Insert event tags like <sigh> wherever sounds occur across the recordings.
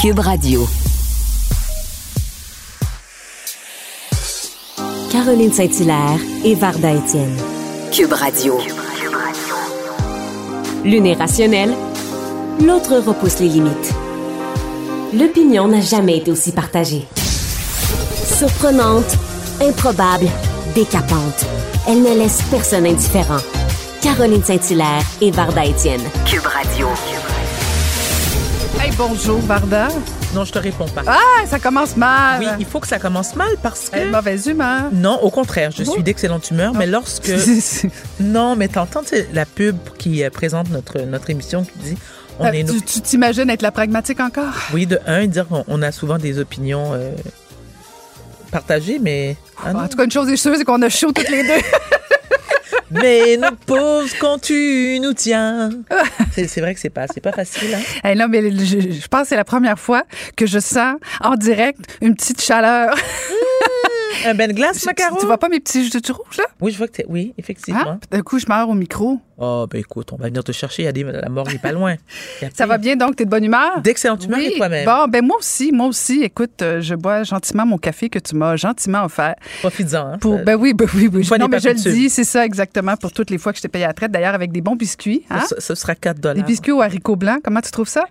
Cube Radio. Caroline Saint-Hilaire et Varda Étienne. Cube Radio. L'une est rationnelle, l'autre repousse les limites. L'opinion n'a jamais été aussi partagée. Surprenante, improbable, décapante. Elle ne laisse personne indifférent. Caroline Saint-Hilaire et Varda Étienne. Cube Radio. Bonjour, Varda. Non, je te réponds pas. Ah, ça commence mal. Oui, il faut que ça commence mal parce que. Hey, mauvaise humeur. Non, au contraire, je suis d'excellente humeur, mais lorsque. <laughs> non, mais t'entends la pub qui euh, présente notre, notre émission qui dit. On Euh, est tu tu t'imagines être la pragmatique encore? Oui, de un, dire qu'on on a souvent des opinions euh, partagées, mais. Ah en tout cas, une chose est sûre, c'est qu'on a chaud toutes les deux. <laughs> mais nous pose quand tu nous tiens. <laughs> C'est vrai que c'est pas, c'est pas facile. Hein? Hey, non, mais je, je pense que c'est la première fois que je sens en direct une petite chaleur. Un ben de glace, Tu, tu vois pas mes petits jus de rouge, là? Oui, je vois que t'es. Oui, effectivement. Hein? D'un coup, je meurs au micro. Oh, ben écoute, on va venir te chercher. Il y a des, la mort n'est pas loin. <laughs> Ça va bien, donc? T'es de bonne humeur? D'excellente humeur et toi-même. Bon, ben moi aussi, moi aussi. Écoute, euh, je bois gentiment mon café que tu m'as gentiment offert. Profites-en. Hein, Pour, Ça- ben oui, ben oui, oui. Non, mais je le dis, c'est ça exactement pour toutes les fois que je t'ai payé à la traite. D'ailleurs, avec des bons biscuits. Hein? ce, ce sera 4 Des biscuits aux haricots blancs. Comment tu trouves ça?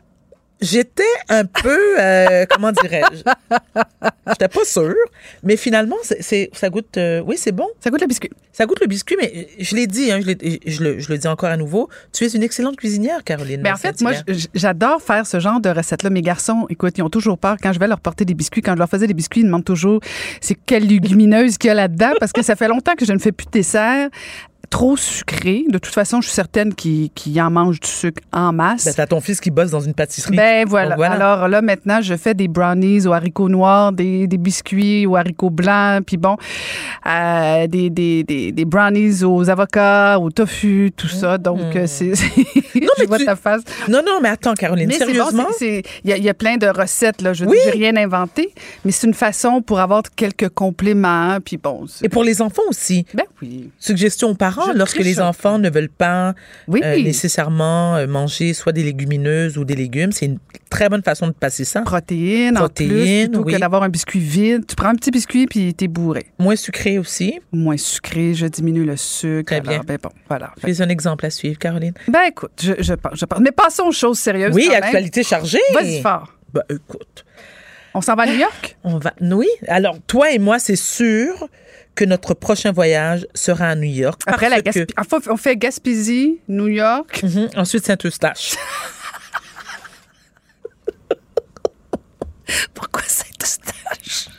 J'étais un peu, euh, <laughs> comment dirais-je, j'étais pas sûre, mais finalement, c'est, ça goûte, euh, oui, c'est bon. Ça goûte le biscuit. Ça goûte le biscuit, mais je l'ai dit, hein, je, je le, je le dis encore à nouveau, tu es une excellente cuisinière, Caroline. Mais en fait, moi, j'adore faire ce genre de recette-là. Mes garçons, écoute, ils ont toujours peur. Quand je vais leur porter des biscuits, quand je leur faisais des biscuits, ils me demandent toujours c'est quelle légumineuse qu'il y a là-dedans? Parce que ça fait longtemps que je ne fais plus de dessert trop sucré. De toute façon, je suis certaine qu'ils qu'ils en mangent du sucre en masse. Ben, t'as ton fils qui bosse dans une pâtisserie. Ben voilà. Alors là, maintenant, je fais des brownies aux haricots noirs, des, des biscuits aux haricots blancs, puis bon, euh, des, des, des, des brownies aux avocats, au tofu, tout ça. Donc, euh, c'est... c'est- <laughs> mais je vois tu- ta face. Non, non, mais attends, Caroline, Mais sérieusement, il y, a- il y a plein de recettes, là. Je Oui. j'ai rien inventé, mais c'est une façon pour avoir quelques compléments, puis bon. et pour les enfants aussi? Ben oui. Suggestion aux parents, Lorsque les enfants ne veulent pas Oui. euh, nécessairement euh, manger soit des légumineuses ou des légumes, c'est une très bonne façon de passer ça. Protéines, en plus, Protéines, plutôt oui. que d'avoir un biscuit vide. Tu prends un petit biscuit, puis t'es bourré. Moins sucré aussi. Moins sucré, je diminue le sucre. Très alors, bien. Ben bon, voilà. Fais un exemple à suivre, Caroline. Ben écoute, je, je, je. Mais passons aux choses sérieuses. Oui, quand même. actualité chargée. Vas-y fort. Ben, écoute, On s'en va à New York? on va. Oui. Alors, toi et moi, c'est sûr que notre prochain voyage sera à New York. Après la que- Gaspésie. Enfin, on fait Gaspésie, New York. Mhm. Ensuite, Saint-Eustache. <laughs> Pourquoi Saint-Eustache?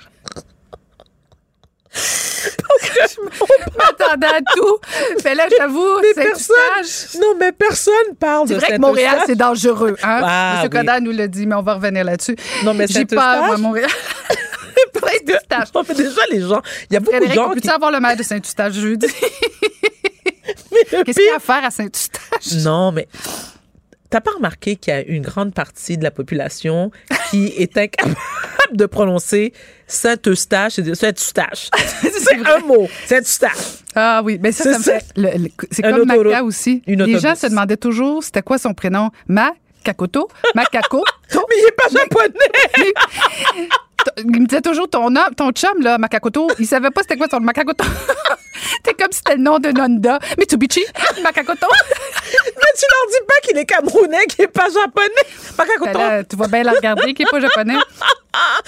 Je m'attendais à tout? Mais là, j'avoue, Mais Saint-Eustache. non, mais personne parle C'est de vrai que. Montréal, c'est dangereux. Hein? Ah, Monsieur oui. Nous l'a dit, mais on va revenir là-dessus. Non, mais J'ai peur, moi, Montréal. <laughs> Saint-Eustache. Non, mais déjà, les gens, il y a beaucoup Frédéric, de on gens peut-tu qui... avoir le maire de Saint-Eustache jeudi? <laughs> Qu'est-ce qu'il y a à faire à Saint-Eustache? Non, mais t'as pas remarqué qu'il y a une grande partie de la population qui <laughs> est incapable de prononcer Saint-Eustache et de Saint-Eustache. <laughs> C'est un mot, Saint-Eustache. Ah oui, mais ça, C'est ça me ça. fait. C'est comme. Maca aussi. Une Les autobus. gens se demandaient toujours c'était quoi son prénom? Ma Kakoto, Makako. Mais il est pas japonais! Il me disait toujours ton nom, ton chum, là, Makakoto. Il savait pas c'était quoi son Makakoto. <laughs> C'était comme si c'était le nom d'un Honda. Mitsubishi, Makakoto. <laughs> Mais tu leur dis pas qu'il est camerounais, qu'il est pas japonais. Pas Ben là, tu vas bien la regarder, qui est pas japonais.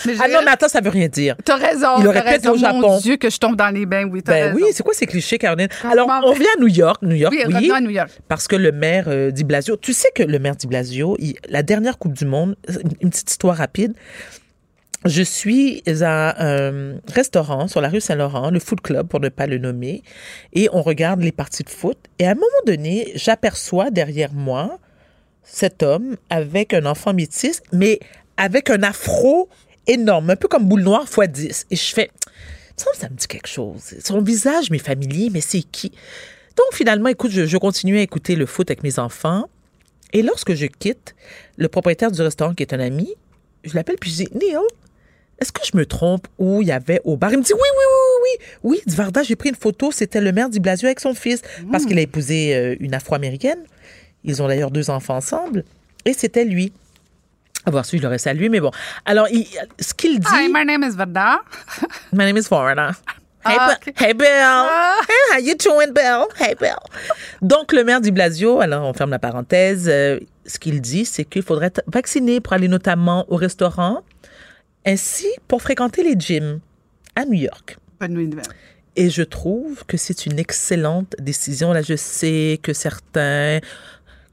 Mais Ah non, mais attends, ça veut rien dire. T'as raison. Il pu être raison. au Japon. Mon Dieu, que je tombe dans les bains, oui. T'as Ben raison. oui, c'est quoi ces clichés, Caroline? Alors, on vient à New York. New York, Oui, oui. à New York. Parce que le maire euh, Di Blasio, tu sais que le maire Di Blasio, il- la dernière Coupe du Monde, une, petite histoire rapide. Je suis à un restaurant sur la rue Saint-Laurent, le Foot Club pour ne pas le nommer, et on regarde les parties de foot. Et à un moment donné, j'aperçois derrière moi cet homme avec un enfant métis, mais avec un afro énorme, un peu comme boule noire x 10. Et je fais, ça me dit quelque chose. Son visage m'est familier, mais c'est qui? Donc finalement, écoute, je, je continue à écouter le foot avec mes enfants. Et lorsque je quitte, le propriétaire du restaurant, qui est un ami, je l'appelle puis je dis, Neil, est-ce que je me trompe où il y avait au bar? Il me dit, oui, oui, oui, oui, oui. Oui, dit, Varda, j'ai pris une photo, c'était le maire d'Iblasio avec son fils, parce qu'il a épousé euh, une afro-américaine. Ils ont d'ailleurs deux enfants ensemble. Et c'était lui. Avoir su, je l'aurais salué, mais bon. Alors, il- ce qu'il dit. Hi, my name is Varda. My name is Foreigner. <laughs> Hey, Ah, hey Bill. Ah. Hey, how you doing, Bill? Hey Bill. Donc le maire Di Blasio, alors on ferme la parenthèse, euh, ce qu'il dit, c'est qu'il faudrait être vacciné pour aller notamment au restaurant, ainsi pour fréquenter les gyms à New York. Bonne nouvelle. Et je trouve que c'est une excellente décision. Là, je sais que certains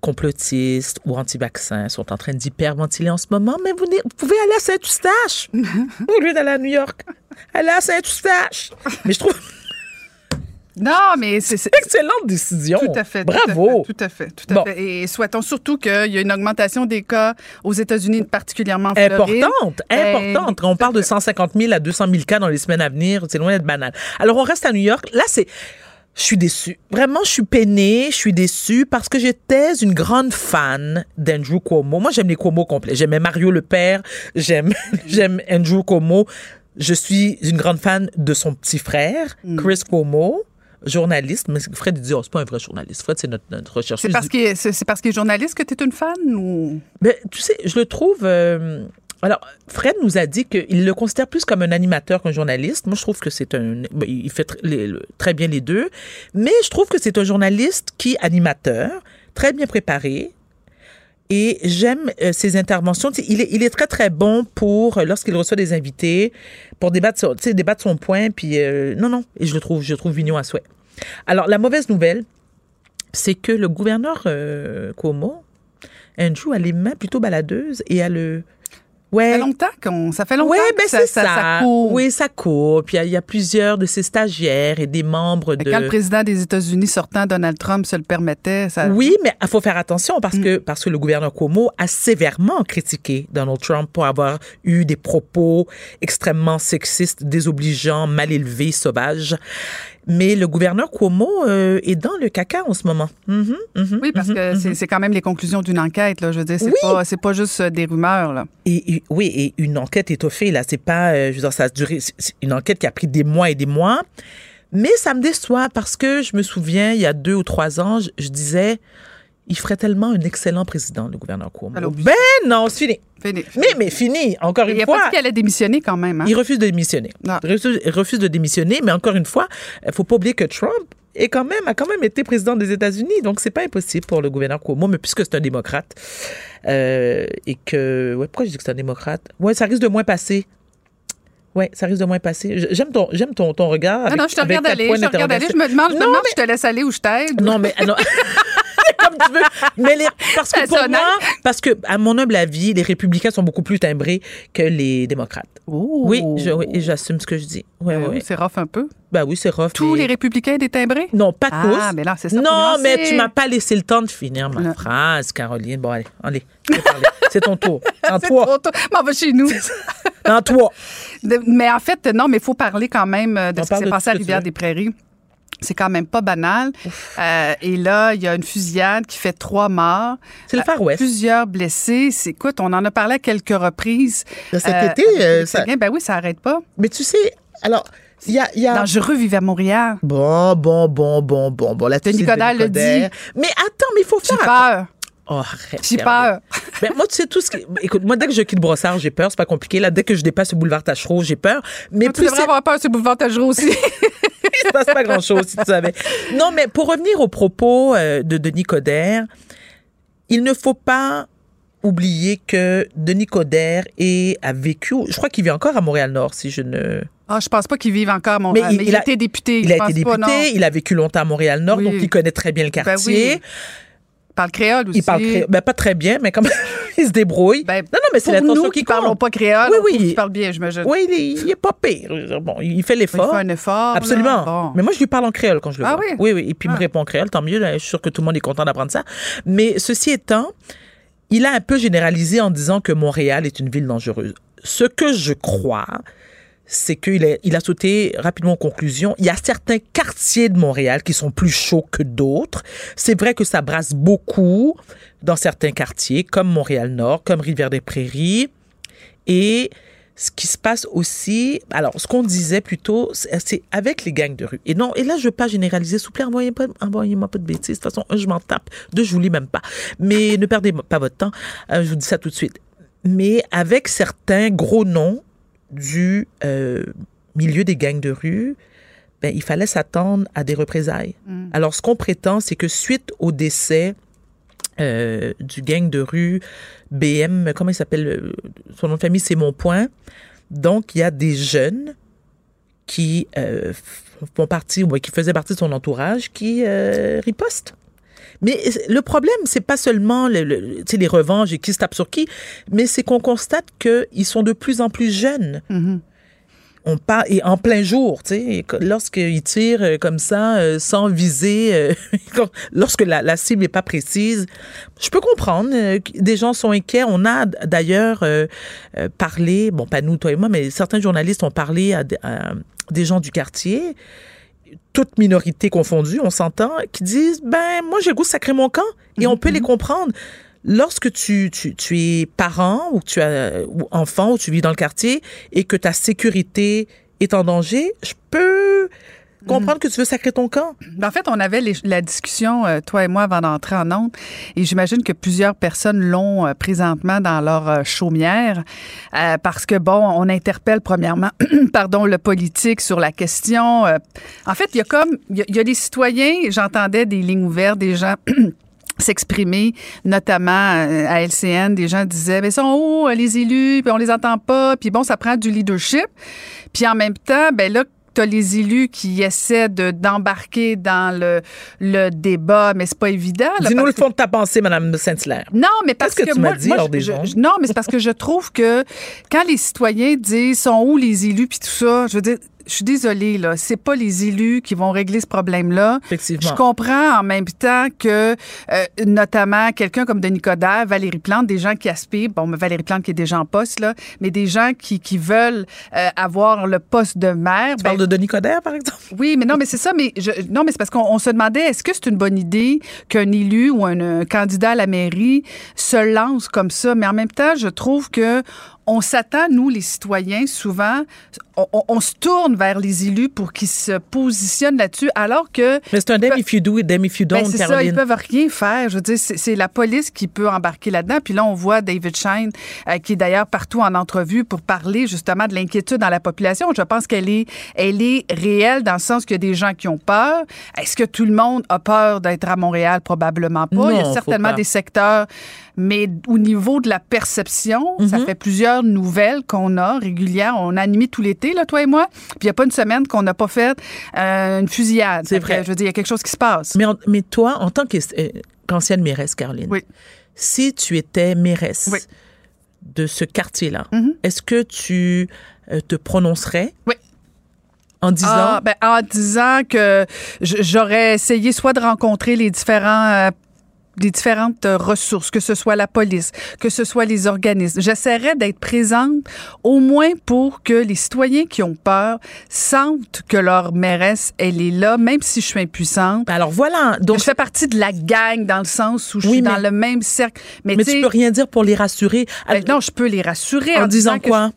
complotistes ou anti-vaccins sont en train d'hyperventiler en ce moment, mais vous, pouvez aller à Saint-Eustache <laughs> au lieu d'aller à New York. Allez à Saint-Eustache. Mais je trouve Non, mais c'est excellente décision. tout à fait. tout Bravo. à fait, Tout à fait. Tout à Bon. fait. Et souhaitons surtout qu'il y ait une augmentation des cas aux États-Unis, particulièrement en Floride. Importante, Ben, importante. Quand on parle de 150 000 à 200 000 cas dans les semaines à venir, c'est loin d'être banal. Alors, on reste à New York. Là, c'est... Je suis déçue. Vraiment, je suis peinée, je suis déçue parce que j'étais une grande fan d'Andrew Cuomo. Moi, j'aime les Cuomo complets. J'aimais Mario le père, j'aime, <laughs> j'aime Andrew Cuomo. Je suis une grande fan de son petit frère, Mm. Chris Cuomo, journaliste. Mais Fred dit, oh, c'est pas un vrai journaliste. Fred, c'est notre, notre recherche. C'est parce qu'il est, c'est- c'est parce qu'il est journaliste que tu es une fan ou? Ben, tu sais, je le trouve. euh, alors, Fred nous a dit qu'il le considère plus comme un animateur qu'un journaliste. Moi, je trouve que c'est un. ben, il fait très bien les deux. Mais je trouve que c'est un journaliste qui, animateur, très bien préparé. Et j'aime euh, ses interventions. Il est, très, très bon pour, euh, lorsqu'il reçoit des invités, pour débattre, sais, débattre son point. Puis, euh, non, non. Et je trouve, je trouve mignon à souhait. Alors, la mauvaise nouvelle, c'est que le gouverneur Cuomo, Andrew, a les mains plutôt baladeuses et a le. Ça Ouais. fait longtemps qu'on. Ça fait longtemps Ouais, que ben ça, c'est ça, ça. ça court. Oui, ça court. Puis il y a- il y, a plusieurs de ses stagiaires et des membres de. Quand le président des États-Unis sortant, Donald Trump, se le permettait, ça. Oui, mais il faut faire attention parce Mm. que parce que le gouverneur Cuomo a sévèrement critiqué Donald Trump pour avoir eu des propos extrêmement sexistes, désobligeants, mal élevés, sauvages. Mais le gouverneur Cuomo euh, est dans le caca en ce moment. Mhm, mhm, Oui, parce mhm, que c'est- quand même les conclusions d'une enquête. Là. Je veux dire, c'est Oui. pas, pas juste euh, des rumeurs. Là. Et, et- oui, et une enquête étoffée, là, c'est pas, euh, je veux dire, ça a duré, une enquête qui a pris des mois et des mois. Mais ça me déçoit parce que je me souviens, il y a deux ou trois ans, je, je disais, il ferait tellement un excellent président, le gouverneur Cuomo. Alors, Ben non, c'est fini. Fini. Mais, mais fini, encore Il une a pas fois. dit qu'elle allait démissionner quand même. Hein? Il refuse de démissionner. Ah. Il refuse, il de démissionner, mais encore une fois, il faut pas oublier que Trump est quand même, a quand même été président des États-Unis, donc c'est pas impossible pour le gouverneur Cuomo, mais puisque c'est un démocrate, euh, et que, ouais, pourquoi je dis que c'est un démocrate? Ouais, ça risque de moins passer. Ouais, ça risque de moins passer. J'aime ton, j'aime ton, ton regard. Non, avec- non, je te regarde aller. Je te regarde aller. Je me demande, je Non, demande mais- je te laisse aller ou je t'aide. non, mais ah, non. <laughs> comme tu veux. Mais les- parce que pour moi, parce que à mon humble avis, les républicains sont beaucoup plus timbrés que les démocrates. Oui, je, oui, j'assume ce que je dis. Ouais, ouais. C'est rough un peu. Ben oui, c'est rough. Tous mais- les républicains détimbrés? Non, pas Ah, tous. mais là, c'est ça, Non, mais tu m'as pas laissé le temps de finir ma Non. phrase, Caroline. Bon, allez, allez, <laughs> c'est ton tour. En C'est toi. on va chez nous. En toi. <laughs> Mais en fait, non, mais il faut parler quand même euh, de On ce qui s'est passé à. Rivière-des-Prairies. C'est quand même pas banal. Euh, et là, il y a une fusillade qui fait trois morts. C'est le Euh, Far West. Plusieurs blessés. Écoute, on en a parlé à quelques reprises. Cet Euh, été, euh, ça-. Ben oui, ça arrête pas. Mais tu sais, alors, il y a. Y a... Dangereux vivre à Montréal. Bon, bon, bon, bon, bon, bon. Tu Denis Coderre Denis le Coderre. Mais attends, mais il faut J'ai faire. peur. Oh. J'ai peur. <laughs> Ben, moi, tu sais, tout ce qui. Écoute, moi, dès que je quitte Brossard, j'ai peur. C'est pas compliqué. Là, dès que je dépasse le boulevard Tachereau, j'ai peur. Mais Tu plus devrais c'est- avoir peur sur le boulevard Tachereau aussi. <laughs> il se passe pas grand-chose, si tu savais. Non, mais pour revenir aux propos euh, de Denis Coderre, il ne faut pas oublier que Denis Coderre est, a vécu, je crois qu'il vit encore à Montréal-Nord, si je ne... Ah, je pense pas qu'il vive encore à Montréal. Mais Mais, il- il, il a été député. Il a été député, il a vécu longtemps à Montréal-Nord, Oui. donc il connaît très bien le Ben quartier. oui. Il parle créole aussi. Il parle cré- ben, pas très bien, mais quand même, il se débrouille. Ben, non, non, mais c'est nous qui qui parlons pas créole, Oui, oui. qu'il parle bien, j'imagine. Oui, il est, il est pas pire. Bon, il fait Il l'effort. fait un effort. Absolument. Bon. Mais moi, je lui parle en créole quand je le Ah vois. oui? Oui, oui. Et puis, il me Ah. répond en créole, tant mieux. là, je suis sûre que tout le monde est content d'apprendre ça. Mais ceci étant, il a un peu généralisé en disant que Montréal est une ville dangereuse. Ce que je crois, c'est qu'il a, il a sauté rapidement aux conclusions. Il y a certains quartiers de Montréal qui sont plus chauds que d'autres. C'est vrai que ça brasse beaucoup dans certains quartiers, comme Montréal-Nord, comme Rivière-des-Prairies. Et ce qui se passe aussi, alors ce qu'on disait plutôt, c'est c'est avec les gangs de rue. Et non, et là je veux pas généraliser, s'il vous plaît, envoyez pas, envoyez-moi pas de bêtises. De toute façon, un, je m'en tape, deux, je vous lis même pas. Mais ne perdez pas votre temps. Euh, je vous dis ça tout de suite. mais avec certains gros noms du euh, milieu des gangs de rue, ben, il fallait s'attendre à des représailles. Mm. Alors, ce qu'on prétend, c'est que suite au décès euh, du gang de rue BM, comment il s'appelle euh, Son nom de famille, c'est Mon Point. Donc, il y a des jeunes qui euh, font partie, ou qui faisaient partie de son entourage, qui ripostent. Mais le problème, c'est pas seulement le, le- tu sais, les revanches et qui se tape sur qui, mais c'est qu'on constate qu'ils sont de plus en plus jeunes. Mhm. On part et en plein jour, tu sais, lorsqu'ils tirent euh, comme ça, euh, sans viser, euh, <laughs> lorsque la, la cible n'est pas précise, je peux comprendre. des gens sont inquiets. On a d'ailleurs parlé, bon, pas nous, toi et moi, mais certains journalistes ont parlé à des gens du quartier, toutes minorités confondues, on s'entend, qui disent, ben, moi, j'ai goût de sacrer mon camp. Et on peut les comprendre. Lorsque tu, tu, tu es parent ou que tu as ou enfant ou tu vis dans le quartier et que ta sécurité est en danger, je peux comprendre que tu veux sacrer ton camp. Ben, En fait, on avait la discussion, euh, toi et moi, avant d'entrer en ondes, et j'imagine que plusieurs personnes l'ont euh, présentement dans leur euh, chaumière, parce que, bon, on interpelle premièrement, <clears throat> pardon, le politique sur la question. en fait, il y a comme, il y a, des citoyens, j'entendais des lignes ouvertes, des gens <clears throat> s'exprimer, notamment à LCN, des gens disaient, mais sont où euh, les élus, puis on les entend pas, puis bon, ça prend du leadership. Puis en même temps, ben là, tu as les élus qui essaient de d'embarquer dans le, le débat, mais c'est pas évident. Dis-nous le fond de ta pensée, Madame Saint-Hilaire. non, mais parce que que, tu m'as moi, dit moi, hors je- des je- ondes? je- non, mais c'est parce que je trouve que quand les citoyens disent sont où les élus puis tout ça, je veux dire, je suis désolée là, c'est pas les élus qui vont régler ce problème-là. Effectivement. Je comprends en même temps que, euh, notamment, quelqu'un comme Denis Coderre, Valérie Plante, des gens qui aspirent, bon, Valérie Plante qui est déjà en poste, là, mais des gens qui, qui veulent euh, avoir le poste de maire. Tu ben, parles de Denis Coderre, par exemple? oui, mais non, mais c'est ça. Mais je, non, mais c'est parce qu'on on se demandait est-ce que c'est une bonne idée qu'un élu ou un, candidat à la mairie se lance comme ça? Mais en même temps, je trouve que on s'attend, nous, les citoyens, souvent, on, on- on se tourne vers les élus pour qu'ils se positionnent là-dessus, alors que Mais c'est un damn if you do it, damn if you don't, ben, c'est ça, ils peuvent rien faire. Je veux dire, c'est la police qui peut embarquer là-dedans. Puis là, on voit David Shine, euh, qui est d'ailleurs partout en entrevue pour parler justement de l'inquiétude dans la population. Je pense qu'elle est, elle est réelle dans le sens qu'il y a des gens qui ont peur. Est-ce que tout le monde a peur d'être à Montréal? Probablement pas. Il y a certainement des secteurs, mais au niveau de la perception, ça Mhm. fait plusieurs nouvelles qu'on a régulières. On a animé tout l'été, là, toi et moi. Puis il n'y a pas une semaine qu'on n'a pas fait euh, une fusillade. C'est vrai. Je veux dire, il y a quelque chose qui se passe. Mais, toi, en tant euh, qu'ancienne mairesse, Caroline, Oui. si tu étais mairesse Oui. de ce quartier-là, Mhm. est-ce que tu euh, te prononcerais Oui. en disant Ah, ben, en disant que j'aurais essayé soit de rencontrer les différents les différentes euh, ressources, que ce soit la police, que ce soit les organismes. J'essaierais d'être présente au moins pour que les citoyens qui ont peur sentent que leur mairesse, elle est là, même si je suis impuissante. Ben Alors voilà, Donc, je fais partie de la gang dans le sens où je Oui, suis mais- dans le même cercle. Mais, mais tu peux rien dire pour les rassurer. ben, non, je peux les rassurer en, disant quoi?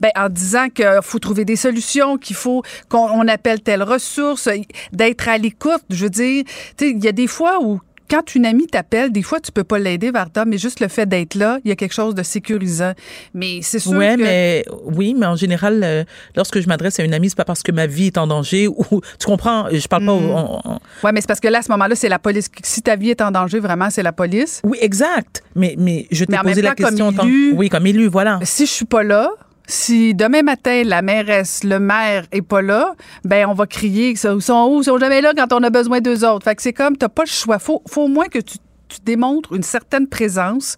ben, en disant qu'il faut trouver des solutions, qu'il faut qu'on on appelle telle ressource, d'être à l'écoute. Je veux dire, il y a des fois où quand une amie t'appelle, des fois, tu peux pas l'aider, Varda, mais juste le fait d'être là, il y a quelque chose de sécurisant. Mais c'est sûr Ouais, que... mais oui, mais en général, euh, lorsque je m'adresse à une amie, c'est pas parce que ma vie est en danger ou tu comprends. Je parle pas. Mm. en- Ouais, mais c'est parce que là, à ce moment-là, c'est la police. Si ta vie est en danger, vraiment, c'est la police. Oui, exact. Mais mais je t'ai posé même la temps, comme question. tant- élu- oui, comme élu, voilà. Si je suis pas là, si demain matin la mairesse, le maire est pas là, ben on va crier ils sont où, ils sont jamais là quand on a besoin d'eux autres. Fait que c'est comme t'as pas le choix. Faut, faut au moins que tu démontres une certaine présence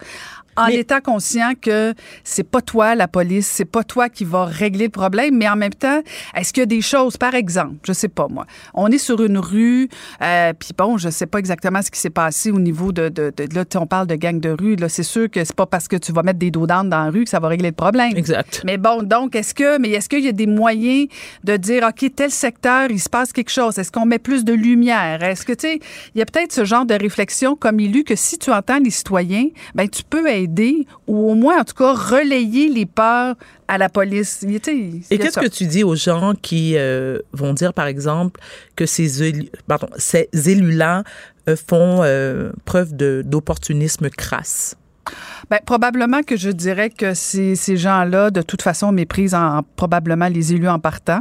en Mais- étant conscient que c'est pas toi la police, c'est pas toi qui va régler le problème, mais en même temps, est-ce qu'il y a des choses, par exemple, je sais pas moi, on est sur une rue, euh, puis bon, je sais pas exactement ce qui s'est passé au niveau de, de, de- là, on parle de gang de rue, là, c'est sûr que c'est pas parce que tu vas mettre des dos dans la rue que ça va régler le problème. Exact. Mais bon, donc, est-ce que, mais est-ce qu'il y a des moyens de dire, OK, tel secteur, il se passe quelque chose? Est-ce qu'on met plus de lumière? Est-ce que, tu sais, il y a peut-être ce genre de réflexion comme élu que si tu entends les citoyens, ben, tu peux aider ou au moins, en tout cas, relayer les peurs à la police. Il- Et qu'est-ce que tu dis aux gens qui euh, vont dire, par exemple, que ces, élus- pardon, ces élus-là euh, font euh, preuve d'opportunisme crasse? Ben, probablement que je dirais que ces, ces gens-là, de toute façon, méprisent en, probablement les élus en partant.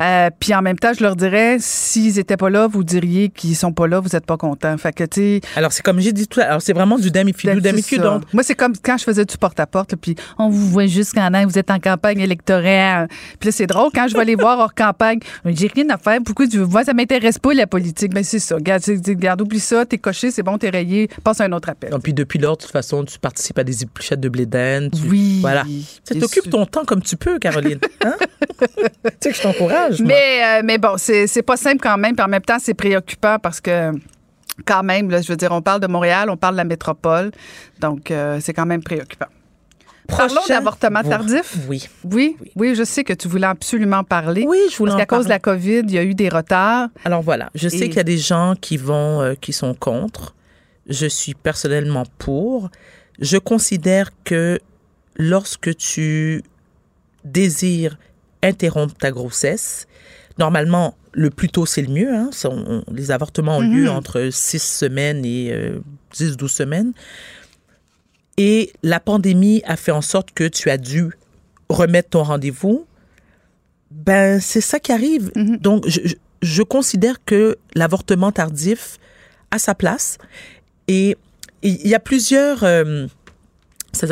Euh, puis en même temps, je leur dirais, s'ils étaient pas là, vous diriez qu'ils sont pas là, vous êtes pas contents. Fait que, tu Alors, c'est comme j'ai dit tout à l'heure, alors c'est vraiment du damifi, du c'est damifi, ça. donc. Moi, c'est comme quand je faisais du porte-à-porte, puis on vous voit juste quand même, vous êtes en campagne électorale. Puis là, c'est drôle, quand je vais les voir hors campagne, j'ai rien à faire. Pourquoi tu vois, ça m'intéresse pas, la politique. Ben, c'est ça. Regarde, oublie ça, t'es coché, c'est bon, t'es rayé, passe à un autre appel. Et puis depuis lors, de toute façon, tu participes à des épluchettes de blé d'Inde. tu- Oui. Voilà. Tu t'occupes ton temps comme tu peux, Caroline. Hein? <laughs> tu sais que je t'encourage. Mais, euh, mais bon, c'est c'est pas simple quand même. Puis en même temps, c'est préoccupant parce que quand même, là, je veux dire, on parle de Montréal, on parle de la métropole. Donc, euh, c'est quand même préoccupant. Parlons Prochain- d'avortement Bon, tardif. Oui. Oui, oui, je sais que tu voulais absolument parler. Oui, je voulais Parce qu'à cause de la. COVID, il y a eu des retards. Alors voilà, je sais qu'il y a des gens qui vont, euh, qui sont contre. Je suis personnellement pour. Je considère que lorsque tu désires interrompre ta grossesse, normalement, le plus tôt, c'est le mieux. Hein. Ça, on- on- les avortements ont lieu Mhm. entre 6 semaines et 10-12 semaines. Et la pandémie a fait en sorte que tu as dû remettre ton rendez-vous. Ben, c'est ça qui arrive. Mhm. Donc, je, je- je considère que l'avortement tardif a sa place. Et il y a plusieurs, euh,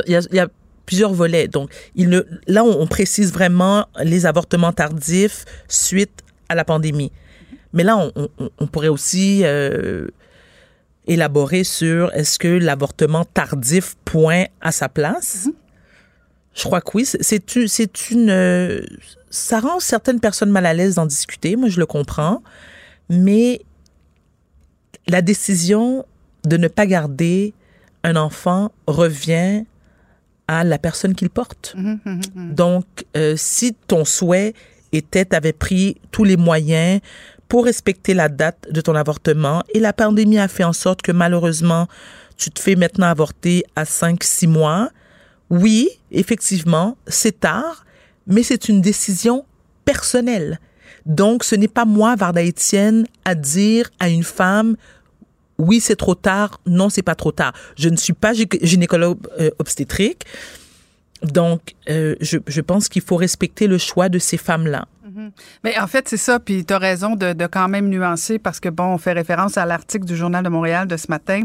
il y a, il y a plusieurs volets. Donc, il ne, là, on, on précise vraiment les avortements tardifs suite à la pandémie. Mais là, on, on- on pourrait aussi euh, élaborer sur est-ce que l'avortement tardif point à sa place? Je crois que oui. C'est- une, c'est une, euh, ça rend certaines personnes mal à l'aise d'en discuter. Moi, je le comprends. Mais la décision de ne pas garder un enfant revient à la personne qu'il porte. Mhm, mhm, mhm. Donc, euh, si ton souhait était, tu avais pris tous les moyens pour respecter la date de ton avortement et la pandémie a fait en sorte que malheureusement, tu te fais maintenant avorter à 5-6 mois, oui, effectivement, c'est tard, mais c'est une décision personnelle. Donc, ce n'est pas moi, Varda Étienne, à dire à une femme, oui, c'est trop tard, non, c'est pas trop tard. Je ne suis pas gyné- gynécologue euh, obstétrique. Donc, euh, je, je pense qu'il faut respecter le choix de ces femmes-là. Mais en fait, c'est ça. Puis tu as raison de, de quand même nuancer parce que, bon, on fait référence à l'article du Journal de Montréal de ce matin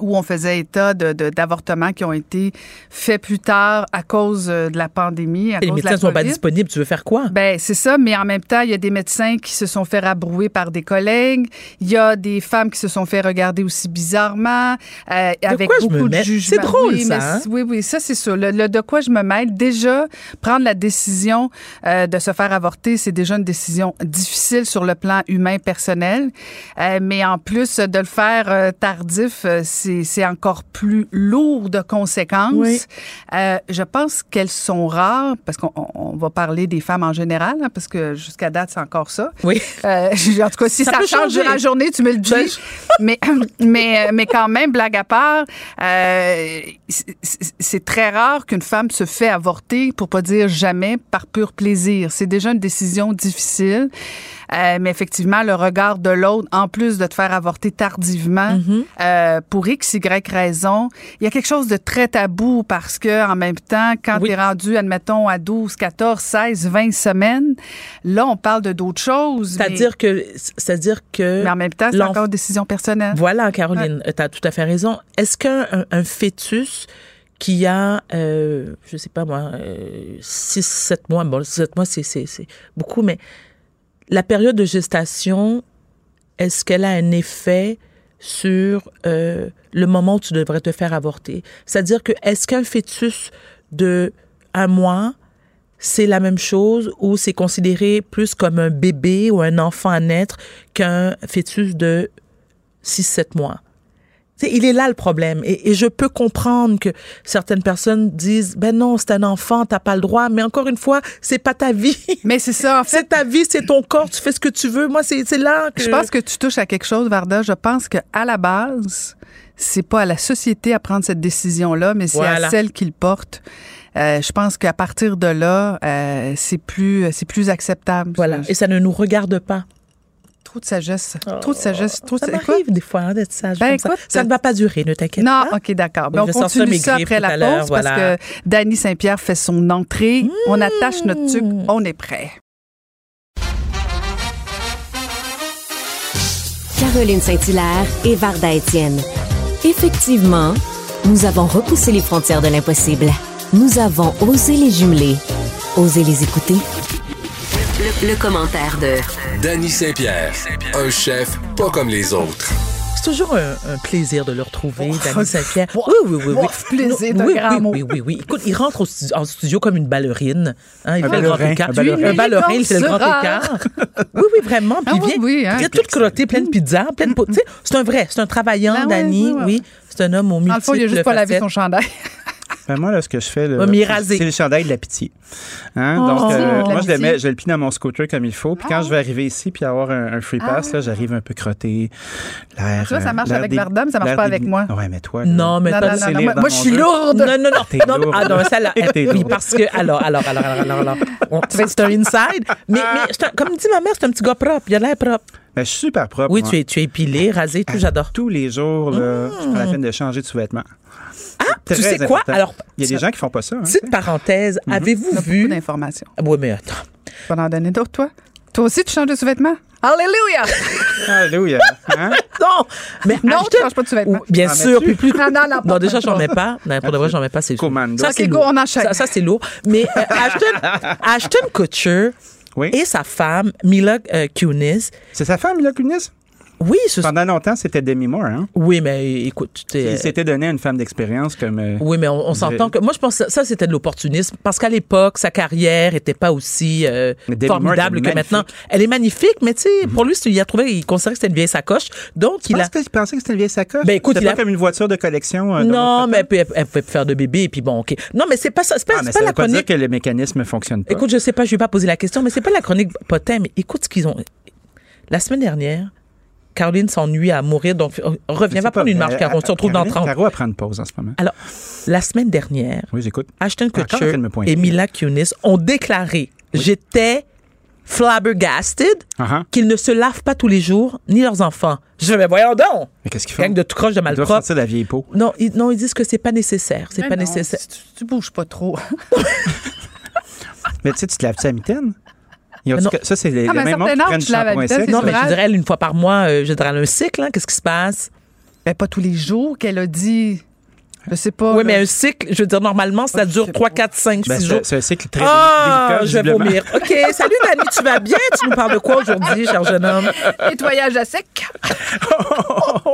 où on faisait état de, de- d'avortements qui ont été faits plus tard à cause euh, de la pandémie, à Et les cause médecins ne sont pas disponibles. Tu veux faire quoi? Ben c'est ça, mais en même temps, il y a des médecins qui se sont fait rabrouer par des collègues. Il y a des femmes qui se sont fait regarder aussi bizarrement, euh, avec quoi je beaucoup me de jugements. C'est drôle, oui, ça, hein? Oui, oui, ça c'est. Le, le de quoi je me mêle, déjà prendre la décision euh, de se faire avorter, c'est déjà une décision difficile sur le plan humain personnel, Euh, mais en plus de le faire tardif, c'est c'est encore plus lourd de conséquences. Oui. Euh, je pense qu'elles sont rares, parce qu'on on- on va parler des femmes en général, hein, parce que jusqu'à date, c'est encore ça. Oui. Euh, <laughs> en tout cas, si Ça change changer. durant la journée, tu me le dis. Ben, mais, <laughs> mais, mais quand même, blague à part, euh, c'est très rare qu'une femme se fait avorter, pour pas dire jamais, par pur plaisir. C'est déjà une décision difficile. Euh, mais effectivement, le regard de l'autre, en plus de te faire avorter tardivement, Mm-hmm. euh, pour X, Y raison, il y a quelque chose de très tabou parce que en même temps, quand Oui. tu es rendu, admettons, à 12, 14, 16, 20 semaines, là, on parle de d'autres choses. C'est-à-dire que, c'est-à-dire que. mais en même temps, c'est encore une décision personnelle. Voilà, Caroline, tu as tout à fait raison. Est-ce qu'un un, un fœtus qui a, euh, je sais pas moi, 6, 7 mois, bon, 7 mois, c'est beaucoup, mais la période de gestation, est-ce qu'elle a un effet sur euh, le moment où tu devrais te faire avorter? C'est-à-dire que, est-ce qu'un fœtus de un mois, c'est la même chose ou c'est considéré plus comme un bébé ou un enfant à naître qu'un fœtus de 6-7 mois? Tu sais, il est là le problème. Et, et je peux comprendre que certaines personnes disent, ben non, c'est un enfant, t'as pas le droit. Mais encore une fois, c'est pas ta vie. <laughs> Mais c'est ça, en fait. C'est ta vie, c'est ton corps, tu fais ce que tu veux. Moi, c'est c'est là que... Je pense que tu touches à quelque chose, Varda. Je pense que à la base, c'est pas à la société à prendre cette décision-là, mais c'est Voilà. à celle qui le porte. Euh, je pense qu'à partir de là, euh, c'est plus, c'est plus acceptable. Voilà. Et ça ne nous regarde pas. Trop de sagesse. Trop de sagesse. Trop Ça de m'arrive des fois hein, d'être sage Ben, comme ça. écoute, Ça ne va pas durer, ne t'inquiète Non, pas. OK, d'accord. Ben, on continue ça après la pause voilà. parce que Danny Saint-Pierre fait son entrée. On attache notre tuque. On est prêt. Caroline Saint-Hilaire et Varda Étienne. Effectivement, nous avons repoussé les frontières de l'impossible. Nous avons osé les jumeler. Osé les écouter. Le, le commentaire de Danny Saint-Pierre, un chef pas comme les autres. C'est toujours un, un plaisir de le retrouver, Danny Saint-Pierre. Oui, oui, oui. oui. plaisir, oui, oui, grand oui, oui, oui, oui. Écoute, il rentre au stu- en studio comme une ballerine. Hein, il Un fait le grand écart. un ballerin. Un ballerin, il fait le grand écart. Oui, oui, vraiment. Puis Ah il vient, oui, hein. il vient tout crotté, plein de pizza, plein de... pot- Tu sais, c'est un vrai, c'est un travaillant, Ben Danny. oui, c'est un homme au Dans le fond, il a juste pas lavé son chandail. Ben, moi, là, ce que je fais, là, c'est le chandail de la pitié. Hein? Oh. Donc, euh, moi, je le, mets, je le plie dans mon scooter comme il faut. Puis quand je vais arriver ici puis avoir un, un free pass, là, j'arrive un peu crotté. L'air. Tu vois, ça euh, marche avec Varda, mais ça marche pas avec moi. Ouais, mais toi. là, Non, mais Non, toi, non, non, moi, moi, je suis lourde. Non, non, non. <laughs> T'es non, lourde. ah, non, ça, là, oui, parce que, alors, alors, alors, alors, alors, alors, on- c'est un inside. Mais, mais comme dit ma mère, c'est un petit gars propre. Il a l'air propre. Ben, je suis super propre. Oui, moi. tu es, tu es épilé, rasé, tout, j'adore. Tous les jours, là, je prends la peine de changer de sous-vêtements. Ah, tu sais quoi? Alors, Il y a des gens qui font pas ça. hein. petite parenthèse, avez-vous On a beaucoup vu. d'informations. Ah, Oui, mais attends. Tu vas en donner d'autres, toi? Toi aussi, tu changes de sous-vêtements? Alléluia! <laughs> Alléluia. Hein? <laughs> Non! Mais Non, achetez- tu changes pas de sous-vêtements. Ou- Bien Ah, sûr, mais puis plus. Non, non, non, Non, déjà, j'en mets pas. Non, pour de vrai, j'en mets pas, c'est Commando. Ça, c'est go, lourd. on enchaîne. Ça, ça, c'est lourd. Mais euh, Ashton, Ashton Kutcher Oui. et sa femme, Mila euh, Kunis, C'est sa femme, Mila Kunis? Oui, ce- Pendant longtemps, c'était Demi Moore. Hein? oui, mais écoute, tu Il s'était donné à une femme d'expérience comme. euh, Oui, mais on, on s'entend que. Moi, je pense que ça, c'était de l'opportunisme. Parce qu'à l'époque, sa carrière était pas aussi euh, formidable que maintenant. Elle est magnifique, mais tu sais, pour lui, il a trouvé, il considérait que c'était une vieille sacoche. Donc, Tu il a. qu'il pensait que c'était une vieille sacoche? Ben, écoute, il pas a- comme une voiture de collection. euh, Non, mais elle elle, peut faire de bébé, et puis bon, OK. Non, mais c'est pas ça. C'est pas, Ah, mais pas ça la veut pas dire chronique. que le mécanisme fonctionne pas. Écoute, je sais pas, je vais pas poser la question, mais c'est pas la chronique potin, mais écoute ce qu'ils ont. La semaine dernière, Caroline s'ennuie à mourir, donc euh, reviens, C'est va pas prendre une marche, Caro, on se retrouve dans Caroline- 30. Caro va prendre pause en ce moment. Alors, la semaine dernière, Oui, j'écoute. Ashton Kutcher et Mila Kunis ont déclaré j'étais flabbergasted Ah, ah. qu'ils ne se lavent pas tous les jours, ni leurs enfants. Je vais, voyons donc! Mais qu'est-ce qu'ils font? Gang de tout croche de Ils doivent malpropre. sentir la vieille peau. Non, ils, non, ils disent que c'est pas nécessaire. C'est Mais pas non, nécessaire. Tu, tu bouges pas trop. <laughs> Mais tu sais, tu te laves-tu à mitaine? Ils ont Mais dit non. que ça, c'est les, Ah, les mais mêmes mondes qui prennent du shampoing sec. Non, mais je dirais elle, une fois par mois, euh, je dirais un cycle, hein, qu'est-ce qui se passe? Ben, pas tous les jours qu'elle a dit. Je sais pas. Oui, mais un cycle, je veux dire, normalement, ça Ah, dure sais 3, pas. 4, 5, 6 Ben, jours. c'est un cycle très Ah, délicat, je vais vomir. <laughs> OK, salut Dani, tu vas bien? Tu nous parles de quoi aujourd'hui, cher jeune homme? Nettoyage à sec. <laughs>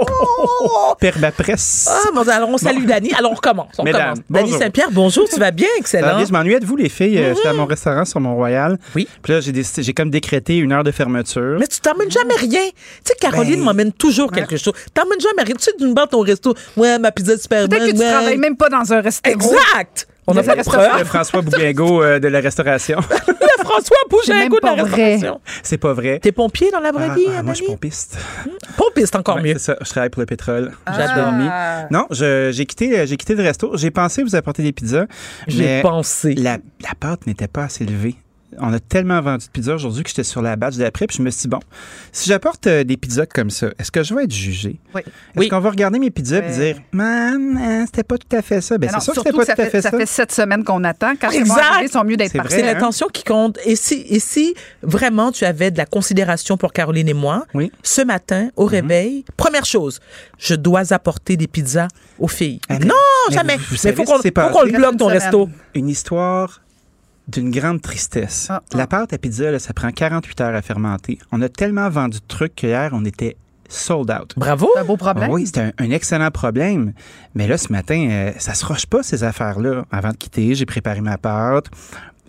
Permapresse. Ah, mon Dieu, alors on salue Dani. Alors on recommence. On Mesdames, commence. Dani. Saint-Pierre, bonjour, tu vas bien? Excellent. je m'ennuie de vous, les filles. Euh, J'étais à mon restaurant sur Mont-Royal. Oui. Puis là, j'ai comme décrété une heure de fermeture. Mais tu t'emmènes jamais rien. Tu sais, Caroline Ben- m'emmène toujours quelque chose. T'emmènes jamais rien. Tu sais, tu me barres ton resto. Ouais, ma pizza super bonne. Tu ouais. travailles même pas dans un restaurant. Exact! On a Le fait le restaurant. Le preuve. François Bouguingo euh, de la restauration. <laughs> Le François Bougingo de la pas vrai. restauration. c'est pas vrai. T'es pompier dans la vraie Ah, vie, ah, moi, je suis pompiste. Pompiste, encore Ouais, mieux. c'est ça. Je travaille pour le pétrole. Ah. J'ai dormi. Non, je- j'ai quitté, euh, j'ai quitté le resto. J'ai pensé vous apporter des pizzas. J'ai pensé. La, la pâte n'était pas assez levée. On a tellement vendu de pizzas aujourd'hui que j'étais sur la batch d'après. Puis je me suis dit, bon, si j'apporte euh, des pizzas comme ça, est-ce que je vais être jugé? Oui. Est-ce Oui. qu'on va regarder mes pizzas et dire, man, hein, c'était pas tout à fait ça? Ben, c'est sûr que surtout c'était pas ça tout à fait, fait ça ça. fait sept semaines qu'on attend. Quand Exact. arriver, ils sont mieux d'être C'est partis. C'est hein? l'intention qui compte. Et si, et si vraiment tu avais de la considération pour Caroline et moi, Oui. Mhm. ce matin, au réveil, première chose, je dois apporter des pizzas aux filles. Non, mais jamais. vous- vous Mais savez faut qu'on le bloque ton semaine. resto. Une histoire d'une grande tristesse. Ah, ah. La pâte à pizza, là, ça prend 48 heures à fermenter. On a tellement vendu de trucs qu'hier, on était sold out. Bravo. C'est un beau problème. Oui, c'est un, un excellent problème. Mais là, ce matin, euh, ça se roche pas, ces affaires-là. Avant de quitter, j'ai préparé ma pâte.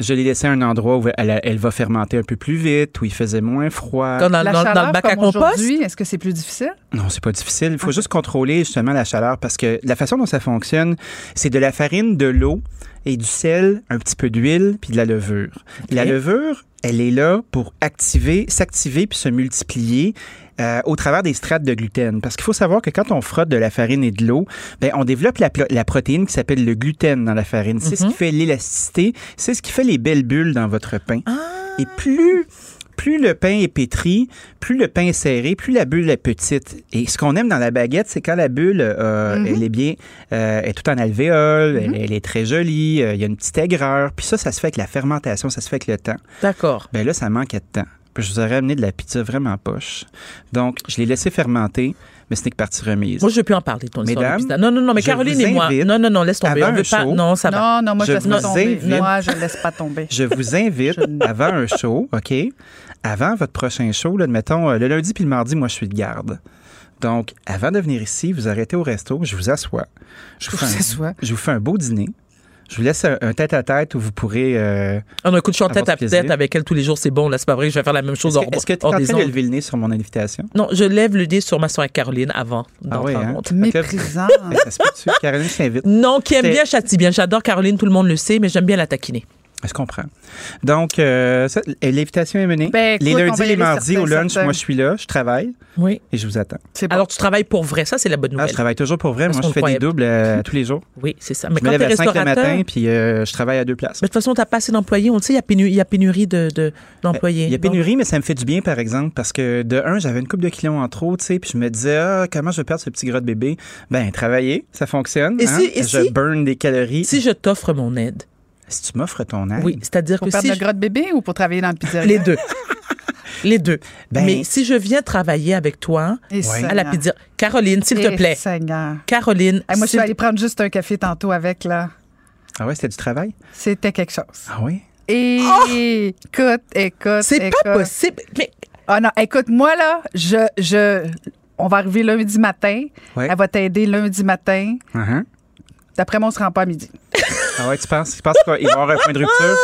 Je l'ai laissé à un endroit où elle, elle va fermenter un peu plus vite, où il faisait moins froid. Dans, dans- La dans- dans chaleur, le bac à compost? est-ce que c'est plus difficile? Non, c'est pas difficile. Il faut juste contrôler justement la chaleur parce que la façon dont ça fonctionne, c'est de la farine, de l'eau et du sel, un petit peu d'huile puis de la levure. La levure, elle est là pour activer, s'activer puis se multiplier. Euh, au travers des strates de gluten. Parce qu'il faut savoir que quand on frotte de la farine et de l'eau, ben, on développe la, la protéine qui s'appelle le gluten dans la farine. C'est ce qui fait l'élasticité, c'est ce qui fait les belles bulles dans votre pain. Et plus plus le pain est pétri, plus le pain est serré, plus la bulle est petite. Et ce qu'on aime dans la baguette, c'est quand la bulle, euh, Mhm. elle est bien, euh, est tout en alvéole, elle, elle est très jolie, euh, il y a une petite aigreur. Puis ça, ça se fait avec la fermentation, ça se fait avec le temps. D'accord. Ben là, ça manquait de temps. Puis je vous aurais amené de la pizza vraiment poche. Donc, je l'ai laissé fermenter, mais ce n'est que partie remise. Moi, je veux plus en parler, ton histoire de Mesdames, pizza. Non, non, non, mais Caroline et moi. Non, non, non, laisse tomber. avant On veut un pas. show. Non, ça va. Non, non, moi, je, Je laisse pas vous tomber. invite- Moi, je laisse pas tomber. Je vous invite Je- avant un show, OK? Avant votre prochain show, là, admettons, euh, le lundi puis le mardi, moi, je suis de garde. Donc, avant de venir ici, vous arrêtez au resto, je vous assois. Je vous, Je vous fais, assois. un, je vous fais un beau dîner. Je vous laisse un, un tête-à-tête où vous pourrez. euh, Ah non, écoute, je suis en Avoir tête à du tête plaisir. avec elle tous les jours, c'est bon, là, c'est pas vrai que je vais faire la même chose Est-ce hors, que- est-ce que tu es hors en des train de lever le nez sur mon invitation? Non, je lève le nez sur ma soeur Caroline avant ouais, en hein? Méprisant. <laughs> Ça se peut-tu? Caroline, je t'invite. Non, qui aime bien châtie bien. J'adore Caroline, tout le monde le sait, mais j'aime bien la taquiner. Je comprends. Donc, euh, ça, l'invitation est menée. Ben, écoute, les lundis, les mardis, au lunch, moi, je suis là, je travaille Oui. et je vous attends. C'est. Alors, tu travailles pour vrai. Ça, c'est la bonne Ah, nouvelle. je travaille toujours pour vrai. Parce Moi, je fais des doubles euh, tous les jours. Oui, c'est ça. Mais Je me quand lève t'es à 5 le matin, puis euh, je travaille à deux places. mais de toute façon, t'as pas assez d'employés. On le sait, il y a pénurie, il y a pénurie de, de- d'employés. Il y a Donc, pénurie, mais ça me fait du bien, par exemple, parce que de un, j'avais une coupe de kilos en trop, tu sais, puis je me disais, ah, comment je vais perdre ce petit gras de bébé? Ben, travailler, ça fonctionne. Et hein? si- et je si- burn des calories. Si je t'offre mon aide, Si tu m'offres ton aide, oui, c'est-à-dire Pour que perdre si le je- gras de bébé ou pour travailler dans le pizzeria? les deux, <laughs> les deux. Ben- Mais si je viens travailler avec toi à la pizza, Caroline, s'il te plaît, Seigneur. Caroline, Hey, moi, je suis allée prendre juste un café tantôt avec, là. Ah ouais, c'était du travail? C'était quelque chose. Ah oui? Et écoute, écoute, c'est pas possible. Mais Ah non, écoute, moi, là, je, je, on va arriver lundi matin. Ouais. Elle va t'aider lundi matin. Uh-huh. D'après moi, on se rend pas à midi. <laughs> Ah ouais, tu penses, tu penses qu'il va y avoir un point de rupture?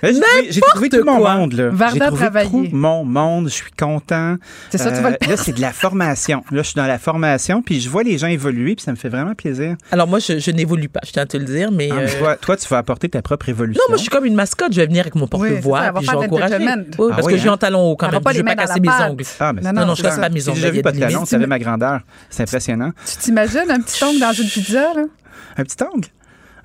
J'ai trouvé, j'ai tout mon monde, là. Varda J'ai trouvé travailler. tout mon monde, je suis content. C'est ça, tu vas le Là, c'est de la formation. Là, je suis dans la formation, puis je vois les gens évoluer, puis ça me fait vraiment plaisir. alors moi, je, je n'évolue pas, je tiens à te le dire, mais. Ah, euh, toi, toi, tu vas apporter ta propre évolution. Non, moi, je suis comme une mascotte. Je vais venir avec mon porte-voix, puis je vais encourager. Oui, Ah parce oui, que je suis hein? en talon haut quand même. pas Je les vais pas casser mes ongles. Ah, mais Non, c'est- Non, non, je c'est casse pas mes J'ai ongles. y vu pas de talon, ça avait ma grandeur. C'est impressionnant. Tu t'imagines un petit ongle dans une pizza, là? Un petit ongle?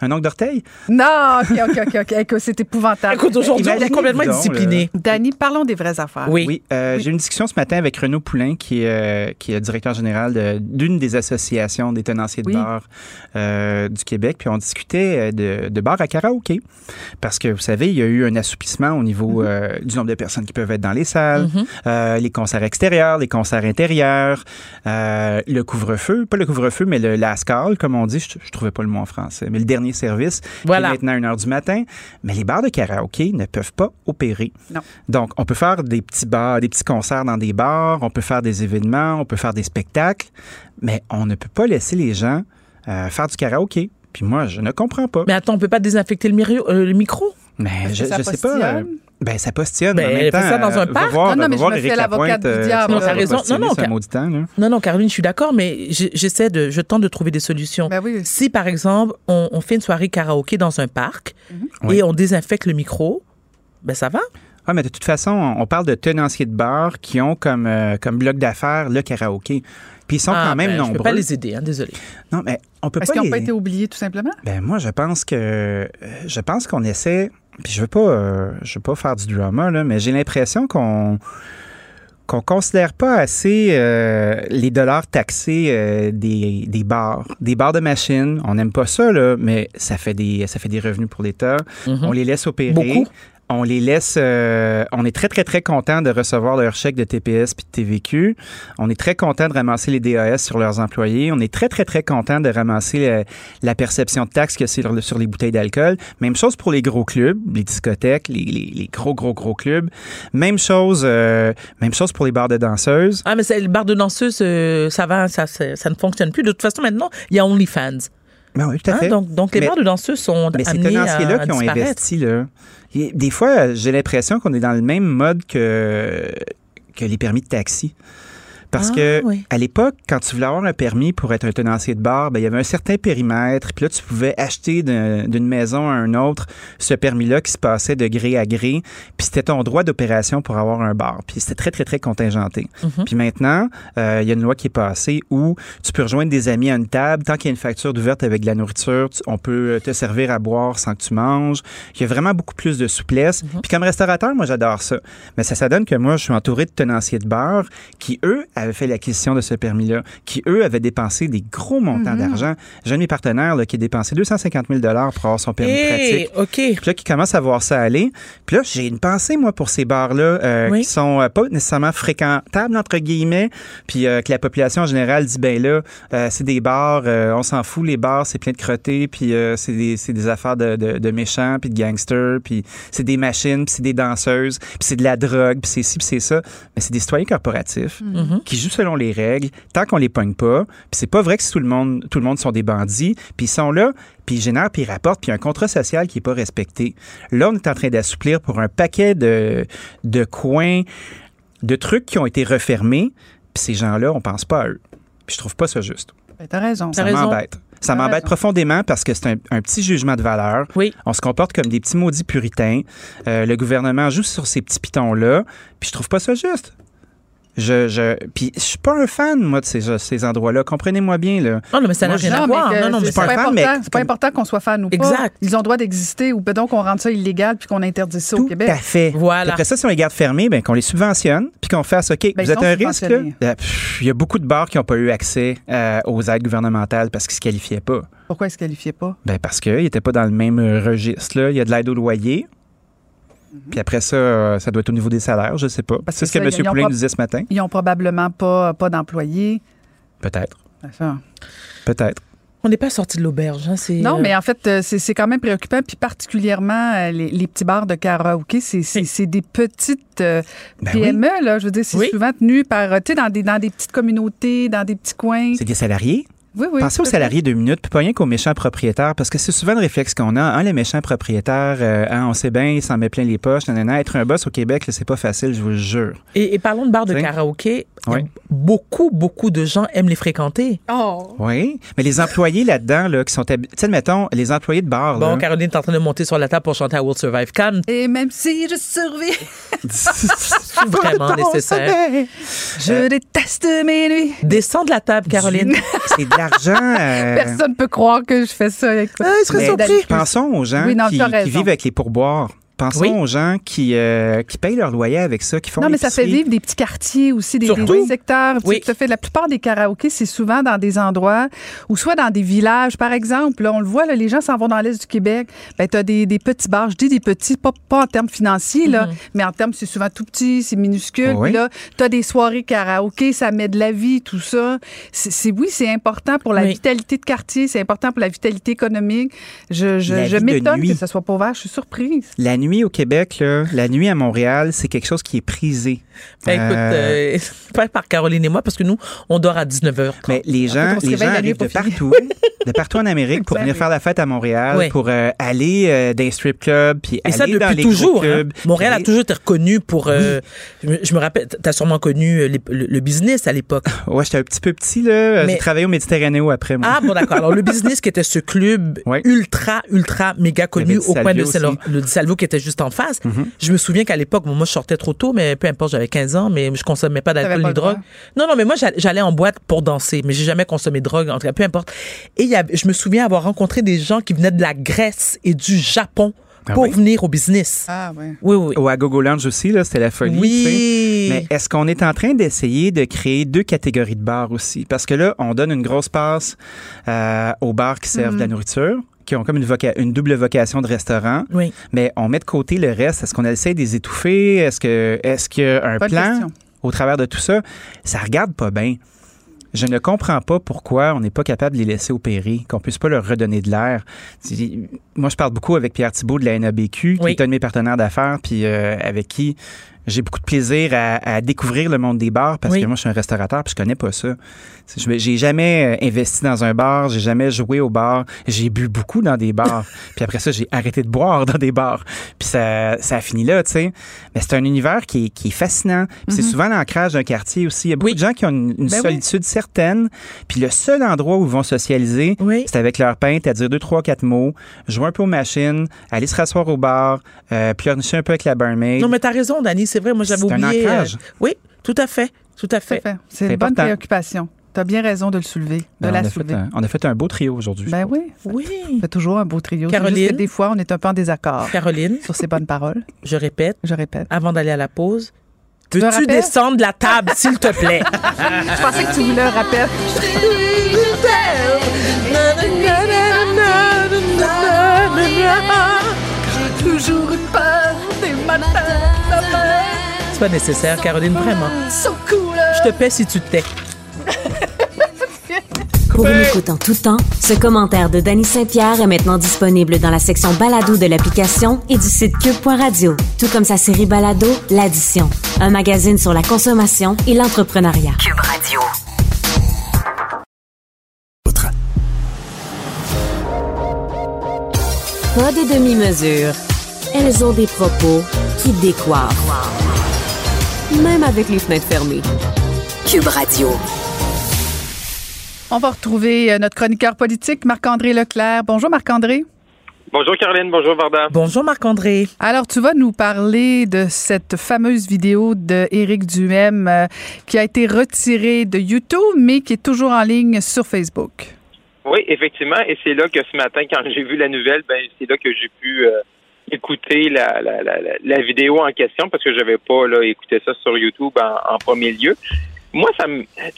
Un ongle d'orteil? Non, OK, OK, OK. Écoute, c'est épouvantable. Écoute, aujourd'hui, on est complètement donc, indiscipliné. Dani, parlons des vraies affaires. Oui. Oui, euh, j'ai eu une discussion ce matin avec Renaud Poulain, qui est, euh, qui est directeur général de- d'une des associations des tenanciers de Oui. bars euh, du Québec. Puis on discutait euh, de, de bars à karaoké. Parce que vous savez, il y a eu un assouplissement au niveau Mm-hmm. euh, du nombre de personnes qui peuvent être dans les salles, Mhm. euh, les concerts extérieurs, les concerts intérieurs, euh, le couvre-feu, pas le couvre-feu, mais le l'ASCAL, comme on dit, je, je trouvais pas le mot en français, mais le dernier service, Voilà. qui est maintenant à 1 heure du matin. Mais les bars de karaoké ne peuvent pas opérer. Non. Donc, on peut faire des petits bars, des petits concerts dans des bars, on peut faire des événements, on peut faire des spectacles, mais on ne peut pas laisser les gens euh, faire du karaoké. Puis moi, je ne comprends pas. Mais attends, on peut pas désinfecter le, euh, le micro? Mais Est-ce je, je sais pas. euh, ben, ça postillonne. Ben, en même elle fait temps, ça dans un euh, va parc? voir, Non, non, va mais je voir me Éric fais Lapointe, du euh, diable. Non, t'as raison. Non, non, Car- temps. Non, non, Caroline, je suis d'accord, mais j'essaie de, je tente de trouver des solutions. Ben oui. Si, par exemple, on, on fait une soirée karaoké dans un parc Oui. et on désinfecte le micro, ben ça va. Ah, mais de toute façon, on parle de tenanciers de bars qui ont comme, euh, comme bloc d'affaires le karaoké. Puis ils sont Ah, quand même ben, Je nombreux. peux pas les aider, hein, désolé. Non, mais on peut Est-ce pas qu'ils les... n'ont pas été oubliés, tout simplement? Ben moi, je pense que je pense qu'on essaie. Puis je veux pas, euh, je veux pas faire du drama là, mais j'ai l'impression qu'on qu'on considère pas assez euh, les dollars taxés euh, des, des bars, des bars de machines. On n'aime pas ça là, mais ça fait des ça fait des revenus pour l'État. Mhm. On les laisse opérer. Beaucoup. On les laisse. euh, on est très, très, très content de recevoir leur chèque de TPS puis de TVQ. On est très content de ramasser les DAS sur leurs employés. On est très, très, très content de ramasser euh, la perception de taxes que c'est sur, le- sur les bouteilles d'alcool. Même chose pour les gros clubs, les discothèques, les, les- les gros, gros, gros clubs. Même chose, euh, même chose pour les bars de danseuses. Ah, mais c'est- le bar de danseuse, euh, ça va, ça ne fonctionne plus. De toute façon, maintenant, il y a OnlyFans. Ben oui, tout à Hein, donc, donc, les Mais- bars de danseuses sont Mais ces amenés à, tenanciers-là qui ont investi, là, des fois, j'ai l'impression qu'on est dans le même mode que, que les permis de taxi. Parce Ah, que oui. à l'époque, quand tu voulais avoir un permis pour être un tenancier de bar, ben, il y avait un certain périmètre. Puis là, tu pouvais acheter d'un- d'une maison à un autre ce permis-là qui se passait de gré à gré. Puis c'était ton droit d'opération pour avoir un bar. Puis c'était très, très, très contingenté. Mhm. Puis maintenant, euh, il y a une loi qui est passée où tu peux rejoindre des amis à une table. Tant qu'il y a une facture d'ouverte avec de la nourriture, tu- on peut te servir à boire sans que tu manges. Il y a vraiment beaucoup plus de souplesse. Puis comme restaurateur, moi, j'adore ça. Mais ça, ça donne que moi, je suis entouré de tenanciers de bar qui, eux, avaient fait l'acquisition de ce permis-là, qui, eux, avaient dépensé des gros montants d'argent. J'ai un de mes partenaires là, qui a dépensé 250 000 pour avoir son permis Hey, pratique. OK. Puis là, qui commence à voir ça aller. Puis là, j'ai une pensée, moi, pour ces bars-là euh, Oui. qui sont euh, pas nécessairement fréquentables, entre guillemets, puis euh, que la population en général dit, ben là, euh, c'est des bars, on s'en fout, les bars, c'est plein de crottés, puis c'est des, affaires de, de, de méchants, puis de gangsters, puis c'est des machines, puis c'est des danseuses, puis c'est de la drogue, puis c'est ci, puis c'est ça. Mais c'est des citoyens corporatifs Mhm. qui jouent selon les règles, tant qu'on les pogne pas. Puis c'est pas vrai que tout le monde, tout le monde sont des bandits. Puis ils sont là, puis ils génèrent, puis ils rapportent, puis il y a un contrat social qui est pas respecté. Là, on est en train d'assouplir pour un paquet de, de coins, de trucs qui ont été refermés. Puis ces gens-là, on pense pas à eux. Puis je trouve pas ça juste. Ben, T'as raison. Ça m'embête. Ça m'embête profondément parce que c'est un, un petit jugement de valeur. Oui. On se comporte comme des petits maudits puritains. Euh, le gouvernement joue sur ces petits pitons-là. Puis je trouve pas ça juste. Je, je, puis je suis pas un fan, moi, de ces, ces endroits-là. Comprenez-moi bien, là. Non, non, mais ça n'a rien à voir. Non, non, pas fan, mais c'est pas important qu'on soit fan ou pas. Exact. Ils ont le droit d'exister ou ben donc on rende ça illégal puis qu'on interdise ça au Tout Québec. à fait. Voilà. Après ça, si on les garde fermés, ben, qu'on les subventionne, puis qu'on fasse, OK, Ben, vous êtes un risque, là. Ben, Il y a beaucoup de bars qui n'ont pas eu accès euh, aux aides gouvernementales parce qu'ils ne se qualifiaient pas. Pourquoi ils se qualifiaient pas? Ben, parce qu'ils n'étaient pas dans le même registre. Là. Il y a de l'aide au loyer. Puis après ça, euh, ça doit être au niveau des salaires, je sais pas. C'est ce que M. ils ont Poulain pas- nous disait ce matin. Ils ont probablement pas, pas d'employés. Peut-être. Peut-être. On n'est pas sorti de l'auberge. Hein, Non, euh, mais en fait, euh, c'est quand même préoccupant. Puis particulièrement, les, les petits bars de karaoké, c'est- des petites euh, Ben PME, là. Je veux dire, c'est Oui. souvent tenu par, tu sais, dans des, dans des petites communautés, dans des petits coins. C'est des salariés? Oui, oui. Pensez aux salariés deux minutes, puis pas rien qu'aux méchants propriétaires, parce que c'est souvent le réflexe qu'on a. Hein, les méchants propriétaires, euh, hein, on sait bien, ils s'en met plein les poches. nanana. Être un boss au Québec, c'est pas facile, je vous le jure. Et, et parlons de bars de karaoké. Oui. Beaucoup, beaucoup de gens aiment les fréquenter. Oh! Oui, mais les employés là-dedans, là, qui sont... Tu sais, mettons, les employés de bar, Bon, là, Caroline est en train de monter sur la table pour chanter à World Survive. Calme, Et même si je survis, <laughs> c'est vraiment nécessaire. je déteste mes nuits. Descends de la table, Caroline. c'est de l'argent... <laughs> euh, Personne ne peut croire que je fais ça. Écoute. Ah, il serait mais surpris. Pensons aux gens Oui, non, qui, vivent avec les pourboires. Pensons Oui. aux gens qui, euh, qui payent leur loyer avec ça, qui font Non, mais ça fait vivre des petits quartiers aussi, des, des secteurs. Oui. À fait. La plupart des karaokés, c'est souvent dans des endroits ou soit dans des villages. Par exemple, là, on le voit, là, les gens s'en vont dans l'Est du Québec. Ben, tu as des, des petits bars. Je dis des petits, pas, pas en termes financiers, là, mais en termes, c'est souvent tout petit, c'est minuscule. Oui. Puis là, tu as des soirées karaoké, ça met de la vie, tout ça. C'est, oui, c'est important pour la Oui. vitalité de quartier, c'est important pour la vitalité économique. Je, je, je m'étonne que ça soit pas ouvert. Je suis surprise. La nuit au Québec, là, la nuit à Montréal, c'est quelque chose qui est prisé. Ben, écoute, Euh, euh, <laughs> pas par Caroline et moi, parce que nous, on dort à 19h. Mais les gens, les gens la nuit arrivent de partout, <laughs> de partout en Amérique pour venir faire la fête à Montréal, Oui. pour euh, aller euh, dans les strip clubs, puis Et aller ça dans depuis les gros toujours. hein. clubs. Montréal a toujours été reconnu pour. euh, je, me, je me rappelle, t'as sûrement connu les- le, le business à l'époque. <laughs> Ouais, j'étais un petit peu petit là. Mais- J'ai travaillé au Méditerranéo après moi. Ah bon d'accord. Alors le business qui était ce club Ouais. ultra ultra méga connu au coin de Saint-Laurent, le Salvo qui était juste en face. Je me souviens qu'à l'époque, bon, moi je sortais trop tôt, mais peu importe, j'avais 15 ans, mais je consommais pas d'alcool ni de drogue. droit. Non non, mais moi j'allais- en boîte pour danser, mais j'ai jamais consommé de drogue en tout cas, peu importe. Et y je me souviens avoir rencontré des gens qui venaient de la Grèce et du Japon Ah pour oui? venir au business. Ah, ouais. Oui oui. Ou à Gogo Lounge aussi, là, c'était la folie. Oui. tu sais. Mais est-ce qu'on est en train d'essayer de créer deux catégories de bars aussi? Parce que là, on donne une grosse passe euh, aux bars qui servent de Mm. la nourriture, qui ont comme une, voca- une double vocation de restaurant, Oui. mais on met de côté le reste. Est-ce qu'on essaie de les étouffer? Est-ce que est-ce qu'il y a un plan au travers de tout ça? Ça regarde pas bien. Je ne comprends pas pourquoi on n'est pas capable de les laisser opérer, qu'on puisse pas leur redonner de l'air. Moi, je parle beaucoup avec Pierre Thibault de la NABQ, qui Oui. est un de mes partenaires d'affaires, puis euh, avec qui j'ai beaucoup de plaisir à, à découvrir le monde des bars parce Oui. que moi, je suis un restaurateur puis je connais pas ça. Je- J'ai jamais euh, investi dans un bar, j'ai jamais joué au bar. J'ai bu beaucoup dans des bars. <laughs> puis après ça, j'ai arrêté de boire dans des bars. Puis ça, ça a fini là, tu sais. Mais c'est un univers qui est, qui est fascinant. C'est souvent l'ancrage d'un quartier aussi. Il y a beaucoup Oui. de gens qui ont une, une Ben oui. solitude certaine. Puis le seul endroit où ils vont socialiser, c'est avec leur pinte à dire deux, trois, quatre mots, jouer un peu aux machines, aller se rasseoir au bar, euh, un peu avec la barmaid. Non, mais t'as raison, Dani, c'est vrai, moi j'avais C'est un oublié. ancrage. oui, tout à fait, tout à fait. C'est une bonne préoccupation. Tu as bien raison de le soulever, de Ben, on, la a fait soulever. un, on a fait un beau trio aujourd'hui. Ben oui, Oui. on fait toujours un beau trio. Juste Caroline. que des fois, on est un peu en désaccord Caroline, sur ces bonnes paroles. je répète, Je répète. avant d'aller à la pause, rappel? descendre de la table, s'il te plaît? Je pensais que tu voulais un rappel. J'ai toujours eu peur C'est pas nécessaire, Caroline, vraiment. Je te paie si tu te tais. <laughs> Pour une écoute en tout temps, ce commentaire de Danny Saint-Pierre est maintenant disponible dans la section balado de l'application et du site cube.radio, tout comme sa série balado L'Addition, un magazine sur la consommation et l'entrepreneuriat. Cube Radio. Pas de demi-mesure. Elles ont des propos qui décoiffent. Même avec les fenêtres fermées. Cube Radio. On va retrouver euh, notre chroniqueur politique, Marc-André Leclerc. Bonjour, Marc-André. Bonjour Caroline, bonjour Varda. Bonjour Marc-André. Alors, tu vas nous parler de cette fameuse vidéo de Éric Duhem euh, qui a été retirée de YouTube, mais qui est toujours en ligne sur Facebook. Oui, effectivement, et c'est là que ce matin, quand j'ai vu la nouvelle, ben c'est là que j'ai pu euh, écouter la, la, la, vidéo en question parce que j'avais pas là écouté ça sur YouTube en, premier lieu. Moi, ça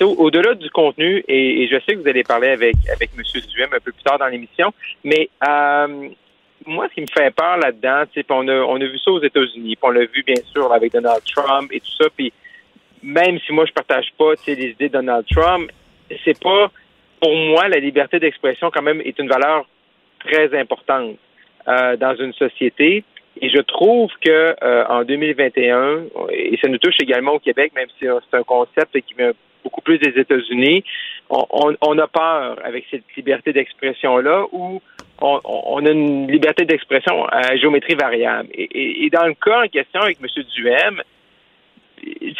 au-delà du contenu, et, je sais que vous allez parler avec avec M. Duhem un peu plus tard dans l'émission, mais euh, moi, ce qui me fait peur là-dedans, puis on a on a vu ça aux États-Unis, on l'a vu bien sûr avec Donald Trump et tout ça, puis même si moi je partage pas les idées de Donald Trump, c'est pas pour moi la liberté d'expression quand même est une valeur très importante euh, dans une société. Et je trouve que euh, en 2021, et ça nous touche également au Québec, même si c'est un concept qui vient beaucoup plus des États-Unis, on, on- on a peur avec cette liberté d'expression-là où on, on a une liberté d'expression à géométrie variable. Et, et- et dans le cas en question avec M. Duhem,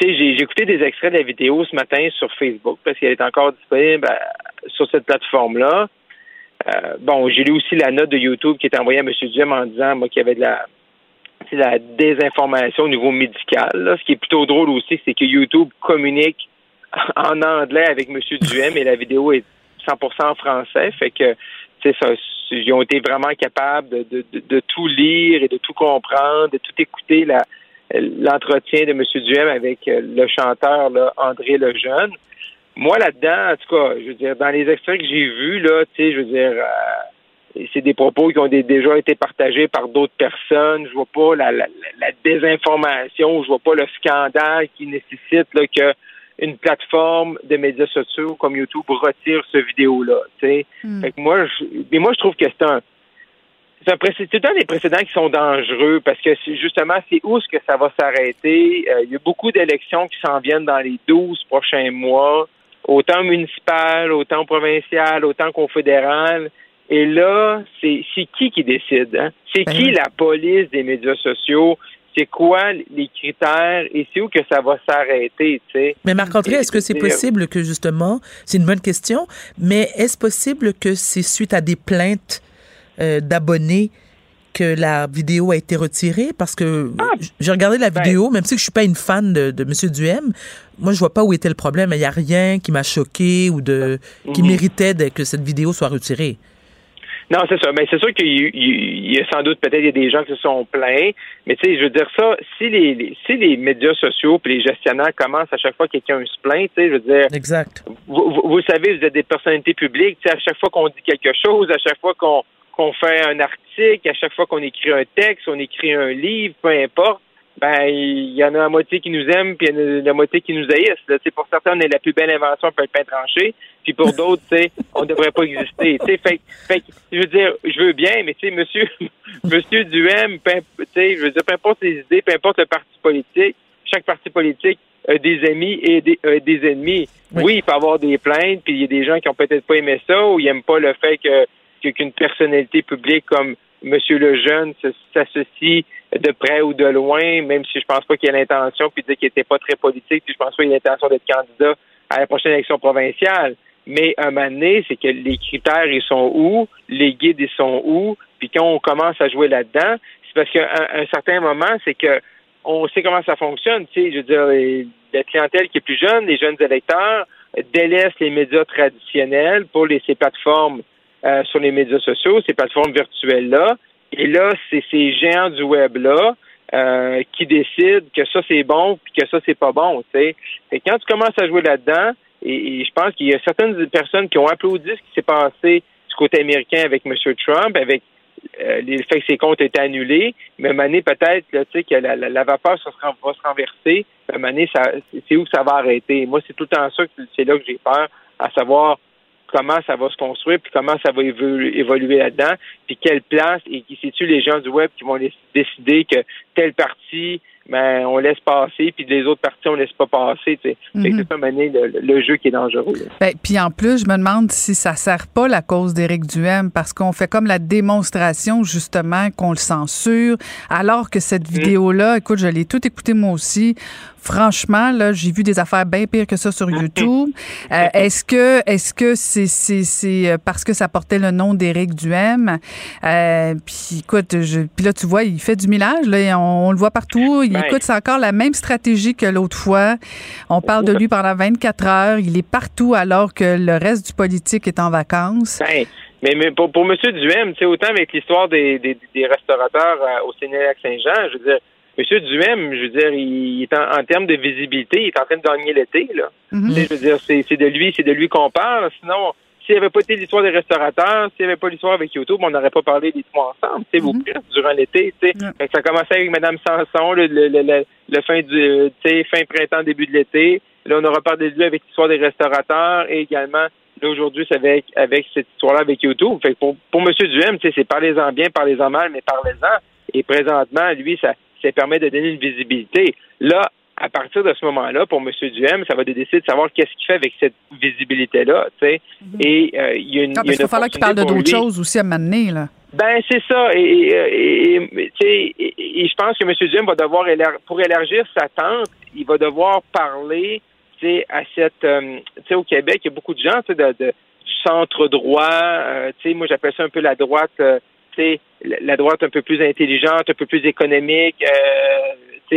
j'ai écouté des extraits de la vidéo ce matin sur Facebook parce qu'elle est encore disponible euh, sur cette plateforme-là. Euh, bon, j'ai lu aussi la note de YouTube qui est envoyée à M. Duhem en disant moi, qu'il y avait de la, la désinformation au niveau médical. là. Ce qui est plutôt drôle aussi, c'est que YouTube communique <laughs> en anglais avec M. Duhem et la vidéo est 100% en français. Fait que, ça, ils ont été vraiment capables de, tout lire et de tout comprendre, de tout écouter l'entretien de M. Duhem avec euh, le chanteur là, André Lejeune. Moi, là-dedans, en tout cas, je veux dire, dans les extraits que j'ai vus, là, tu sais, je veux dire, euh, c'est des propos qui ont des- déjà été partagés par d'autres personnes. Je vois pas la, la, la désinformation, je vois pas le scandale qui nécessite là, que une plateforme de médias sociaux comme YouTube retire ce vidéo-là. Tu sais. Fait que moi, je, mais moi, je trouve que c'est un c'est un précé- c'est tout le temps des précédents qui sont dangereux parce que justement, c'est où est-ce que ça va s'arrêter? Euh, il y a beaucoup d'élections qui s'en viennent dans les 12 prochains mois, autant municipales, autant provinciales, autant qu'au fédéral. Et là, c'est qui qui décide? Hein? C'est Ben qui oui. la police des médias sociaux? C'est quoi les critères? Et c'est où que ça va s'arrêter, tu sais? Mais Marc-André, est-ce que c'est Écoutez, possible que justement, c'est une bonne question, mais est-ce possible que c'est suite à des plaintes euh, d'abonnés que la vidéo a été retirée? Parce que j- j'ai regardé la ben- vidéo, même si je suis pas une fan de, de M. Duhem, moi je vois pas où était le problème. Il n'y a rien qui m'a choqué ou de qui Mhm. méritait de- que cette vidéo soit retirée. Non, c'est ça. Mais c'est sûr qu'il y, y a sans doute peut-être il y a des gens qui se sont plaints. Mais tu sais, je veux dire ça, si les, les- si les médias sociaux puis les gestionnaires commencent à chaque fois que quelqu'un se plaint, tu sais, je veux dire, Exact. vous, vous, vous savez, vous êtes des personnalités publiques, tu sais, à chaque fois qu'on dit quelque chose, à chaque fois qu'on qu'on fait un article, à chaque fois qu'on écrit un texte, on écrit un livre, peu importe, ben il y en a la moitié qui nous aiment, puis il y en a la moitié qui nous haïssent. Là. Pour certains, on est la plus belle invention, on peut le pain tranché, puis pour <laughs> d'autres, tu sais, on ne devrait pas exister. Tu sais, Fait, fait, que, je veux dire, je veux bien, mais tu sais, monsieur, <laughs> monsieur Duhem, je veux dire, peu importe ses idées, peu importe le parti politique, chaque parti politique a des amis et des, des ennemis. Oui. il peut avoir des plaintes, puis il y a des gens qui ont peut-être pas aimé ça ou ils n'aiment pas le fait que qu'une personnalité publique comme Monsieur Lejeune s'associe de près ou de loin, même si je pense pas qu'il ait l'intention, puis dire qu'il n'était pas très politique, puis je pense pas qu'il ait l'intention d'être candidat à la prochaine élection provinciale. Mais un moment donné, c'est que les critères, ils sont où, les guides, ils sont où, puis quand on commence à jouer là-dedans, c'est parce qu'à un, certain moment, c'est que on sait comment ça fonctionne. Tu sais, je veux dire, la clientèle qui est plus jeune, les jeunes électeurs, délaissent les médias traditionnels pour les, plateformes euh, sur les médias sociaux, ces plateformes virtuelles-là. Et là, c'est ces géants du web-là euh, qui décident que ça c'est bon puis que ça c'est pas bon. Et quand tu commences à jouer là-dedans, et, je pense qu'il y a certaines personnes qui ont applaudi ce qui s'est passé du côté américain avec M. Trump, avec euh, le fait que ses comptes étaient annulés, mais un peut-être tu sais, que la, la, vapeur va se renverser, ça, c'est où ça va arrêter? Moi, c'est tout le temps ça que c'est là que j'ai peur, à savoir comment ça va se construire, puis comment ça va évoluer là-dedans, puis quelle place, et qui c'est-tu les gens du web qui vont décider que telle partie ben on laisse passer, puis les autres parties, on laisse pas passer. Tu sais. Mm c'est le, le, jeu qui est dangereux. Ben, puis en plus, je me demande si ça sert pas la cause d'Éric Duhem, parce qu'on fait comme la démonstration, justement, qu'on le censure, alors que cette mhm. vidéo-là, écoute, je l'ai tout écouté moi aussi. Franchement, là, j'ai vu des affaires bien pires que ça sur mhm. YouTube. Euh, <laughs> est-ce que est-ce que c'est c'est euh, parce que ça portait le nom d'Éric Duhem? Euh, puis écoute, je, puis là, tu vois, il fait du millage, là, on, le voit partout. Ben, écoute, c'est encore la même stratégie que l'autre fois. On parle de lui pendant 24 heures. Il est partout alors que le reste du politique est en vacances. Ben, mais, mais pour, pour M. Duhem, autant avec l'histoire des, des, restaurateurs euh, au Sénégal-Saint-Jean, je veux dire, M. Duhem, je veux dire, il est en, termes de visibilité, il est en train de gagner l'été, là. Mhm. Je veux dire, c'est de lui, c'est de lui qu'on parle. Sinon, s'il n'y avait pas été l'histoire des restaurateurs, s'il n'y avait pas l'histoire avec YouTube, on n'aurait pas parlé des trois ensemble, tu sais, mm durant l'été, tu sais. Ça a commencé avec Mme Sanson, le, le, le, le fin du, tu sais, fin printemps, début de l'été. Là, on aura parlé de lui avec l'histoire des restaurateurs et également, là, aujourd'hui, c'est avec, avec cette histoire-là avec YouTube. Fait que pour, pour M. Duhem, tu sais, c'est parlez-en bien, parlez-en mal, mais parlez-en. Et présentement, lui, ça, ça permet de donner une visibilité. Là, à partir de ce moment-là, pour M. Duhem, ça va décider de savoir qu'est-ce qu'il fait avec cette visibilité-là, tu sais. Mhm. Et euh, il y a une. Ah, il va falloir qu'il parle de d'autres choses aussi à m'amener, là. Ben, c'est ça. Et, et, et, je pense que M. Duhem va devoir, pour élargir sa tente, il va devoir parler, tu sais, à cette, euh, tu sais, au Québec, il y a beaucoup de gens, tu sais, de, de, du centre droit, euh, tu sais, moi j'appelle ça un peu la droite, la droite un peu plus intelligente, un peu plus économique,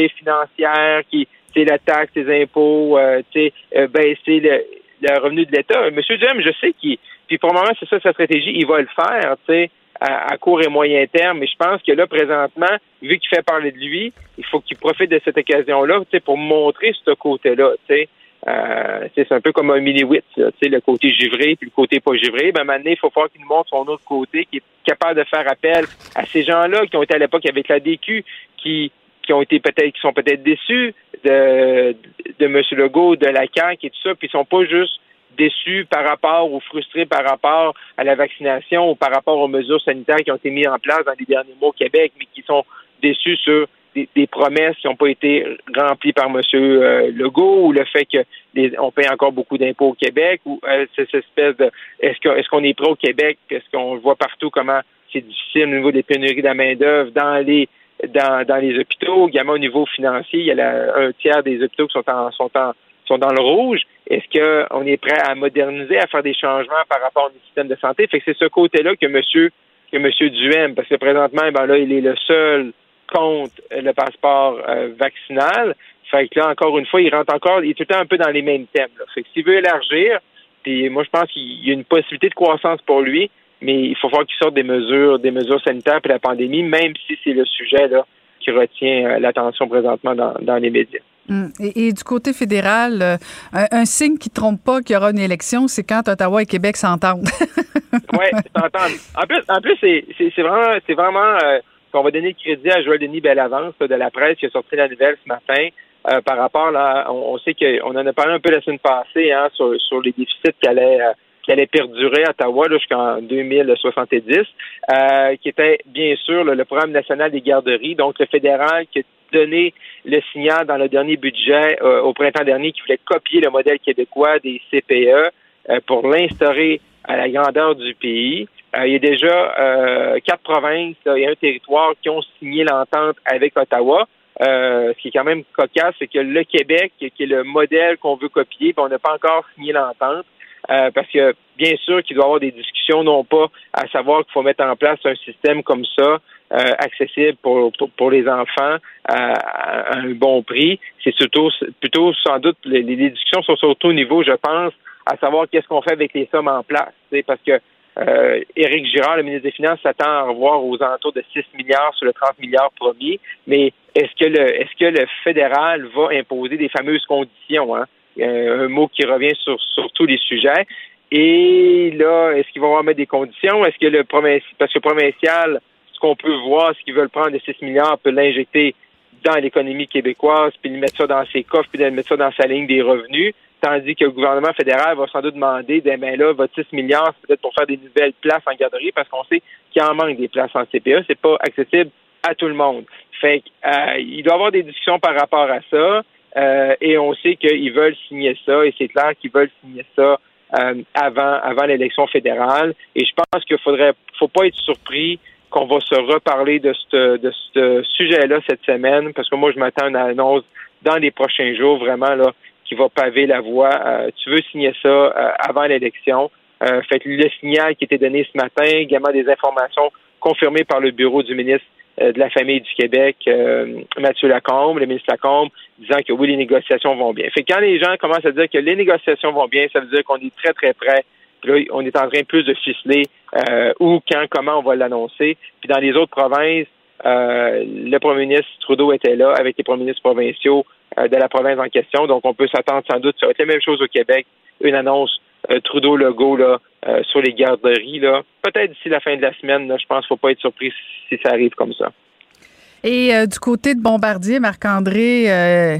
financière, qui, c'est la taxe, les impôts, euh, euh, baisser le, revenu de l'État. Monsieur Duhem, je sais qu'il, puis pour le moment, c'est ça sa stratégie, il va le faire, tu sais, à, court et moyen terme. Mais je pense que là, présentement, vu qu'il fait parler de lui, il faut qu'il profite de cette occasion-là, pour montrer ce côté-là, tu sais. Euh, c'est un peu comme un mini-wit, le côté givré puis le côté pas givré. Ben, maintenant, il faut voir qu'il nous montre son autre côté, qui est capable de faire appel à ces gens-là qui ont été à l'époque avec la DQ, qui qui ont été peut-être qui sont peut-être déçus de, de M. Legault, de la CAQ et tout ça, puis ils sont pas juste déçus par rapport ou frustrés par rapport à la vaccination ou par rapport aux mesures sanitaires qui ont été mises en place dans les derniers mois au Québec, mais qui sont déçus sur des, promesses qui n'ont pas été remplies par M. Euh, Legault ou le fait qu'on paye encore beaucoup d'impôts au Québec ou euh, cette espèce de est-ce qu'on est, qu'on est prêt au Québec, est-ce qu'on voit partout comment c'est difficile au niveau des pénuries de la main-d'œuvre dans les dans, dans les hôpitaux, également au niveau financier, il y a un tiers des hôpitaux qui sont en, sont en, sont dans le rouge. Est-ce qu'on est prêt à moderniser, à faire des changements par rapport au système de santé? Fait que c'est ce côté-là que monsieur, que monsieur Duhem, parce que présentement, ben là, il est le seul contre le passeport euh, vaccinal. Fait que là, encore une fois, il rentre encore, il est tout le temps un peu dans les mêmes thèmes. Là. Fait que s'il veut élargir, puis moi, je pense qu'il y a une possibilité de croissance pour lui, mais il faut voir qu'il sorte des mesures, des mesures sanitaires pour la pandémie, même si c'est le sujet là, qui retient euh, l'attention présentement dans, dans les médias. Hum. Et, du côté fédéral, euh, un, signe qui ne trompe pas qu'il y aura une élection, c'est quand Ottawa et Québec s'entendent. <laughs> oui, s'entendent. En plus, en plus c'est vraiment, c'est vraiment euh, qu'on va donner crédit à Joël Denis Bellavance de la presse qui a sorti la nouvelle ce matin. par rapport là, on, sait qu'on en a parlé un peu la semaine passée hein, sur, sur les déficits qui allaient allait perdurer à Ottawa jusqu'en 2070, euh, qui était bien sûr le programme national des garderies, donc le fédéral qui a donné le signal dans le dernier budget euh, au printemps dernier qui voulait copier le modèle québécois des CPE euh, pour l'instaurer à la grandeur du pays. il y a déjà quatre provinces et un territoire qui ont signé l'entente avec Ottawa. ce qui est quand même cocasse, c'est que le Québec, qui est le modèle qu'on veut copier, ben, on n'a pas encore signé l'entente. Euh, parce que bien sûr qu'il doit y avoir des discussions, non pas à savoir qu'il faut mettre en place un système comme ça, euh, accessible pour, pour, les enfants à, un bon prix. C'est surtout plutôt sans doute les, les, discussions sont surtout au niveau, je pense, à savoir qu'est-ce qu'on fait avec les sommes en place. Parce que euh, Éric Girard, le ministre des Finances, s'attend à revoir aux alentours de 6 milliards sur le 30 milliards promis. Mais est-ce que le est-ce que le fédéral va imposer des fameuses conditions? Hein? Euh, un mot qui revient sur, sur tous les sujets. Et là, est-ce qu'ils vont mettre des conditions? Est-ce que le provincial, parce que provincial, ce qu'on peut voir, ce qu'ils veulent prendre de 6 milliards, peut l'injecter dans l'économie québécoise, puis mettre ça dans ses coffres, puis mettre ça dans sa ligne des revenus, tandis que le gouvernement fédéral va sans doute demander, ben, ben là, votre 6 milliards, c'est peut-être pour faire des nouvelles places en garderie, parce qu'on sait qu'il en manque des places en CPA, c'est pas accessible à tout le monde. Fait euh, il doit y avoir des discussions par rapport à ça. Euh, et on sait qu'ils veulent signer ça, et c'est clair qu'ils veulent signer ça euh, avant, avant l'élection fédérale. Et je pense qu'il faudrait, faut pas être surpris qu'on va se reparler de ce de ce sujet-là cette semaine, parce que moi, je m'attends à une annonce dans les prochains jours, vraiment, là, qui va paver la voie. Euh, tu veux signer ça avant l'élection. fait que le signal qui était donné ce matin, également des informations confirmées par le bureau du ministre euh, de la famille du Québec, euh, Mathieu Lacombe, le ministre Lacombe, disant que oui, les négociations vont bien. Fait que quand les gens commencent à dire que les négociations vont bien, ça veut dire qu'on est très, très près. Puis là, on est en train plus de ficeler euh, où, quand, comment on va l'annoncer. Puis dans les autres provinces, le premier ministre Trudeau était là avec les premiers ministres provinciaux de la province en question. Donc, on peut s'attendre sans doute, ça va être la même chose au Québec, une annonce Trudeau-Legault là, sur les garderies. Là. Peut-être d'ici la fin de la semaine, je pense qu'il ne faut pas être surpris si ça arrive comme ça. Et euh, du côté de Bombardier, Marc-André, euh,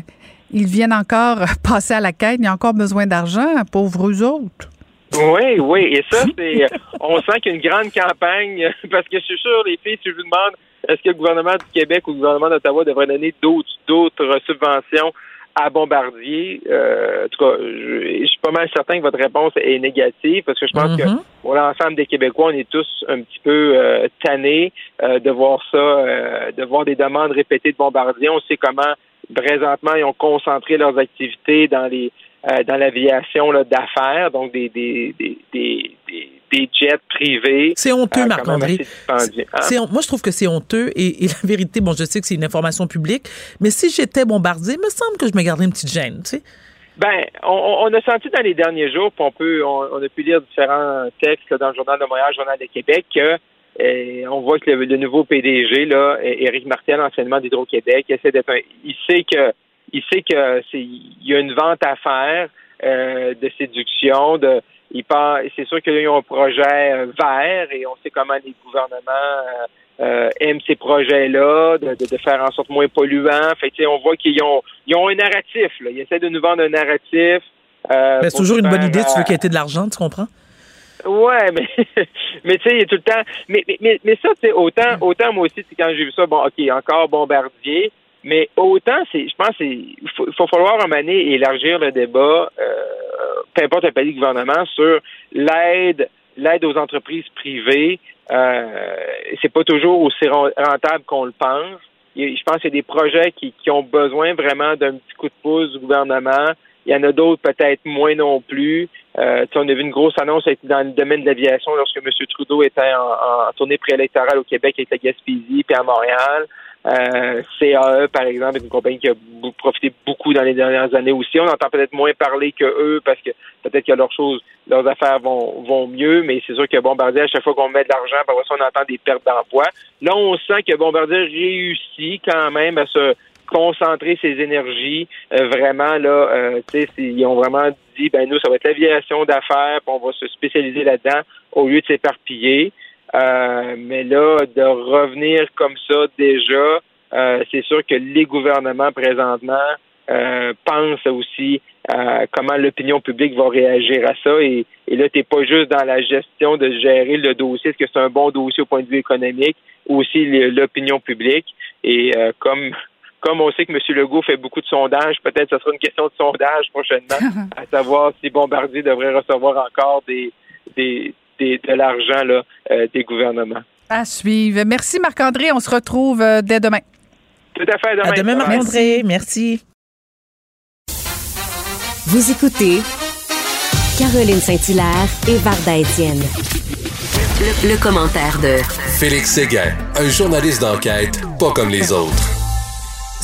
ils viennent encore <laughs> passer à la quête. Il y a encore besoin d'argent, pauvres eux autres. Oui, oui. Et ça, <laughs> c'est. on sent qu'il y a une grande campagne <laughs> parce que je suis sûr, les filles, si je vous demande est-ce que le gouvernement du Québec ou le gouvernement d'Ottawa devrait donner d'autres d'autres subventions à Bombardier? Euh, en tout cas, je, suis pas mal certain que votre réponse est négative parce que je pense que mm-hmm. pour l'ensemble des Québécois, on est tous un petit peu euh, tannés euh, de voir ça, euh, de voir des demandes répétées de Bombardier. On sait comment présentement ils ont concentré leurs activités dans les dans l'aviation d'affaires, donc des, des, des, des des jets privés. C'est honteux, euh, Marc-André. Hein? Moi, je trouve que c'est honteux et, <laughs> la vérité, bon, je sais que c'est une information publique, mais si j'étais bombardier, il me semble que je me gardais une petite gêne, tu sais. Ben, on, a senti dans les derniers jours, puis on peut, on, a pu lire différents textes dans le Journal de Montréal, le Journal de Québec, que euh, on voit que le, nouveau PDG, là, Éric Martel, anciennement d'Hydro-Québec, essaie d'être il sait que il sait que c'est il y a une vente à faire euh, de séduction, de il c'est sûr qu'ils ont un projet euh, vert et on sait comment les gouvernements euh, euh, aiment ces projets-là, de, de, faire en sorte moins polluants. Fait on voit qu'ils ont, ils ont un narratif. Là. Ils essaient de nous vendre un narratif. Euh, c'est toujours une bonne idée. Tu veux qu'il y ait de l'argent, tu comprends? Ouais, <laughs> mais mais tu sais, il y a tout le temps. Mais mais mais ça, c'est autant autant moi aussi, c'est quand j'ai vu ça. Bon, ok, encore Bombardier. Mais autant, c'est, je pense, il faut, faut, falloir un moment élargir le débat, euh, peu importe le pays de gouvernement, sur l'aide, l'aide aux entreprises privées. Euh, c'est pas toujours aussi rentable qu'on le pense. Je pense qu'il y a des projets qui, qui ont besoin vraiment d'un petit coup de pouce du gouvernement. Il y en a d'autres peut-être moins non plus. Euh, on a vu une grosse annonce dans le domaine de l'aviation lorsque M. Trudeau était en, en tournée préélectorale au Québec avec la Gaspésie puis à Montréal. Euh, CAE, par exemple, est une compagnie qui a profité beaucoup dans les dernières années aussi. On entend peut-être moins parler que eux parce que peut-être que leurs choses, leurs affaires vont, vont mieux, mais c'est sûr que Bombardier, à chaque fois qu'on met de l'argent, parfois on entend des pertes d'emploi. Là, on sent que Bombardier réussit quand même à se concentrer ses énergies euh, vraiment là euh, ils ont vraiment dit ben nous ça va être l'aviation d'affaires on va se spécialiser là-dedans au lieu de s'éparpiller euh, mais là, de revenir comme ça déjà, euh, c'est sûr que les gouvernements présentement euh, pense aussi à comment l'opinion publique va réagir à ça. Et, et là, tu n'es pas juste dans la gestion de gérer le dossier, est-ce que c'est un bon dossier au point de vue économique, aussi l'opinion publique. Et euh, comme comme on sait que M. Legault fait beaucoup de sondages, peut-être ce sera une question de sondage prochainement, <laughs> à savoir si Bombardier devrait recevoir encore des, des, de l'argent là, euh, des gouvernements. À suivre. Merci Marc-André. On se retrouve euh, dès demain. Tout à fait. Demain, à demain Marc-André. Merci. Vous écoutez Caroline Saint-Hilaire et Varda Étienne. Le, le, commentaire de Félix Séguin, un journaliste d'enquête pas comme les autres.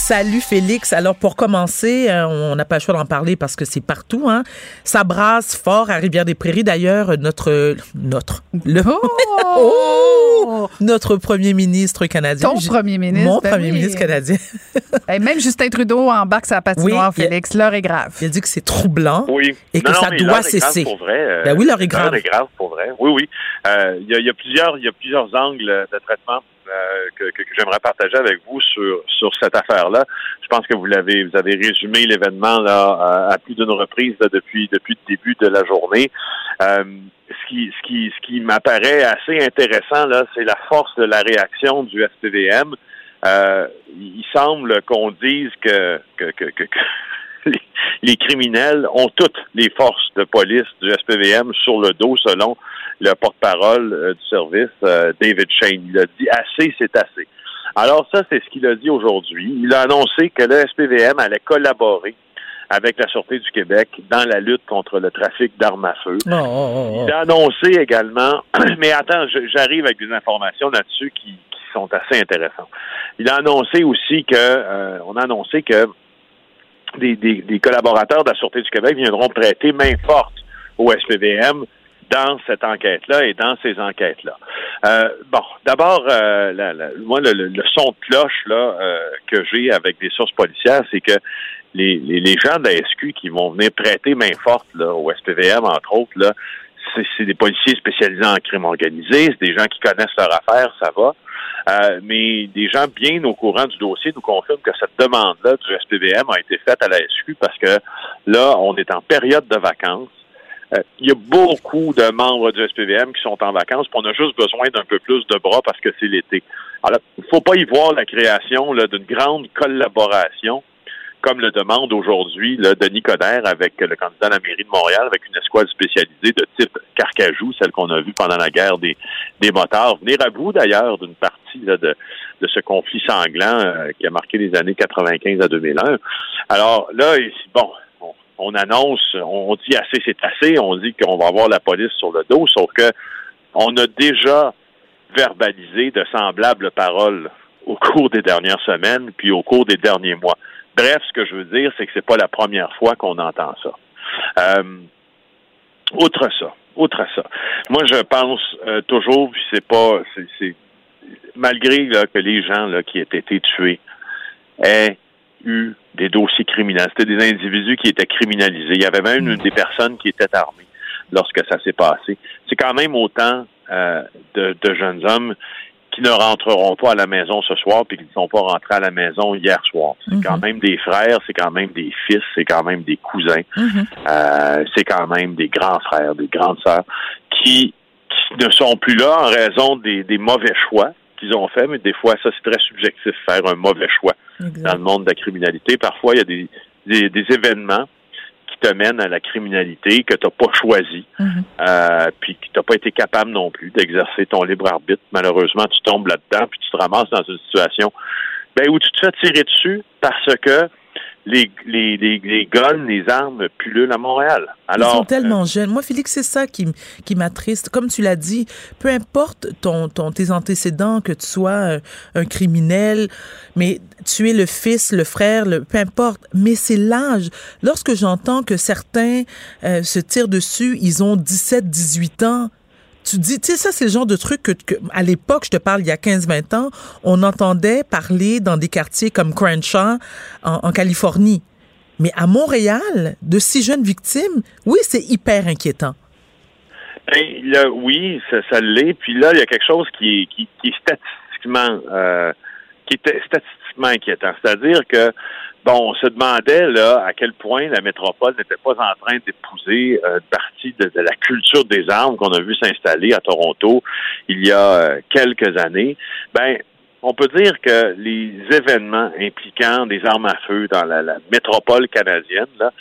Salut Félix. Alors pour commencer, euh, on n'a pas le choix d'en parler parce que c'est partout. Hein. Ça brasse fort à Rivière-des-Prairies. D'ailleurs, notre notre le <laughs> oh! notre premier ministre canadien. Ton premier ministre. Mon ben premier ministre canadien. <laughs> même Justin Trudeau embarque sa patinoire, oui, Félix. L'heure est grave. Il a dit que c'est troublant. Oui. Et que ça doit cesser. Pour vrai. Euh, ben oui, l'heure est grave. L'heure est grave pour vrai. Oui, oui. Euh, il y, y, a plusieurs, il y a plusieurs angles de traitement euh, que, j'aimerais partager avec vous sur, sur cette affaire-là. Je pense que vous l'avez vous avez résumé l'événement là à, plus d'une reprise depuis depuis le début de la journée. Euh, ce qui ce qui ce qui m'apparaît assez intéressant là, c'est la force de la réaction du SPVM. Euh, il semble qu'on dise que, <laughs> les, criminels ont toutes les forces de police du SPVM sur le dos selon le porte-parole euh, du service, euh, David Shane. Il a dit assez, c'est assez. Alors ça, c'est ce qu'il a dit aujourd'hui. Il a annoncé que le SPVM allait collaborer avec la Sûreté du Québec dans la lutte contre le trafic d'armes à feu. Oh, oh, oh, il a annoncé également, <clears throat> mais attends, j'arrive avec des informations là-dessus qui, qui, sont assez intéressantes. Il a annoncé aussi que, euh, on a annoncé que des, des, des collaborateurs de la Sûreté du Québec viendront prêter main forte au SPVM dans cette enquête-là et dans ces enquêtes-là. Euh, bon, d'abord, euh, moi, le, son de cloche là euh, que j'ai avec des sources policières, c'est que les, les, gens de la SQ qui vont venir prêter main forte là, au SPVM, entre autres, c'est des policiers spécialisés en crime organisé, c'est des gens qui connaissent leur affaire, ça va. Mais des gens bien au courant du dossier nous confirment que cette demande-là du SPVM a été faite à la SQ parce que là, on est en période de vacances. Euh, il y a beaucoup de membres du SPVM qui sont en vacances, puis on a juste besoin d'un peu plus de bras parce que c'est l'été. Alors, il ne faut pas y voir la création d'une grande collaboration comme le demande aujourd'hui Denis Coderre avec le candidat à la mairie de Montréal, avec une escouade spécialisée de type Carcajou, celle qu'on a vue pendant la guerre des, des motards. Venir à bout d'ailleurs d'une partie de, de ce conflit sanglant euh, qui a marqué les années 95 à 2001. Alors là, bon, on annonce, on dit assez, c'est assez, on dit qu'on va avoir la police sur le dos, sauf que on a déjà verbalisé de semblables paroles au cours des dernières semaines, puis au cours des derniers mois. Bref, ce que je veux dire, c'est que c'est pas la première fois qu'on entend ça. Euh, outre ça, outre ça, moi je pense euh, toujours, c'est pas, c'est malgré que les gens là, qui aient été tués eu des dossiers criminels. C'était des individus qui étaient criminalisés. Il y avait même une des personnes qui était armée lorsque ça s'est passé. C'est quand même autant euh, de, jeunes hommes qui ne rentreront pas à la maison ce soir puis qui ne sont pas rentrés à la maison hier soir. C'est quand mhm. même des frères, c'est quand même des fils, c'est quand même des cousins, mhm. euh, c'est quand même des grands frères, des grandes sœurs qui, ne sont plus là en raison des, des mauvais choix qu'ils ont fait, mais des fois, ça, c'est très subjectif, faire un mauvais choix dans le monde de la criminalité. Parfois, il y a des, des, événements qui te mènent à la criminalité que tu n'as pas choisi, mm-hmm. euh, puis que tu n'as pas été capable non plus d'exercer ton libre arbitre. Malheureusement, tu tombes là-dedans, puis tu te ramasses dans une situation ben, où tu te fais tirer dessus parce que les, les, les, les guns, les armes pullulent à Montréal. Alors, Ils sont tellement euh, jeunes. Moi, Félix, c'est ça qui, qui m'attriste. Comme tu l'as dit, peu importe ton, ton, tes antécédents, que tu sois un, un, criminel, mais tu es le fils, le frère, le, peu importe. Mais c'est l'âge. Lorsque j'entends que certains euh, se tirent dessus, ils ont 17, 18 ans, tu dis, tu sais, ça, c'est le genre de truc que, à l'époque, je te parle il y a 15-20 ans, on entendait parler dans des quartiers comme Crenshaw, en, Californie. Mais à Montréal, de si jeunes victimes, oui, c'est hyper inquiétant. Ben, oui, ça, l'est. Puis là, il y a quelque chose qui qui, est statistiquement, euh, qui est statistiquement inquiétant. C'est-à-dire que bon, on se demandait là à quel point la métropole n'était pas en train d'épouser euh, une partie de, la culture des armes qu'on a vu s'installer à Toronto il y a euh, quelques années. Ben, on peut dire que les événements impliquant des armes à feu dans la, métropole canadienne, là,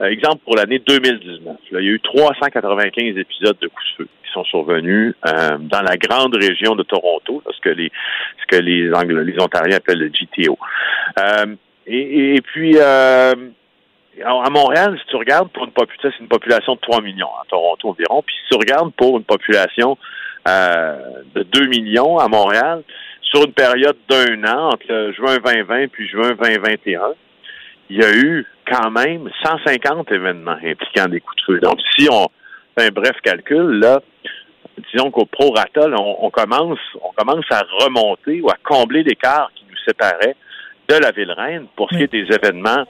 euh, exemple pour l'année 2019, il y a eu 395 épisodes de coups de feu qui sont survenus dans la grande région de Toronto, ce que les ce que les Anglais, les Ontariens appellent le GTO. Et, puis à Montréal, si tu regardes pour une population, c'est une population de 3 millions à Toronto environ, puis si tu regardes pour une population de 2 millions à Montréal, sur une période d'un an, entre juin 2020 puis juin 2021, il y a eu quand même 150 événements impliquant des coups de feu. Donc, si on fait un bref calcul, là, disons qu'au prorata, on, on, commence, on commence à remonter ou à combler l'écart qui nous séparait de la ville reine pour ce qui est des événements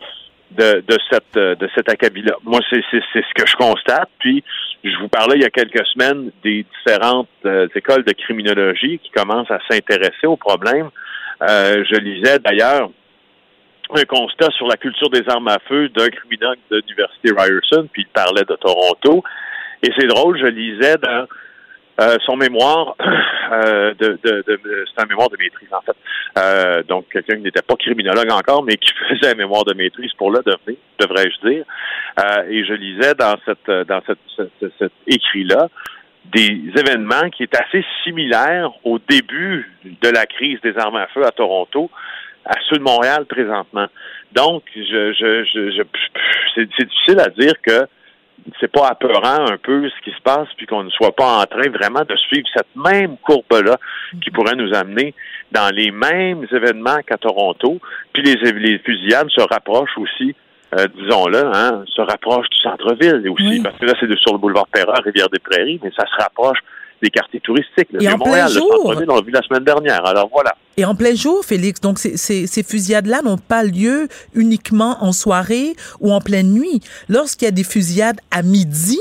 de, de cette de cet acabit-là. Moi, c'est ce que je constate. Puis, je vous parlais il y a quelques semaines des différentes euh, écoles de criminologie qui commencent à s'intéresser au problème. Euh, je lisais d'ailleurs un constat sur la culture des armes à feu d'un criminologue de l'Université Ryerson, puis il parlait de Toronto. Et c'est drôle, je lisais dans euh, son mémoire <clears throat> euh, de, de, de c'est un mémoire de maîtrise en fait. Euh, donc quelqu'un qui n'était pas criminologue encore, mais qui <laughs> faisait un mémoire de maîtrise pour le devenir, devrais-je dire. et je lisais dans cette dans cette, cet écrit-là des événements qui étaient assez similaires au début de la crise des armes à feu à Toronto à ceux de Montréal présentement. Donc, je, je, je, je c'est difficile à dire que c'est pas apeurant un peu ce qui se passe, puis qu'on ne soit pas en train vraiment de suivre cette même courbe-là qui mhm. pourrait nous amener dans les mêmes événements qu'à Toronto. Puis les, les fusillades se rapprochent aussi, euh, disons-le, hein, se rapprochent du centre-ville aussi, parce que là, c'est sur le boulevard Perreur, Rivière-des-Prairies, mais ça se rapproche des quartiers touristiques. Et en Montréal, plein jour. on l'a vu la semaine dernière. Alors voilà. Et en plein jour, Félix. Donc ces, ces, fusillades-là n'ont pas lieu uniquement en soirée ou en pleine nuit. Lorsqu'il y a des fusillades à midi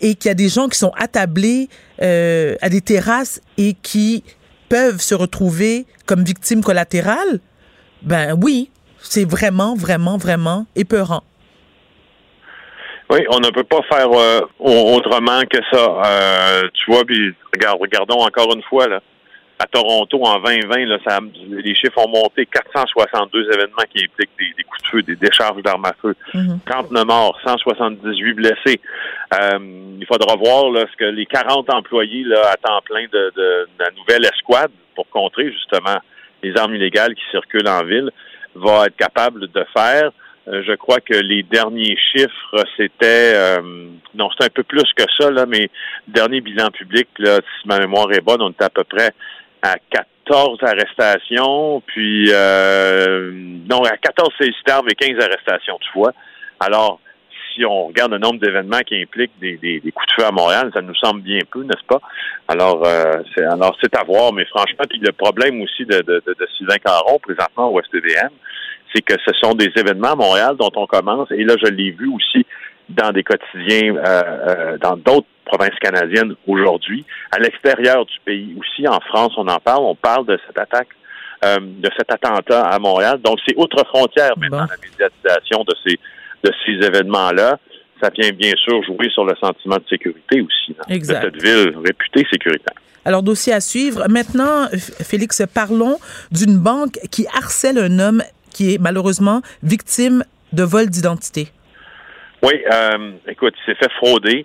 et qu'il y a des gens qui sont attablés euh, à des terrasses et qui peuvent se retrouver comme victimes collatérales, ben oui, c'est vraiment, vraiment, vraiment épeurant. Oui, on ne peut pas faire euh, autrement que ça. Euh, tu vois, puis regarde, regardons encore une fois là. À Toronto, en 2020, là, ça, les chiffres ont monté 462 événements qui impliquent des, coups de feu, des décharges d'armes à feu. 39 mhm. morts, 178 blessés. Euh, il faudra voir là, ce que les 40 employés là, à temps plein de, de, de la nouvelle escouade pour contrer justement les armes illégales qui circulent en ville va être capable de faire. Euh, je crois que les derniers chiffres, c'était euh, non, c'est un peu plus que ça, là, mais dernier bilan public, là, si ma mémoire est bonne, on était à peu près à 14 arrestations, puis euh, non, à 14 saisies d'armes et 15 arrestations, tu vois. Alors, si on regarde le nombre d'événements qui impliquent des, des, coups de feu à Montréal, ça nous semble bien peu, n'est-ce pas? Alors, c'est alors c'est à voir, mais franchement, puis le problème aussi de, de, de, de Sylvain Caron, présentement au STDM, c'est que ce sont des événements à Montréal dont on commence, et là, je l'ai vu aussi dans des quotidiens euh, euh, dans d'autres provinces canadiennes aujourd'hui, à l'extérieur du pays aussi, en France, on en parle, on parle de cette attaque, euh, de cet attentat à Montréal. Donc, c'est outre frontière maintenant la médiatisation de ces de ces événements-là. Ça vient bien sûr jouer sur le sentiment de sécurité aussi hein, de cette ville réputée sécuritaire. Alors, dossier à suivre. Maintenant, Félix, parlons d'une banque qui harcèle un homme qui est malheureusement victime de vol d'identité. Oui, euh, écoute, il s'est fait frauder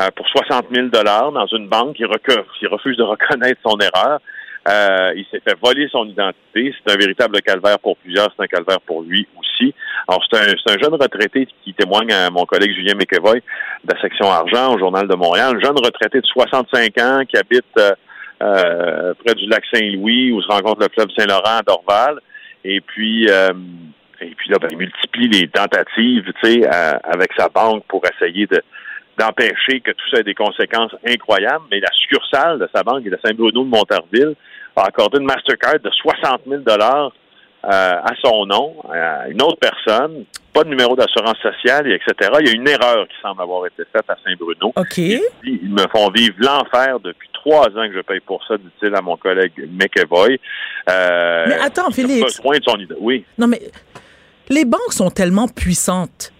euh, pour 60 000 dollars dans une banque qui, refuse de reconnaître son erreur. Euh, il s'est fait voler son identité. C'est un véritable calvaire pour plusieurs. C'est un calvaire pour lui aussi. Alors, c'est un, un, jeune retraité qui témoigne à mon collègue Julien McEvoy de la section argent au Journal de Montréal. Un jeune retraité de 65 ans qui habite près du lac Saint-Louis où se rencontre le club Saint-Laurent à Dorval. Et puis, euh, et puis là, ben, il multiplie les tentatives, tu sais, avec sa banque pour essayer de d'empêcher que tout ça ait des conséquences incroyables. Mais la succursale de sa banque est de Saint-Bruno de Montarville a accordé une Mastercard de 60 000 dollars à son nom, à une autre personne, pas de numéro d'assurance sociale, etc. Il y a une erreur qui semble avoir été faite à Saint-Bruno. OK. Ils me font vivre l'enfer depuis trois ans que je paye pour ça, dit-il à mon collègue McEvoy. Euh, mais attends, Philippe. Besoin de son idée. Oui. Non, mais Les banques sont tellement puissantes.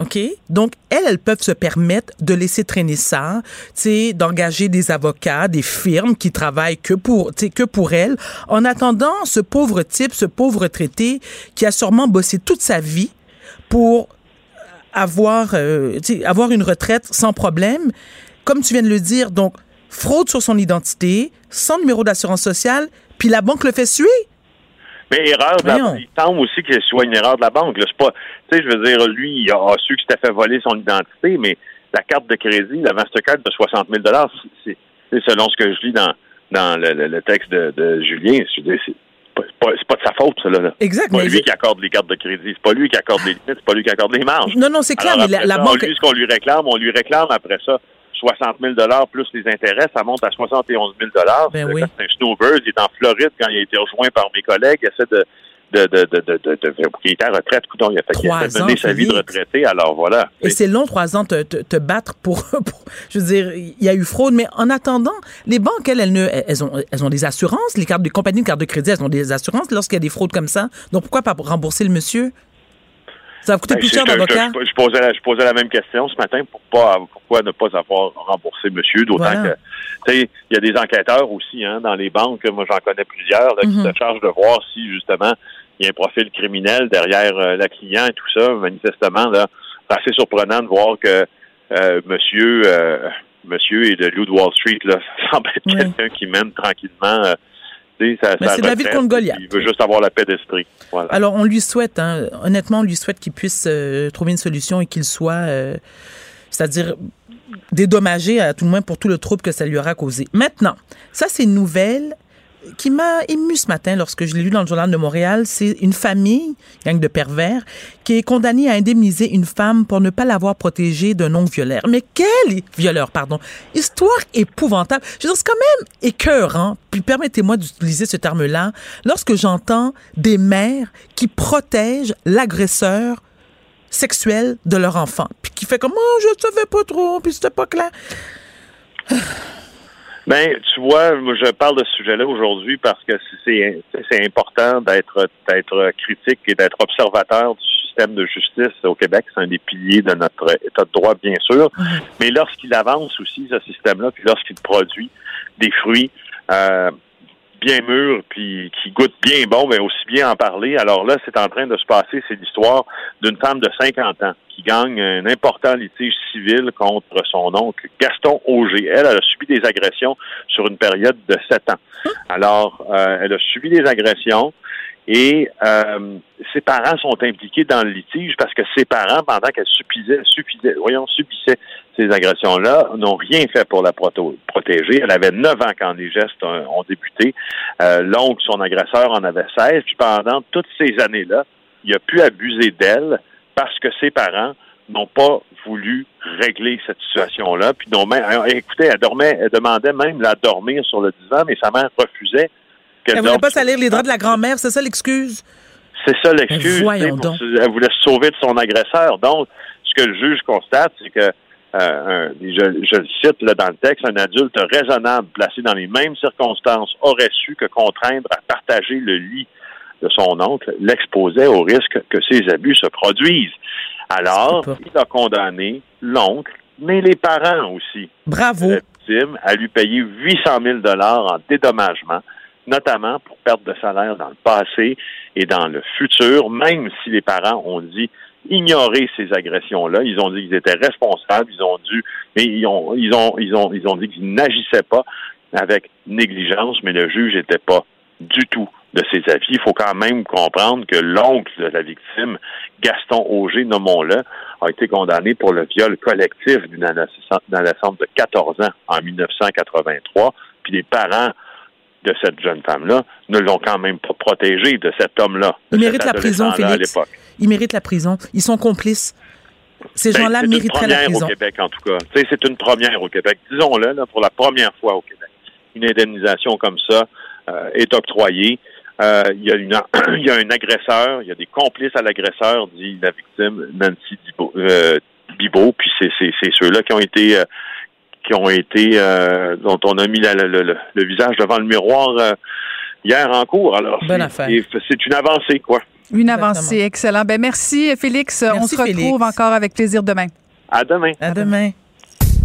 OK? Donc, elles, elles peuvent se permettre de laisser traîner ça, tu sais, d'engager des avocats, des firmes qui travaillent que pour, tu sais, que pour elles, en attendant ce pauvre type, ce pauvre traité qui a sûrement bossé toute sa vie pour avoir, euh, tu sais, avoir une retraite sans problème. Comme tu viens de le dire, donc, fraude sur son identité, sans numéro d'assurance sociale, puis la banque le fait suer. Mais erreur, de la, il semble aussi que ce soit une erreur de la banque. là. C'est pas, tu sais, je veux dire, lui, il a, su que c'était fait voler son identité, mais la carte de crédit, la Mastercard de 60 000 c'est c'est selon ce que je lis dans dans le, le- le texte de, de Julien. C'est pas, c'est pas, c'est de sa faute, ça, là. là. Exact, C'est pas lui qui accorde les cartes de crédit. C'est pas lui qui accorde les limites. C'est pas lui qui accorde les marges. Non, non, c'est clair, Alors, mais la, ça, banque. Lui, ce qu'on lui réclame, on lui réclame après ça 60 000 plus les intérêts, ça monte à 71 000 Ben C'est oui. un snowbird, il est en Floride quand il a été rejoint par mes collègues, il essaie de de, de, de, de, de, de- il était à retraite, il a fait, il a ans, sa vie de retraité, alors voilà. Et c'est long, trois ans, te, te, te battre pour, <laughs> pour- Je veux dire, il y a eu fraude, mais en attendant, les banques, elles, elles, ne, elles, ont, elles ont des assurances. Les cartes, les compagnies de cartes de crédit, elles ont des assurances lorsqu'il y a des fraudes comme ça. Donc pourquoi pas rembourser le monsieur? Ça va coûter Ben, plus cher d'avocat? Je, je posais la, je posais la même question ce matin pour pas pourquoi ne pas avoir remboursé monsieur, d'autant Voilà. que tu sais, il y a des enquêteurs aussi hein, dans les banques, moi j'en connais plusieurs là, qui Mhm. se chargent de voir si justement il y a un profil criminel derrière euh, la client et tout ça. Manifestement, là, c'est assez surprenant de voir que euh, monsieur euh, monsieur est de loup de Wall Street, là, <laughs> ça semble être Oui. quelqu'un qui mène tranquillement euh, c'est contre Goliath. Il veut juste avoir la paix d'esprit. Voilà. Alors, on lui souhaite, hein, honnêtement, on lui souhaite qu'il puisse euh, trouver une solution et qu'il soit, euh, c'est-à-dire dédommagé à tout le moins pour tout le trouble que ça lui aura causé. Maintenant, ça, c'est une nouvelle qui m'a ému ce matin lorsque je l'ai lu dans le journal de Montréal. C'est une famille, gang de pervers, qui est condamnée à indemniser une femme pour ne pas l'avoir protégée d'un oncle violeur. Mais quel violeur, pardon. Histoire épouvantable. Je veux dire, c'est quand même écœurant. Puis permettez-moi d'utiliser ce terme-là. Lorsque j'entends des mères qui protègent l'agresseur sexuel de leur enfant, puis qui fait comme oh, je savais pas trop, puis c'était pas clair. Ben, tu vois, je parle de ce sujet-là aujourd'hui parce que c'est c'est important d'être d'être critique et d'être observateur du système de justice au Québec. C'est un des piliers de notre État de droit, bien sûr. Mais lorsqu'il avance aussi, ce système-là, puis lorsqu'il produit des fruits euh, bien mûrs, puis qui goûtent bien bon, mais aussi bien en parler. Alors là, c'est en train de se passer, c'est l'histoire d'une femme de 50 ans qui gagne un important litige civil contre son oncle Gaston Auger. Elle, elle a subi des agressions sur une période de 7 ans. Alors, euh, elle a subi des agressions et euh, ses parents sont impliqués dans le litige parce que ses parents, pendant qu'elle subissait, ces agressions-là, n'ont rien fait pour la protéger. Elle avait 9 ans quand les gestes ont, ont débuté. Euh, L'oncle, son agresseur, en avait 16. Puis pendant toutes ces années-là, il a pu abuser d'elle parce que ses parents n'ont pas voulu régler cette situation-là. Puis euh, écoutez, elle dormait, elle demandait même la dormir sur le divan, mais sa mère refusait. Elle voulait dorme pas salir les draps de la grand-mère, c'est ça l'excuse? C'est ça l'excuse. Mais voyons tu sais, pour donc. se- Elle voulait se sauver de son agresseur. Donc, ce que le juge constate, c'est que, euh, un- je, je le cite là, dans le texte, un adulte raisonnable placé dans les mêmes circonstances aurait su que contraindre à partager le lit de son oncle l'exposait au risque que ces abus se produisent. Alors, il a condamné l'oncle, mais les parents aussi Bravo. la victime à lui payer 800 000 dollars en dédommagement, notamment pour perte de salaire dans le passé et dans le futur, même si les parents ont dit ignorer ces agressions-là. Ils ont dit qu'ils étaient responsables, ils ont dû, mais ils ont, ils ont, ils ont, ils ont dit qu'ils n'agissaient pas avec négligence, mais le juge n'était pas du tout de ses avis. Il faut quand même comprendre que l'oncle de la victime, Gaston Auger, nommons-le, a été condamné pour le viol collectif d'une adolescente de 14 ans en 1983. Puis les parents de cette jeune femme-là ne l'ont quand même pas protégé de cet homme-là. Il mérite la prison, à Félix. l'époque. Ils méritent la prison. Ils sont complices. Ces Ben, gens-là c'est une mériteraient la première prison. au Québec, en tout cas. C'est une première au Québec. Disons-le, là, pour la première fois au Québec. Une indemnisation comme ça euh, est octroyée. Euh, Il y, a une- <clears throat> il y a un agresseur, il y a des complices à l'agresseur, dit la victime Nancy Bibo. euh, Bibo, puis c'est ceux-là qui ont été euh, qui ont été euh, dont on a mis la- la- le, le- le visage devant le miroir euh, hier en cours. Alors, Bonne c'est- affaire. et c'est une avancée, quoi. Une Exactement. avancée, excellent. Ben merci Félix. On se retrouve Félix. encore avec plaisir demain. À demain. À demain.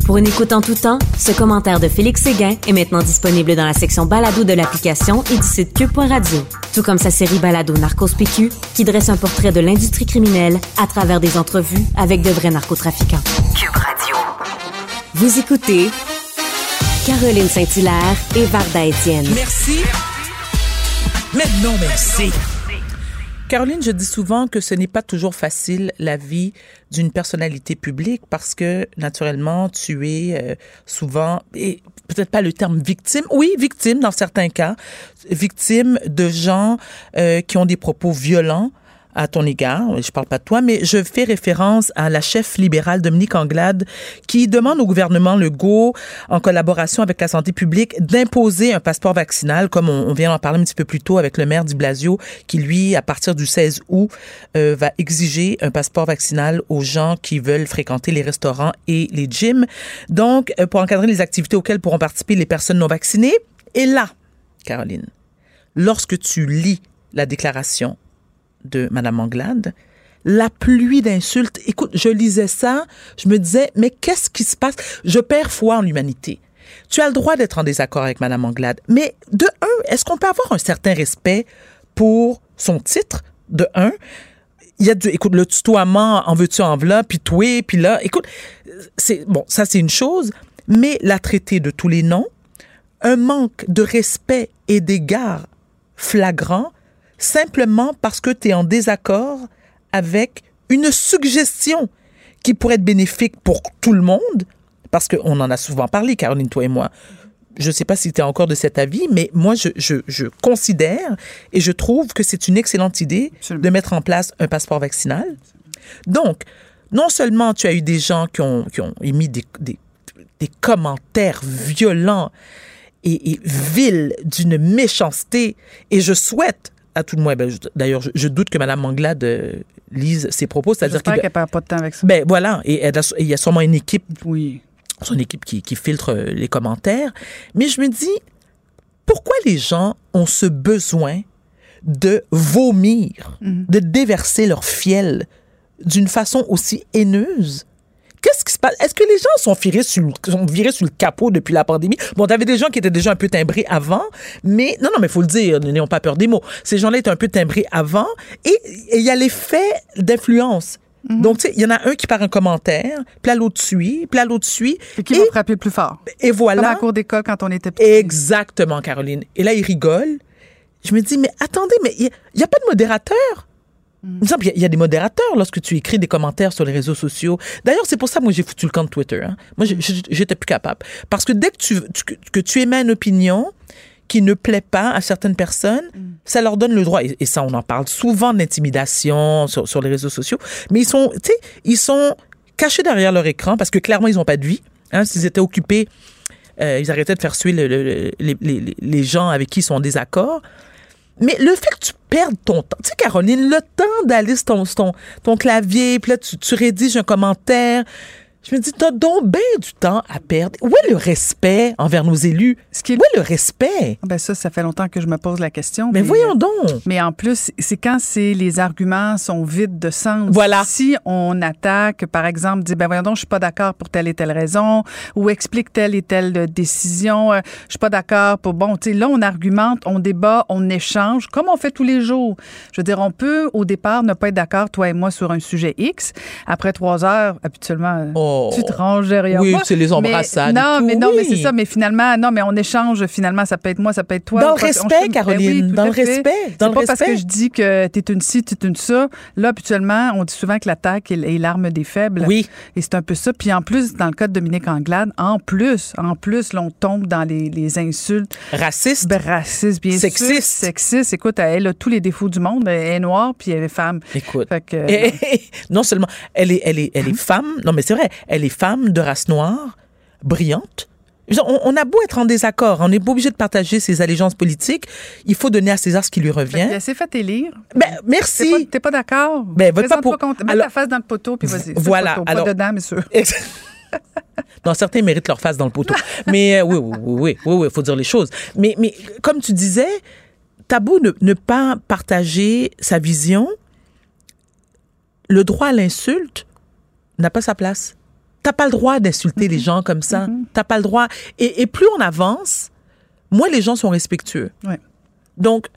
Pour une écoute en tout temps, ce commentaire de Félix Séguin est maintenant disponible dans la section balado de l'application et du site cube.radio. Tout comme sa série balado Narcos PQ, qui dresse un portrait de l'industrie criminelle à travers des entrevues avec de vrais narcotrafiquants. Cube Radio. Vous écoutez Caroline Saint-Hilaire et Varda Étienne. Merci. Mais non, merci. Caroline, je dis souvent que ce n'est pas toujours facile la vie d'une personnalité publique parce que naturellement, tu es euh, souvent, et peut-être pas le terme victime, oui, victime dans certains cas, victime de gens euh, qui ont des propos violents à ton égard, je parle pas de toi, mais je fais référence à la chef libérale Dominique Anglade qui demande au gouvernement Legault, en collaboration avec la santé publique, d'imposer un passeport vaccinal, comme on, vient d'en parler un petit peu plus tôt avec le maire d'I Blasio, qui lui, à partir du 16 août, euh, va exiger un passeport vaccinal aux gens qui veulent fréquenter les restaurants et les gyms. Donc, euh, pour encadrer les activités auxquelles pourront participer les personnes non vaccinées. Et là, Caroline, lorsque tu lis la déclaration de Mme Anglade, la pluie d'insultes. Écoute, je lisais ça, je me disais, mais qu'est-ce qui se passe? Je perds foi en l'humanité. Tu as le droit d'être en désaccord avec Mme Anglade, mais de un, est-ce qu'on peut avoir un certain respect pour son titre? De un, il y a du, écoute, le tutoiement, en veux-tu en v'là, puis toi, puis là, écoute, c'est, bon, ça c'est une chose, mais la traiter de tous les noms, un manque de respect et d'égard flagrant, simplement parce que tu es en désaccord avec une suggestion qui pourrait être bénéfique pour tout le monde, parce qu'on en a souvent parlé, Caroline, toi et moi. Je ne sais pas si tu es encore de cet avis, mais moi, je, je, je considère et je trouve que c'est une excellente idée Absolument. de mettre en place un passeport vaccinal. Donc, non seulement tu as eu des gens qui ont, qui ont émis des, des, des commentaires violents et, et vils d'une méchanceté, et je souhaite, à tout le moins, ben, d'ailleurs, je, je doute que Mme Manglade euh, lise ses propos, c'est-à-dire qu'elle perd pas de temps avec ça. ben voilà, et elle a- il y a sûrement une équipe, Oui. son équipe qui, qui filtre euh, les commentaires. Mais je me dis, pourquoi les gens ont ce besoin de vomir, de déverser leur fiel d'une façon aussi haineuse? Qu'est-ce qui se passe? Est-ce que les gens sont virés, sur, le- sont virés sur le capot depuis la pandémie? Bon, t'avais des gens qui étaient déjà un peu timbrés avant, mais non, non, mais faut le dire, n'ayons pas peur des mots. Ces gens-là étaient un peu timbrés avant et il y a l'effet d'influence. Donc, tu sais, il y en a un qui part un commentaire, puis là, l'autre suit, puis là, l'autre suit. Et qui et, va frapper plus fort? et Comme voilà. à la cour d'école quand on était petit. Exactement, Caroline. Et là, il rigole. Je me dis, mais attendez, mais il n'y a, pas de modérateur. Il y a- des modérateurs lorsque tu écris des commentaires sur les réseaux sociaux. D'ailleurs, c'est pour ça que moi, j'ai foutu le camp de Twitter. hein. Moi, j'étais plus capable. Parce que dès que tu, que tu émets une opinion qui ne plaît pas à certaines personnes, ça leur donne le droit. Et, ça, on en parle souvent d'intimidation sur, les réseaux sociaux. Mais ils sont, tu sais, ils sont cachés derrière leur écran parce que clairement, ils n'ont pas de vie. Hein, S'ils étaient occupés euh, ils arrêtaient de faire suer le- le- le- les- les gens avec qui ils sont en désaccord. Mais le fait que tu perdes ton temps, tu sais, Caroline, le temps d'aller sur ton, clavier, puis là, tu, tu rédiges un commentaire. Je me dis, t'as donc bien du temps à perdre. Où est le respect envers nos élus? Ce qui est- Où est le respect? Ben ça, ça fait longtemps que je me pose la question. Mais puis, voyons euh, donc. Mais en plus, c'est quand c'est les arguments sont vides de sens. Voilà. Si on attaque, par exemple, dit ben voyons donc, je suis pas d'accord pour telle et telle raison, ou explique telle et telle euh, décision, euh, je suis pas d'accord pour bon, tu sais, là on argumente, on débat, on échange, comme on fait tous les jours. Je veux dire, on peut au départ ne pas être d'accord toi et moi sur un sujet X. Après trois heures, habituellement, euh, Oh. tu te ranges derrière Oui, moi. c'est les Mais- embrassades et Non, mais non, mais oui. c'est ça. Mais finalement, non, mais on échange. Finalement, ça peut être moi, ça peut être toi. Dans le respect, Ben Caroline, dans le respect, C'est dans le pas parce que je dis que t'es une ci, t'es une ça. Là, habituellement, on dit souvent que l'attaque est, est l'arme des faibles. Oui. Et c'est un peu ça. Puis en plus, dans le cas de Dominique Anglade, en plus, en plus, là, on tombe dans les, les insultes Raciste. ben, racistes, bien Sexiste. sûr. Sexistes. Écoute, elle a tous les défauts du monde. Elle est noire, puis elle est femme. Écoute. Fait que, Et- et- non seulement elle est, elle est, elle est femme, non mais c'est vrai, elle est femme de race noire, brillante. On, on a beau être en désaccord, on n'est pas obligé de partager ses allégeances politiques. Il faut donner à César ce qui lui revient. qu'elle s'est fait élire. Ben, pas, merci. t'es pas d'accord? Ben, vote pas pour- contre- Mets Alors- ta face dans le poteau, puis vas-y. Voilà, poteau. alors- Pas dedans, sûr. <laughs> non, certains méritent leur face dans le poteau. Mais euh, oui, oui, oui, oui, oui, oui, faut dire les choses. Mais, mais comme tu disais, beau ne, ne pas partager sa vision, le droit à l'insulte n'a pas sa place. T'as pas le droit d'insulter les gens comme ça. T'as pas le droit. Et, et plus on avance, moins les gens sont respectueux. Ouais. Donc,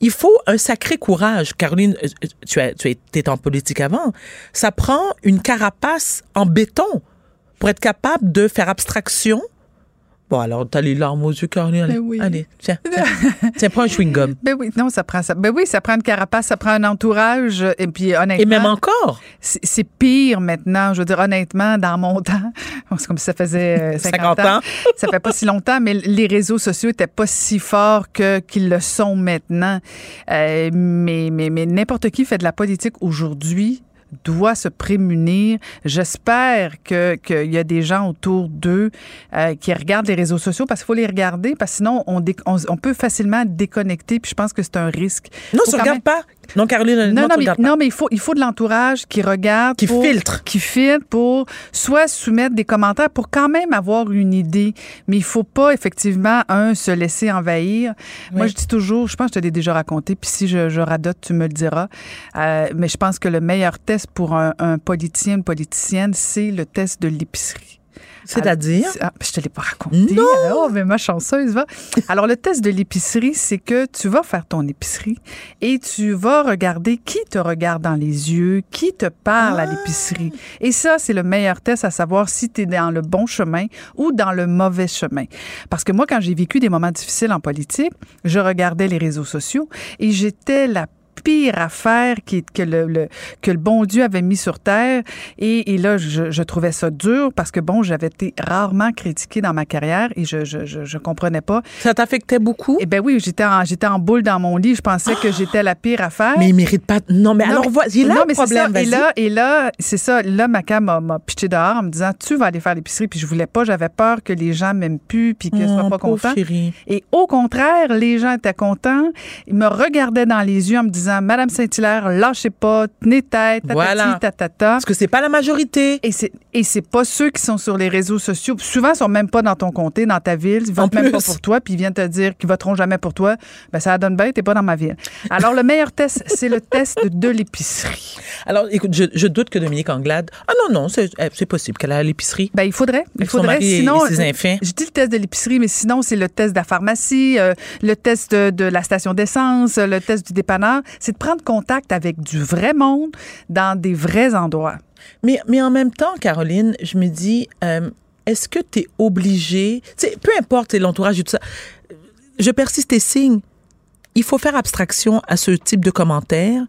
il faut un sacré courage. Caroline, euh, euh, tu as, tu été en politique avant. Ça prend une carapace en béton pour être capable de faire abstraction. Bon, alors, t'as les larmes aux yeux, Caroline. Allez, Ben oui. allez tiens, <laughs> tiens. Tiens, prends un chewing-gum. Ben oui, non, ça prend ça. Ben oui, ça prend une carapace, ça prend un entourage. Et puis, honnêtement. Et même encore, c'est pire maintenant. Je veux dire, honnêtement, dans mon <laughs> temps, c'est comme si ça faisait euh, <laughs> 50, 50 ans. ça fait pas si longtemps, mais les réseaux sociaux étaient pas si forts que qu'ils le sont maintenant. Euh, mais mais, mais n'importe qui fait de la politique aujourd'hui doit se prémunir. J'espère que qu'il y a des gens autour d'eux euh, qui regardent les réseaux sociaux parce qu'il faut les regarder parce que sinon on, dé- on, on peut facilement déconnecter puis je pense que c'est un risque. non, tu quand regardes même- pas. Non, Caroline, non, non, non, mais, non, mais il faut, il faut de l'entourage qui regarde. Qui pour- filtre. Qui filtre pour soit soumettre des commentaires pour quand même avoir une idée. Mais il faut pas, effectivement, un, se laisser envahir. Moi, je dis toujours, je pense que je te l'ai déjà raconté, puis si je, je radote, tu me le diras. Euh, mais je pense que le meilleur test pour un, un politicien, une politicienne, c'est le test de l'épicerie. C'est-à-dire? Ah, je te l'ai pas raconté. Non! Oh, mais ma chanceuse va. Alors, le test de l'épicerie, c'est que tu vas faire ton épicerie et tu vas regarder qui te regarde dans les yeux, qui te parle à l'épicerie. Et ça, c'est le meilleur test à savoir si tu es dans le bon chemin ou dans le mauvais chemin. Parce que moi, quand j'ai vécu des moments difficiles en politique, je regardais les réseaux sociaux et j'étais la pire affaire qui, que, le, le- que le bon Dieu avait mis sur terre. Et, et là, je, je trouvais ça dur parce que, bon, j'avais été rarement critiquée dans ma carrière et je je, je, je comprenais pas. Ça t'affectait beaucoup? Eh ben oui, j'étais en, j'étais en boule dans mon lit. Je pensais que j'étais la pire affaire. Mais il mérite pas. Non, mais Non, alors, il a non, c'est problème. ça. Et là, et là, c'est ça. Là, ma cam m'a, m'a pitché dehors en me disant, tu vas aller faire l'épicerie. Puis je voulais pas. J'avais peur que les gens m'aiment plus puis qu'ils soient Oh, pas contents. chérie. Et au contraire, les gens étaient contents. Ils me regardaient dans les yeux en me disant, Madame Saint-Hilaire, lâchez pas, tenez tête, tatati, Voilà. tatata. Parce que c'est pas la majorité. Et c'est et c'est pas ceux qui sont sur les réseaux sociaux. Souvent, ils sont même pas dans ton comté, dans ta ville. Ils votent En même pas pour toi, puis ils viennent te dire qu'ils voteront jamais pour toi. Ben ça donne bien, t'es pas dans ma ville. Alors le meilleur test, c'est le test de l'épicerie. Alors, écoute, je, je doute que Dominique Anglade. Ah non, non, c'est eh, c'est possible qu'elle aille à l'épicerie. Ben il faudrait, il Avec faudrait. sinon, et ses enfants. je dis le test de l'épicerie, mais sinon c'est le test de la pharmacie, euh, le test de, de la station d'essence, le test du dépanneur. C'est de prendre contact avec du vrai monde dans des vrais endroits. Mais, mais en même temps, Caroline, je me dis, euh, est-ce que tu es obligé, peu importe l'entourage et tout ça, je persiste et signe. Il faut faire abstraction à ce type de commentaires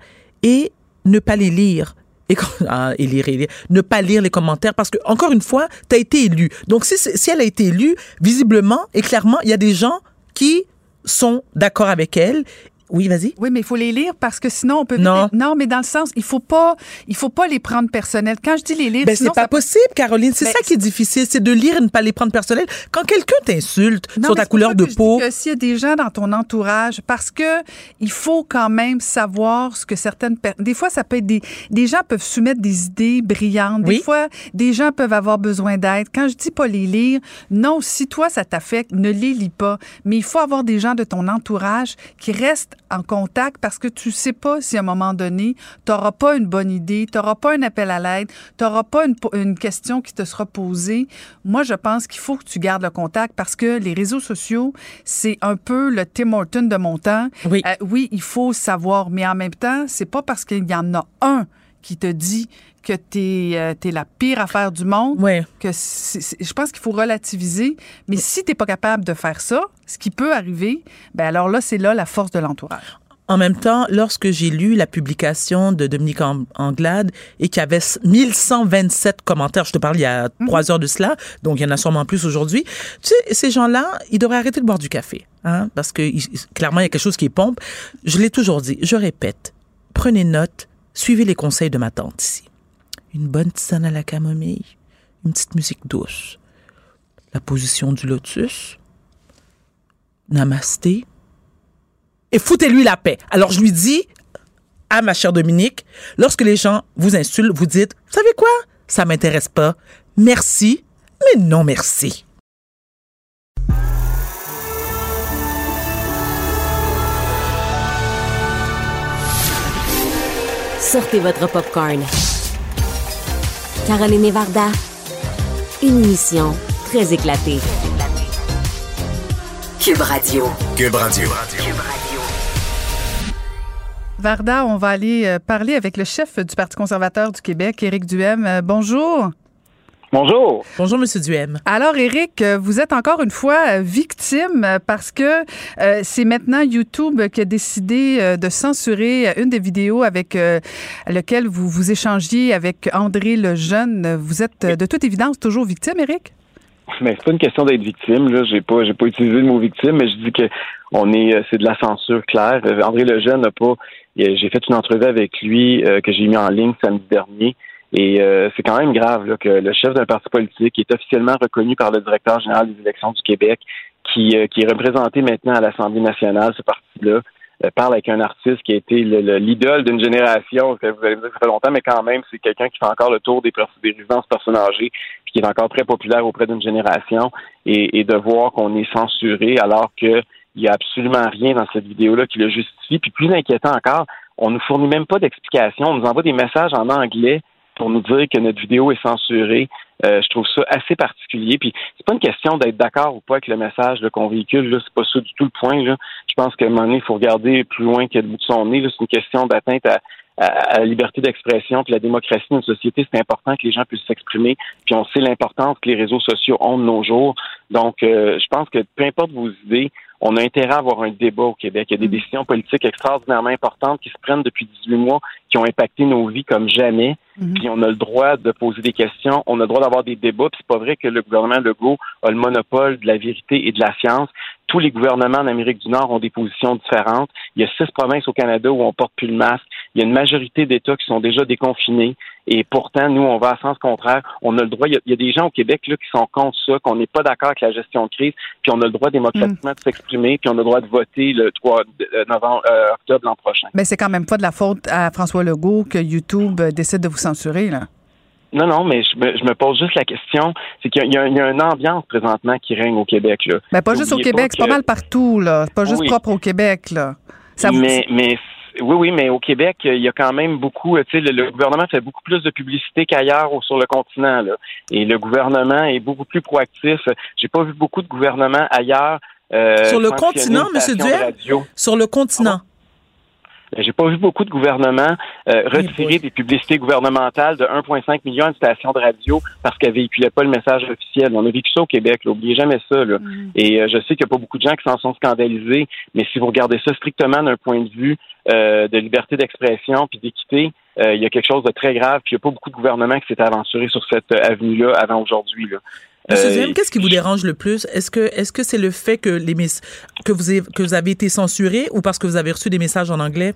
et ne pas les lire. Et, <laughs> ah, lire, et lire. Ne pas lire les commentaires parce que, encore une fois, tu as été élu. Donc, si, si elle a été élue, visiblement et clairement, il y a des gens qui sont d'accord avec elle. Oui, vas-y. Oui, mais il faut les lire parce que sinon on peut Non. non, mais dans le sens, il faut pas il faut pas les prendre personnels. Quand je dis les lire, Ben, c'est pas ça- possible, Caroline. C'est Ben, ça qui est difficile, c'est de lire et ne pas les prendre personnels. Quand quelqu'un t'insulte sur ta couleur de peau, s'il y a des gens dans ton entourage, parce que il faut quand même savoir ce que certaines personnes. Des fois, ça peut être des des gens peuvent soumettre des idées brillantes. Des Oui. fois, des gens peuvent avoir besoin d'aide. Quand je dis pas les lire, non, si toi ça t'affecte, ne les lis pas. Mais il faut avoir des gens de ton entourage qui restent en contact parce que tu sais pas si à un moment donné, tu n'auras pas une bonne idée, tu n'auras pas un appel à l'aide, tu n'auras pas une, question qui te sera posée. Moi, je pense qu'il faut que tu gardes le contact parce que les réseaux sociaux, c'est un peu le Tim Horton de mon temps. Oui. Euh, oui, il faut savoir, mais en même temps, c'est pas parce qu'il y en a un qui te dit que tu es, la pire affaire du monde ouais. que je pense qu'il faut relativiser. Mais si tu n'es pas capable de faire ça, ce qui peut arriver, ben alors là, c'est là la force de l'entourage. En même temps, lorsque j'ai lu la publication de Dominique Ang- Anglade et qu'il y avait 1127 commentaires, je te parle il y a Mhm. trois heures de cela, donc il y en a sûrement plus aujourd'hui. Tu sais, ces gens-là, ils devraient arrêter de boire du café, hein, parce que clairement il y a quelque chose qui est pompe. Je l'ai toujours dit, je répète, prenez note, suivez les conseils de ma tante ici une bonne tisane à la camomille, une petite musique douce, la position du lotus, namasté, et foutez-lui la paix. Alors je lui dis à ma chère Dominique, lorsque les gens vous insultent, vous dites, vous savez quoi, ça m'intéresse pas, merci, mais non merci. Sortez votre popcorn. Caroline et Varda, une émission très éclatée. Cube Radio. Cube Radio. Varda, on va aller euh, parler avec le chef du Parti conservateur du Québec, Éric Duhem. Euh, bonjour. Bonjour. Bonjour, Monsieur Duhem. Alors, Éric, euh, vous êtes encore une fois euh, victime euh, parce que euh, c'est maintenant YouTube qui a décidé euh, de censurer une des vidéos avec euh, lequel vous vous échangiez avec André Lejeune. Vous êtes de toute évidence toujours victime, Éric? Mais c'est pas une question d'être victime, là. J'ai pas, j'ai pas utilisé le mot victime, mais je dis que on est, c'est de la censure claire. André Lejeune n'a pas, j'ai fait une entrevue avec lui euh, que j'ai mis en ligne samedi dernier. Et euh, c'est quand même grave là, que le chef d'un parti politique qui est officiellement reconnu par le directeur général des élections du Québec, qui, euh, qui est représenté maintenant à l'Assemblée nationale, ce parti-là, euh, parle avec un artiste qui a été le- le- l'idole d'une génération. Vous allez me dire que ça fait longtemps, mais quand même, c'est quelqu'un qui fait encore le tour des, des résidences personnes âgées, puis qui est encore très populaire auprès d'une génération. Et, et de voir qu'on est censuré alors que il y a absolument rien dans cette vidéo-là qui le justifie. Puis plus inquiétant encore, on nous fournit même pas d'explication. On nous envoie des messages en anglais pour nous dire que notre vidéo est censurée. Euh, je trouve ça assez particulier. Puis c'est pas une question d'être d'accord ou pas avec le message qu'on véhicule. Là, c'est pas ça du tout le point. Là. Je pense qu'à un moment donné, il faut regarder plus loin que le bout de son nez. C'est une question d'atteinte à la liberté d'expression, puis la démocratie d'une société. C'est important que les gens puissent s'exprimer. Puis on sait l'importance que les réseaux sociaux ont de nos jours. Donc, euh, je pense que peu importe vos idées, on a intérêt à avoir un débat au Québec. Il y a des décisions politiques extraordinairement importantes qui se prennent depuis 18 mois, qui ont impacté nos vies comme jamais. Puis on a le droit de poser des questions, on a le droit d'avoir des débats. Puis c'est pas vrai que le gouvernement Legault a le monopole de la vérité et de la science. Tous les gouvernements en Amérique du Nord ont des positions différentes. Il y a six provinces au Canada où on porte plus le masque. Il y a une majorité d'États qui sont déjà déconfinés. Et pourtant, nous, on va à sens contraire. On a le droit. Il y a, il y a des gens au Québec là, qui sont contre ça, qu'on n'est pas d'accord avec la gestion de crise. Puis on a le droit démocratiquement de s'exprimer. Puis on a le droit de voter le 3 euh, novembre, euh, octobre l'an prochain. Mais c'est quand même pas de la faute à François Legault que YouTube euh, décide de vous censurer, là. Non, non, mais je me, je me pose juste la question, c'est qu'il y, a- il y a une ambiance présentement qui règne au Québec. Là. Ben, pas juste au Québec, c'est pas mal partout, là. C'est pas juste Oui. propre au Québec, là. Ça vous- mais, mais oui, oui, mais au Québec, il y a quand même beaucoup, tu sais, le, le gouvernement fait beaucoup plus de publicité qu'ailleurs ou sur le continent, là. Et le gouvernement est beaucoup plus proactif. J'ai pas vu beaucoup de gouvernements ailleurs. euh, Sur le continent, Monsieur radio. Sur le continent? Ben, J'ai pas vu beaucoup de gouvernements euh, retirer des publicités gouvernementales de 1,5 million de stations de radio parce qu'elles véhiculaient pas le message officiel. On a vécu ça au Québec, là. oubliez jamais ça. Là. Et euh, je sais qu'il y a pas beaucoup de gens qui s'en sont scandalisés, mais si vous regardez ça strictement d'un point de vue euh, de liberté d'expression puis d'équité, euh, il y a quelque chose de très grave. Puis il y a pas beaucoup de gouvernements qui s'étaient aventurés sur cette euh, avenue-là avant aujourd'hui. Monsieur Euh, qu'est-ce qui vous dérange le plus? Est-ce que est-ce que c'est le fait que les que vous avez, que vous avez été censuré ou parce que vous avez reçu des messages en anglais?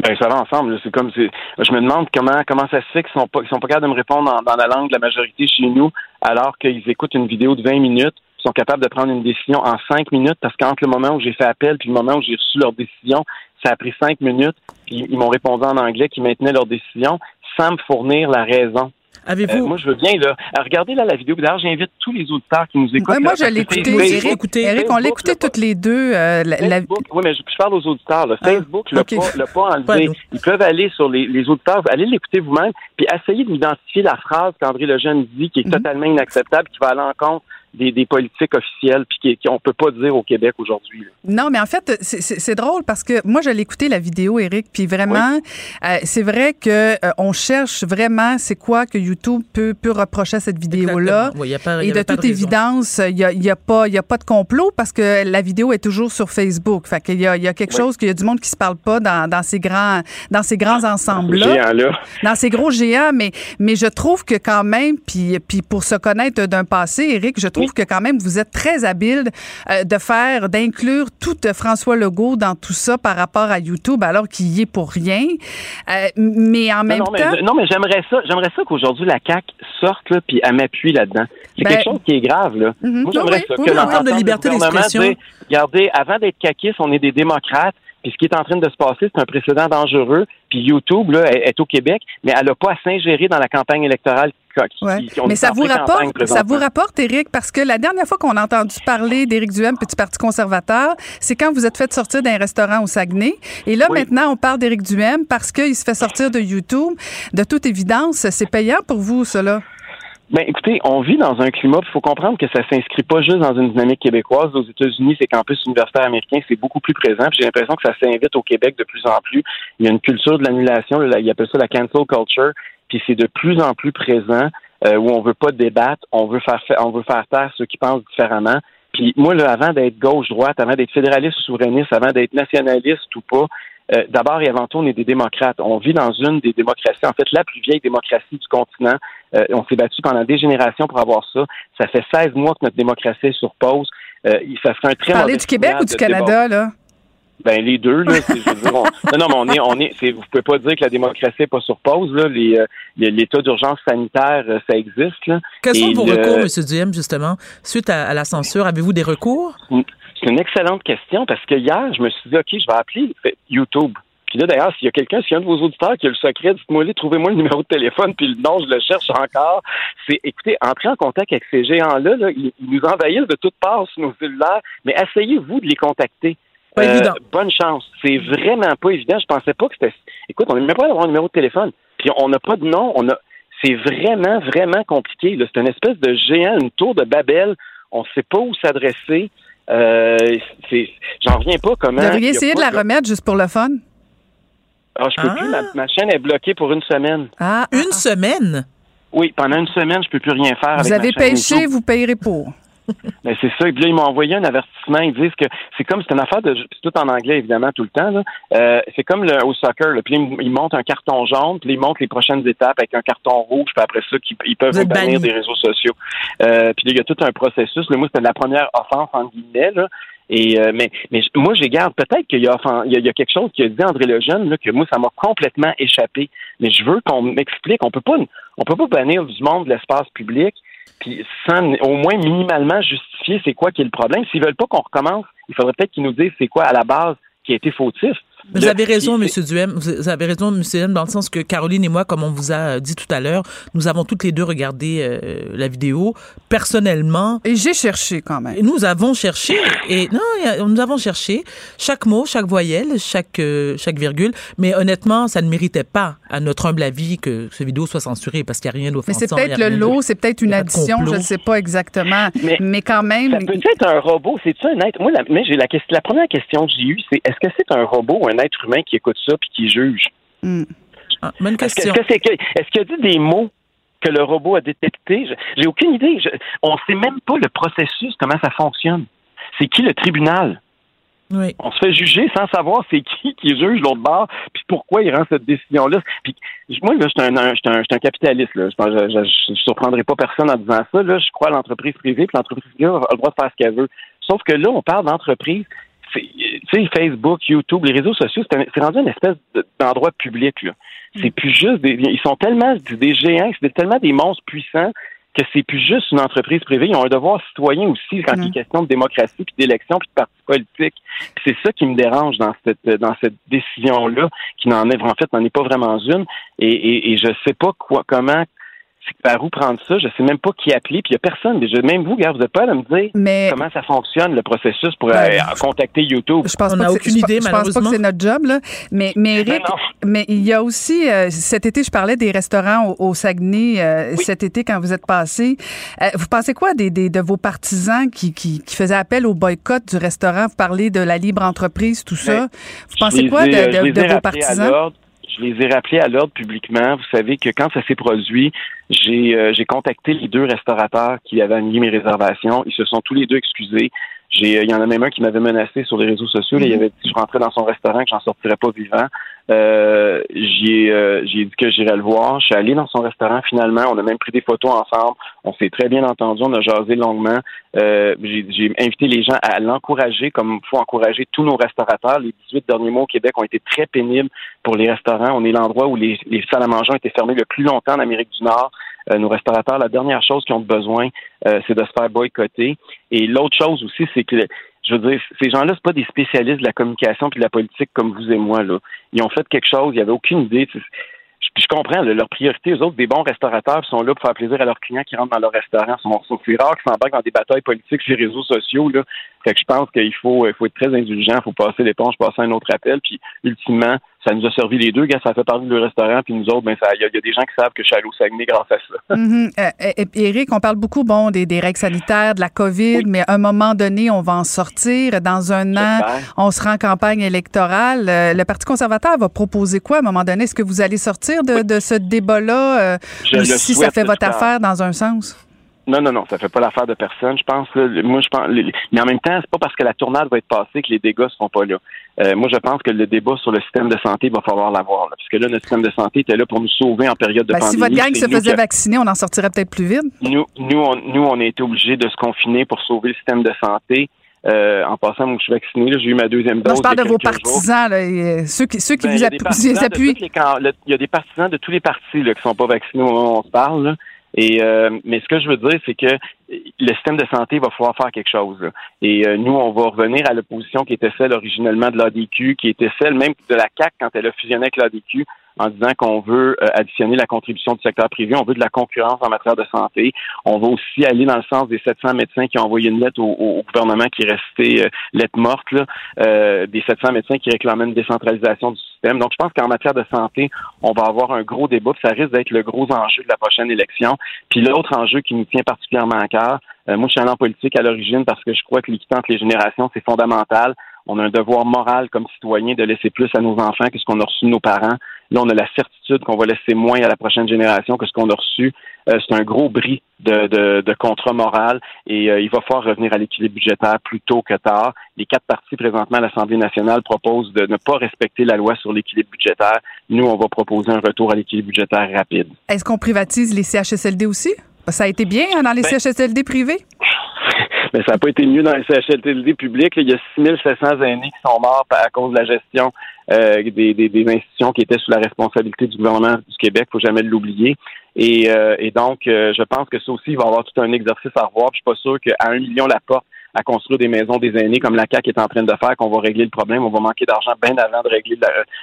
Ben, ça va ensemble. C'est comme. Je me demande comment comment ça se fait qu'ils sont pas qu'ils sont pas capables de me répondre dans, dans la langue de la majorité chez nous, alors qu'ils écoutent une vidéo de 20 minutes, ils sont capables de prendre une décision en 5 minutes, parce qu'entre le moment où j'ai fait appel puis le moment où j'ai reçu leur décision, ça a pris 5 minutes, puis ils m'ont répondu en anglais qu'ils maintenaient leur décision sans me fournir la raison. Avez-vous Euh, moi, je veux bien, là. Euh, Regardez là la vidéo. D'ailleurs, j'invite tous les auditeurs qui nous écoutent. Ouais, moi, là, je l'ai écouté. Eric, on l'a écouté toutes les deux. euh, la- la- Facebook, oui, mais je, je parle aux auditeurs. Là. Ah, Facebook pas, l'a pas enlevé. Ils peuvent aller sur les, les auditeurs, allez l'écouter vous-même, puis essayer d'identifier la phrase qu'André Lejeune dit qui est Mhm. totalement inacceptable, qui va à l'encontre des, des politiques officielles, puis qui, qui on peut pas dire au Québec aujourd'hui. Non, mais en fait, c'est- drôle parce que moi, je l'ai écouté la vidéo, Eric, puis vraiment, euh, c'est vrai que euh, on cherche vraiment c'est quoi que YouTube peut, peut reprocher à cette vidéo-là. Oui, Et de toute de évidence, il n'y a, y a, pas- il y a pas de complot parce que la vidéo est toujours sur Facebook. Fait qu'il y a, il y a quelque Oui. chose qu'il y a du monde qui se parle pas dans, dans ces grands, dans ces grands ensembles-là dans ces gros géants, mais, mais je trouve que quand même, puis, puis pour se connaître d'un passé, Éric, je trouve Oui. que quand même, vous êtes très habile euh, de faire, d'inclure tout euh, François Legault dans tout ça par rapport à YouTube, alors qu'il y est pour rien. Euh, mais en même non, temps... mais, non, mais j'aimerais ça, j'aimerais ça qu'aujourd'hui la CAC sorte là, puis elle m'appuie là-dedans. C'est Ben- quelque chose qui est grave là. Mhm. Moi, j'aimerais Oui, ça oui, que dans de liberté d'expression. Regardez, avant d'être caquistes, on est des démocrates. Puis ce qui est en train de se passer, c'est un précédent dangereux. Puis YouTube là, est, au Québec, mais elle n'a pas à s'ingérer dans la campagne électorale qui, Ouais. qui- qui- on Mais ça vous rapporte, ça vous rapporte, Éric, parce que la dernière fois qu'on a entendu parler d'Éric Duhem, petit parti conservateur, c'est quand vous êtes fait sortir d'un restaurant au Saguenay. Et là, Oui. maintenant, on parle d'Éric Duhem parce qu'il se fait sortir de YouTube. De toute évidence, c'est payant pour vous, cela? Ben, écoutez, on vit dans un climat, il faut comprendre que ça s'inscrit pas juste dans une dynamique québécoise. Aux États-Unis, ces campus universitaires américains, c'est beaucoup plus présent. J'ai l'impression que ça s'invite au Québec de plus en plus. Il y a une culture de l'annulation, ils appellent ça la cancel culture, puis c'est de plus en plus présent euh, où on veut pas débattre, on veut faire fa- on veut faire taire ceux qui pensent différemment. Puis moi, là, avant d'être gauche-droite, avant d'être fédéraliste ou souverainiste, avant d'être nationaliste ou pas, euh, d'abord et avant tout, on est des démocrates. On vit dans une des démocraties, en fait, la plus vieille démocratie du continent. Euh, on s'est battu pendant des générations pour avoir ça. Ça fait 16 mois que notre démocratie est sur pause. Euh, ça serait un très Parler mauvais du Québec ou du débat. Canada, là? Ben les deux là, c'est- je veux dire, on- <laughs> non non mais on est on est vous pouvez pas dire que la démocratie n'est pas sur pause là, les euh, les- l'état d'urgence sanitaire ça existe là. Quels sont vos le- recours, M. Duhem, justement, suite à, à la censure? Avez-vous des recours? C'est une excellente question parce que hier, je me suis dit, OK, je vais appeler fait, YouTube. Puis là, d'ailleurs, s'il y a quelqu'un, s'il y a un de vos auditeurs qui a le secret, dites-moi-le, trouvez-moi le numéro de téléphone, puis le nom, je le cherche encore. C'est, écoutez, entrez en contact avec ces géants-là, là, ils, nous envahissent de toutes parts sur nos cellulaires, mais essayez-vous de les contacter. Pas évident. Bonne chance. C'est vraiment pas évident. Je pensais pas que c'était. Écoute, on n'est même pas d'avoir un numéro de téléphone. Puis on n'a pas de nom. On a. C'est vraiment, vraiment compliqué. C'est une espèce de géant, une tour de Babel. On ne sait pas où s'adresser. Euh, j'en reviens pas comment. Vous devriez essayer de la remettre juste pour le fun. Ah, je peux Ah. plus. Ma, ma chaîne est bloquée pour une semaine. Ah, ah, Une ah. semaine? Oui, pendant une semaine, je peux plus rien faire. Vous avec avez pêché, vous payerez pour. <laughs> Ben, c'est ça. Et puis là, ils m'ont envoyé un avertissement. Ils disent que c'est comme c'est une affaire de c'est tout en anglais évidemment tout le temps. Là. Euh, c'est comme le, au soccer. Là. Puis ils ils montent un carton jaune, puis ils montrent les prochaines étapes avec un carton rouge. Puis après ça, ils peuvent Vous bannir banni. des réseaux sociaux. Euh, puis là, il y a tout un processus. Là, moi, c'était la première offense en guillemets. Là. Et euh, mais mais je- moi, j'ai garde peut-être qu'il y a offen- il y a, il y a quelque chose qui a dit André Lejeune là, que moi, ça m'a complètement échappé. Mais je veux qu'on m'explique. On peut pas on peut pas bannir du monde de l'espace public puis sans au moins minimalement justifier c'est quoi qui est le problème. S'ils veulent pas qu'on recommence, il faudrait peut-être qu'ils nous disent c'est quoi à la base qui a été fautif. Vous avez raison, c'est- M. Duhem. Vous avez raison, M. Duhem, dans le sens que Caroline et moi, comme on vous a dit tout à l'heure, nous avons toutes les deux regardé euh, la vidéo. Personnellement, Et j'ai cherché quand même. nous avons cherché, et non, nous avons cherché chaque mot, chaque voyelle, chaque, euh, chaque virgule, mais honnêtement, ça ne méritait pas, à notre humble avis, que cette vidéo soit censurée, parce qu'il n'y a rien Mais d'offensant. c'est il y peut-être a le de- lot, c'est peut-être une addition, je ne sais pas exactement. Mais, Mais- quand même, Ça peut être un robot, c'est-tu un être? Moi, la, mais j'ai la, question, la première question que j'ai eue, c'est est-ce que c'est un robot ou un être humain qui écoute ça puis qui juge? Hmm. Ah, bonne question. est-ce qu'il a dit des mots que le robot a détectés? J'ai aucune idée. Je- on ne sait même pas le processus, comment ça fonctionne. C'est qui le tribunal? Oui. On se fait juger sans savoir c'est qui <laughs> qui juge l'autre bord, puis pourquoi il rend cette décision-là. Puis moi, là, je suis un, un, un, un capitaliste. Là. Je, je surprendrai pas personne en disant ça. Là, je crois à l'entreprise privée, puis l'entreprise privée a le droit de faire ce qu'elle veut. Sauf que là, on parle d'entreprise. Tu sais, Facebook, YouTube, les réseaux sociaux, c'est rendu une espèce de- d'endroit public. Là. C'est plus juste des. Ils sont tellement des géants, c'est tellement des monstres puissants que c'est plus juste une entreprise privée. Ils ont un devoir citoyen aussi quand Mm. il est question de démocratie, puis d'élection, puis de partis politiques. Puis C'est ça qui me dérange dans cette dans cette décision-là, qui n'en est en fait n'en est pas vraiment une. Et, et, et je sais pas quoi, comment, par où prendre ça? Je sais même pas qui appeler. Puis il y a personne. Déjà, même vous, gars, vous n'êtes pas là à me dire mais comment ça fonctionne le processus pour Ben, euh, contacter YouTube. je pense On pas n'a que aucune c'est- je- idée, je pense pas que c'est notre job là. Mais mais Ben mais il y a aussi euh, cet été, je parlais des restaurants au, au Saguenay euh, Oui. cet été quand vous êtes passé. Euh, vous pensez quoi des, des- de vos partisans qui, qui, qui faisaient appel au boycott du restaurant? Vous parlez de la libre entreprise, tout ça. Ben, Vous pensez quoi ai, de, euh, de- vos partisans? Je les ai rappelés à l'ordre publiquement. Vous savez que quand ça s'est produit, j'ai euh, contacté les deux restaurateurs qui avaient annulé mes réservations. Ils se sont tous les deux excusés. J'ai, euh, il y en a même un qui m'avait menacé sur les réseaux sociaux. Là, Mhm. il avait dit que je rentrais dans son restaurant que j'en sortirais pas vivant. Euh, j'ai, euh, j'ai dit que j'irais le voir. Je suis allé dans son restaurant finalement. On a même pris des photos ensemble. On s'est très bien entendu. On a jasé longuement. Euh, j'ai, j'ai invité les gens à l'encourager, comme il faut encourager tous nos restaurateurs. Les 18 derniers mois au Québec ont été très pénibles pour les restaurants. On est l'endroit où les, les salles à manger ont été fermées le plus longtemps en Amérique du Nord. Euh, nos restaurateurs, la dernière chose qu'ils ont besoin, euh, c'est de se faire boycotter. Et l'autre chose aussi, c'est que je veux dire, ces gens-là, c'est pas des spécialistes de la communication puis de la politique comme vous et moi. Là. Ils ont fait quelque chose, ils avaient aucune idée. Je, je comprends, leur priorité, eux autres, des bons restaurateurs sont là pour faire plaisir à leurs clients qui rentrent dans leur restaurant. Ils sont, sont plus rares qui s'embarquent dans des batailles politiques sur les réseaux sociaux. Là. Fait que je pense qu'il faut, il faut être très indulgent, il faut passer l'éponge, passer un autre appel, puis ultimement, ça nous a servi les deux, gars, ça fait partie du restaurant, puis nous autres, ben il y, a des gens qui savent que je suis allé au Saguenay grâce à ça. Mm-hmm. Euh, Éric, on parle beaucoup, bon, des, des règles sanitaires, de la COVID, mais à un moment donné, on va en sortir. Dans un an, on sera en campagne électorale. Euh, le Parti conservateur va proposer quoi à un moment donné? Est-ce que vous allez sortir de, de ce débat-là, euh, si ça fait votre affaire dans un sens? Non, non, non, ça fait pas l'affaire de personne. Je pense, moi, je pense, mais en même temps, c'est pas parce que la tournade va être passée que les dégâts seront pas là. Euh, moi, je pense que le débat sur le système de santé va falloir l'avoir, parce que là, notre système de santé était là pour nous sauver en période de pandémie. Si votre gang se faisait vacciner, on en sortirait peut-être plus vite. Nous, nous, on, nous, on a été obligés de se confiner pour sauver le système de santé. Euh, en passant, moi, je suis vacciné, j'ai eu ma deuxième dose. Non, je parle de vos partisans, là, ceux qui, ceux qui ben, vous appuient. <laughs> Il y a des partisans de tous les partis là, qui sont pas vaccinés au moment où on se parle. Là. Et euh, mais ce que je veux dire, c'est que le système de santé va falloir faire quelque chose. Et euh, nous, on va revenir à l'opposition qui était celle originellement de l'ADQ, qui était celle même de la CAC quand elle a fusionné avec l'ADQ, en disant qu'on veut euh, additionner la contribution du secteur privé, on veut de la concurrence en matière de santé. On va aussi aller dans le sens des 700 médecins qui ont envoyé une lettre au, gouvernement qui est resté euh, lettre morte, là, euh, des 700 médecins qui réclamaient une décentralisation du système. Donc, je pense qu'en matière de santé, on va avoir un gros débat, ça risque d'être le gros enjeu de la prochaine élection. Puis l'autre enjeu qui nous tient particulièrement à cœur, moi, je suis un en politique à l'origine parce que je crois que l'équité entre les générations, c'est fondamental. On a un devoir moral comme citoyen de laisser plus à nos enfants que ce qu'on a reçu de nos parents. Là, on a la certitude qu'on va laisser moins à la prochaine génération que ce qu'on a reçu. Euh, c'est un gros bris de, de, de contrat moral et euh, il va falloir revenir à l'équilibre budgétaire plus tôt que tard. Les quatre partis présentement à l'Assemblée nationale proposent de ne pas respecter la loi sur l'équilibre budgétaire. Nous, on va proposer un retour à l'équilibre budgétaire rapide. Est-ce qu'on privatise les CHSLD aussi? Ça a été bien hein, dans les ben, CHSLD privés? <laughs> mais ça n'a pas été mieux dans les CHSLD publics. Il y a 6700 aînés qui sont morts à cause de la gestion euh, des, institutions qui étaient sous la responsabilité du gouvernement du Québec. Il faut jamais l'oublier. Et, euh, donc, euh, je pense que ça aussi, il va y avoir tout un exercice à revoir. Je suis pas sûr qu'à un million la porte à construire des maisons des aînés comme la CAQ est en train de faire, qu'on va régler le problème. On va manquer d'argent bien avant de régler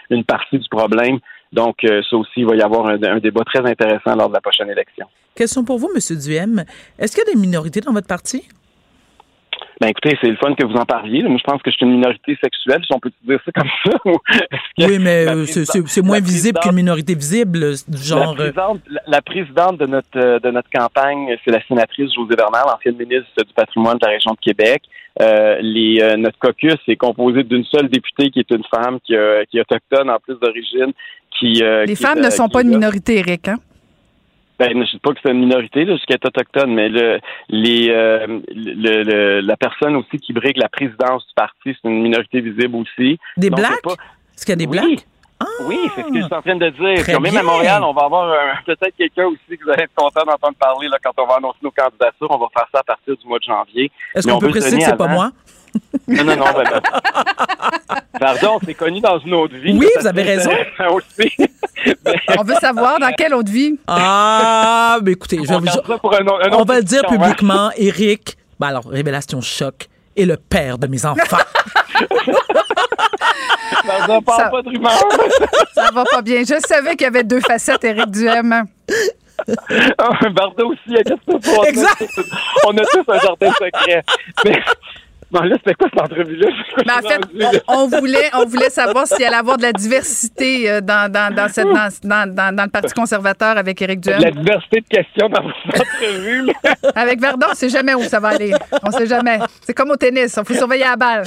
une partie du problème. Donc, ça aussi, il va y avoir un, un, débat très intéressant lors de la prochaine élection. Question pour vous, M. Duhem. Est-ce qu'il y a des minorités dans votre parti? Ben écoutez, c'est le fun que vous en parliez. Moi, je pense que je suis une minorité sexuelle, si on peut dire ça comme ça. oui, mais euh, c'est moins visible qu'une minorité visible, genre. La présidente, la, présidente, de notre euh, de notre campagne, c'est la sénatrice José Bernard, l'ancienne ministre du patrimoine de la région de Québec. Euh, les, euh, notre caucus est composé d'une seule députée qui est une femme qui, qui est autochtone en plus d'origine. Qui, les femmes ne sont pas une minorité, Eric, hein? Ben, je ne sais pas que c'est une minorité, là, jusqu'à est autochtone, mais le, les, euh, le, la personne aussi qui brigue la présidence du parti, c'est une minorité visible aussi. Des blacks? Est-ce qu'il y a des blacks? Ah! Oui, c'est ce que je suis en train de dire. même à Montréal, on va avoir peut-être quelqu'un aussi que vous allez être content d'entendre parler là, quand on va annoncer nos candidatures. On va faire ça à partir du mois de janvier. Est-ce qu'on peut préciser que c'est pas moi? Non, non, non. Ben, ben. Pardon, c'est connu dans une autre vie. Oui, vous avez raison. <laughs> on veut savoir dans quelle autre vie. Ah, mais écoutez, je vais vous... on va le dire publiquement. Eric, ben alors, révélation choc, est le père de mes enfants. <laughs> ça, parle pas de rumeur. ça va pas bien. Je savais qu'il y avait deux facettes, Eric Duhem. <laughs> Bardo aussi, Exact. On a tous un jardin secret. Mais Bon, là, c'était quoi cette entrevue-là? Mais en fait, on, voulait, on voulait savoir s'il allait avoir de la diversité euh, dans, dans, dans, cette, dans, dans, le Parti conservateur avec Éric Duhem. La diversité de questions dans votre entrevue. avec Verdon, on sait jamais où ça va aller. On sait jamais. C'est comme au tennis, il faut surveiller la balle.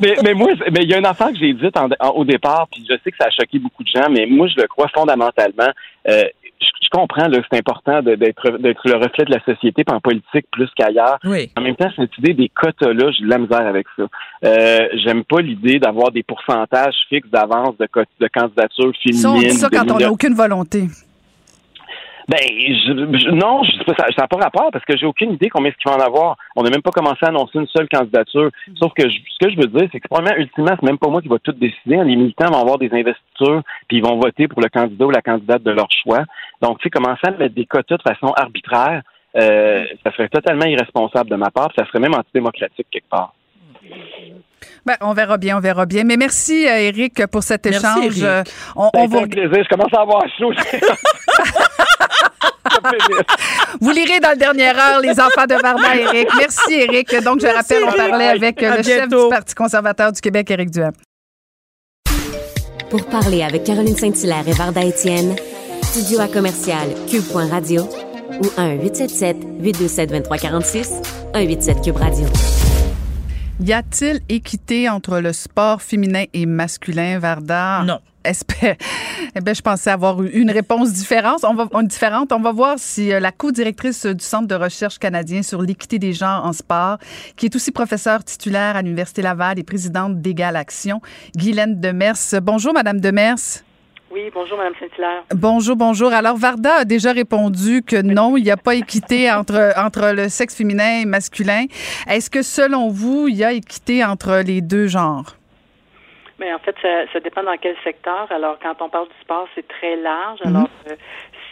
Mais, mais moi, mais il y a une affaire que j'ai dite au départ, puis je sais que ça a choqué beaucoup de gens, mais moi, je le crois fondamentalement. Euh, je, comprends que c'est important d'être le reflet de la société, pas en politique plus qu'ailleurs. En même temps, cette idée des quotas-là, j'ai de la misère avec ça. Euh, J'aime pas l'idée d'avoir des pourcentages fixes d'avance de, de candidatures féminines. Ça, on dit ça quand on n'a aucune volonté. Ben, je, non, je pas, ça n'a pas rapport parce que j'ai aucune idée combien est-ce qu'il va en avoir. On n'a même pas commencé à annoncer une seule candidature. Sauf que ce que je veux dire, c'est que probablement, ultimement, c'est même pas moi qui va tout décider. Les militants vont avoir des investitures puis ils vont voter pour le candidat ou la candidate de leur choix. Donc, tu sais, commencer à mettre des quotas de façon arbitraire, euh, ça serait totalement irresponsable de ma part, ça serait même antidémocratique quelque part. Ben, on verra bien, on verra bien. Mais merci, euh, Eric, pour cet Merci, échange. Éric. Euh, On, on vous, plaisir. Je commence à avoir chaud. <laughs> <laughs> vous lirez dans le dernière heure les enfants de Varda, Eric. Merci, Eric. Donc, je rappelle, on parlait avec euh, À le chef du Parti conservateur du Québec, Eric Duhem. Pour parler avec Caroline Saint-Hilaire et Varda Étienne, studio à commercial cube.radio ou 1-877-827-2346, 187 Cube Radio. Y a-t-il équité entre le sport féminin et masculin, Varda? Non. Espère. Eh bien, je pensais avoir eu une réponse différente. On va, une différente. On va voir si euh, la co-directrice du Centre de recherche canadien sur l'équité des genres en sport, qui est aussi professeure titulaire à l'Université Laval et présidente d'Égal Action, Guylaine Demers. Bonjour, Madame Demers. Oui, bonjour, Mme Saint-Hilaire. Bonjour, bonjour. Alors, Varda a déjà répondu que non, il n'y a pas équité entre, entre le sexe féminin et masculin. Est-ce que, selon vous, il y a équité entre les deux genres? Mais en fait, ça, ça dépend dans quel secteur. Alors, quand on parle du sport, c'est très large. Alors, euh,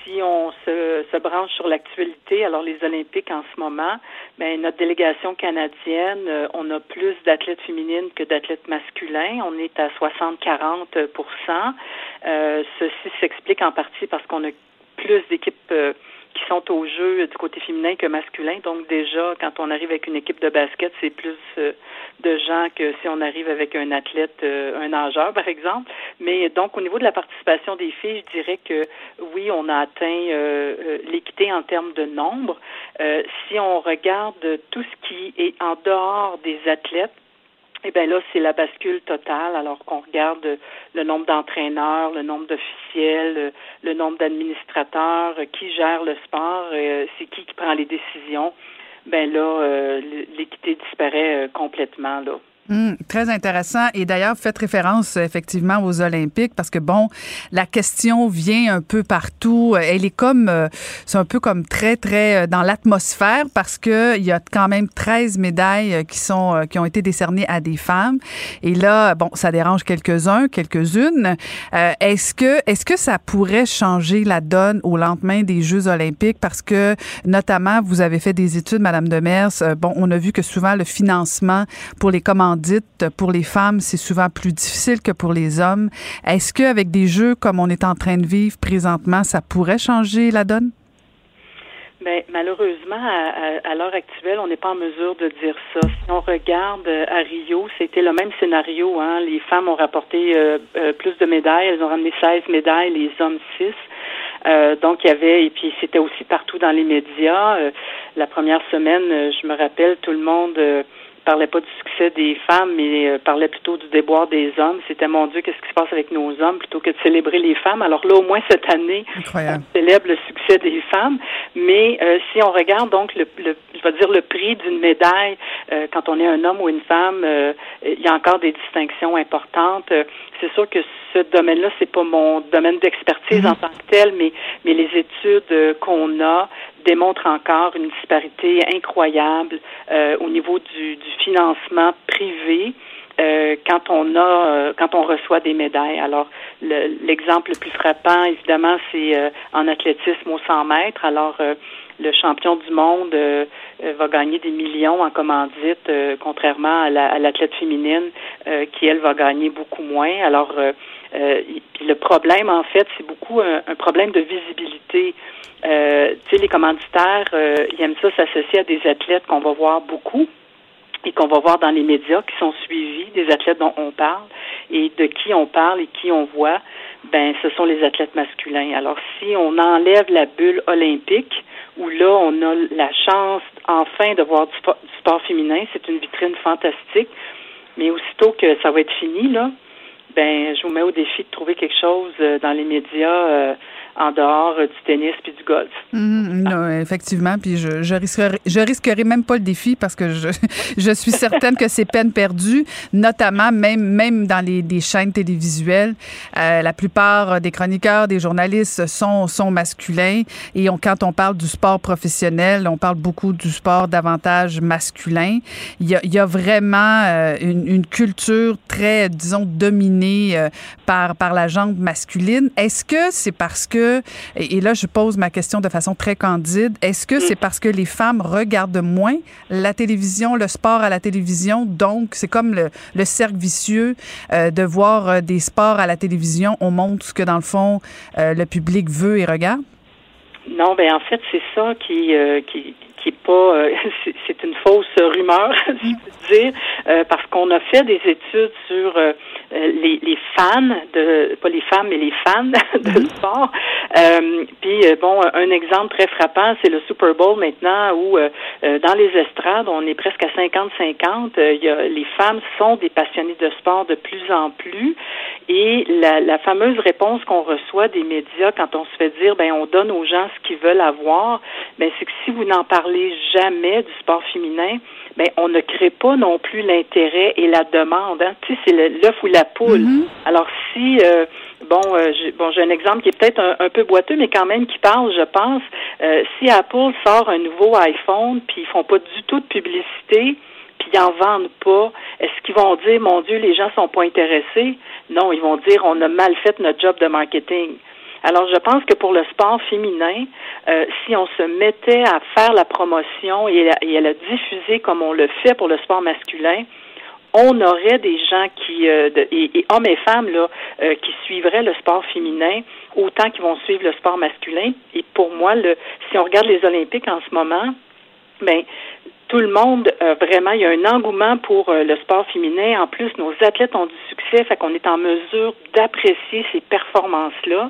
si on se, se branche sur l'actualité, alors les Olympiques en ce moment, ben, notre délégation canadienne, euh, on a plus d'athlètes féminines que d'athlètes masculins. On est à 60-40% euh, Ceci s'explique en partie parce qu'on a plus d'équipes euh, qui sont au jeu du côté féminin que masculin. Donc déjà, quand on arrive avec une équipe de basket, c'est plus euh, de gens que si on arrive avec un athlète, euh, un nageur, par exemple. Mais donc, au niveau de la participation des filles, je dirais que oui, on a atteint euh, euh, l'équité en termes de nombre. Si on regarde tout ce qui est en dehors des athlètes, eh bien là, c'est la bascule totale, alors qu'on regarde le nombre d'entraîneurs, le nombre d'officiels, le nombre d'administrateurs, qui gère le sport, c'est qui qui prend les décisions. Ben là, euh, l'équité disparaît euh, complètement là. Hum, très intéressant. Et d'ailleurs, faites référence effectivement aux Olympiques parce que bon, la question vient un peu partout. Elle est comme, euh, c'est un peu comme très très euh, dans l'atmosphère parce que il y a quand même 13 médailles euh, qui sont euh, qui ont été décernées à des femmes. Et là, bon, ça dérange quelques-uns, quelques-unes. Euh, est-ce que est-ce que ça pourrait changer la donne au lendemain des Jeux Olympiques? Parce que notamment vous avez fait des études, Madame Demers. euh, bon, on a vu que souvent le financement pour les commandites pour les femmes, c'est souvent plus difficile que pour les hommes. Est-ce qu'avec des jeux comme on est en train de vivre présentement, ça pourrait changer la donne? Mais malheureusement, à, l'heure actuelle, on n'est pas en mesure de dire ça. Si on regarde euh, à Rio, c'était le même scénario. Hein? Les femmes ont rapporté euh, euh, plus de médailles. Elles ont ramené 16 médailles, les hommes 6. Euh, donc, il y avait, et puis c'était aussi partout dans les médias. Euh, la première semaine, euh, je me rappelle, tout le monde euh, parlait pas du succès des femmes, mais euh, parlait plutôt du déboire des hommes. C'était mon Dieu, qu'est-ce qui se passe avec nos hommes plutôt que de célébrer les femmes? Alors là, au moins cette année, Incroyable. on célèbre le succès des femmes. Mais euh, si on regarde donc le, le je vais dire le prix d'une médaille euh, quand on est un homme ou une femme, euh, il y a encore des distinctions importantes. Euh, c'est sûr que ce domaine-là, c'est pas mon domaine d'expertise en tant que tel, mais mais les études euh, qu'on a démontrent encore une disparité incroyable euh, au niveau du, du financement privé. Euh, quand on a euh, quand on reçoit des médailles. Alors le- l'exemple le, plus frappant, évidemment, c'est euh, en athlétisme au 100 mètres. Alors euh, le champion du monde euh, euh, va gagner des millions en commandite, contrairement à la- à l'athlète féminine qui elle va gagner beaucoup moins. Alors euh, puis le problème en fait, c'est beaucoup un, un problème de visibilité. Euh, tu sais, les commanditaires, euh, ils aiment ça s'associer à des athlètes qu'on va voir beaucoup et qu'on va voir dans les médias qui sont suivis, des athlètes dont on parle et de qui on parle et qui on voit, ben ce sont les athlètes masculins. Alors si on enlève la bulle olympique où là on a la chance enfin de voir du sport, du sport féminin, c'est une vitrine fantastique, mais aussitôt que ça va être fini là, ben je vous mets au défi de trouver quelque chose euh, dans les médias euh, en dehors euh, du tennis puis du golf. Mhm, non, effectivement, puis je, je risquerai, je risquerai même pas le défi parce que je, <laughs> je suis certaine que c'est peine perdue, notamment même même dans les des chaînes télévisuelles, euh, la plupart des chroniqueurs, des journalistes sont sont masculins et on, quand on parle du sport professionnel, on parle beaucoup du sport davantage masculin. Il y a, il y a vraiment euh, une, une culture très disons dominée euh, par par la jambe masculine. Est-ce que c'est parce que et, et là je pose ma question de façon très candide. Est-ce que c'est parce que les femmes regardent moins la télévision, le sport à la télévision, donc c'est comme le, le, cercle vicieux euh, de voir euh, des sports à la télévision, on montre ce que dans le fond euh, le public veut et regarde? Non, ben en fait c'est ça qui, euh, qui qui est pas, euh, <laughs> c'est une fausse rumeur, si <laughs> je peux dire, euh, parce qu'on a fait des études sur euh, les, les, fans de, pas les femmes, mais les fans <laughs> de mhm. sport. puis bon, un exemple très frappant, c'est le Super Bowl maintenant où dans les estrades, on est presque à 50-50. Il y a, les femmes sont des passionnées de sport de plus en plus. Et la, la fameuse réponse qu'on reçoit des médias quand on se fait dire, ben on donne aux gens ce qu'ils veulent avoir, ben c'est que si vous n'en parlez jamais du sport féminin, ben on ne crée pas non plus l'intérêt et la demande. Hein. Tu sais, c'est l'œuf ou la poule. Mm-hmm. Alors si euh, bon, euh, j'ai, bon, j'ai un exemple qui est peut-être un, peu boiteux, mais quand même qui parle, je pense. Euh, si Apple sort un nouveau iPhone, puis ils font pas du tout de publicité, puis ils en vendent pas, est-ce qu'ils vont dire, mon Dieu, les gens sont pas intéressés? Non, ils vont dire, on a mal fait notre job de marketing. Alors, je pense que pour le sport féminin, euh, si on se mettait à faire la promotion et à, la diffuser comme on le fait pour le sport masculin, on aurait des gens qui, euh, et, hommes et femmes là, euh, qui suivraient le sport féminin autant qu'ils vont suivre le sport masculin. Et pour moi, le, si on regarde les Olympiques en ce moment, ben tout le monde, euh, vraiment, il y a un engouement pour euh, le sport féminin. En plus, nos athlètes ont du succès, fait qu'on est en mesure d'apprécier ces performances-là,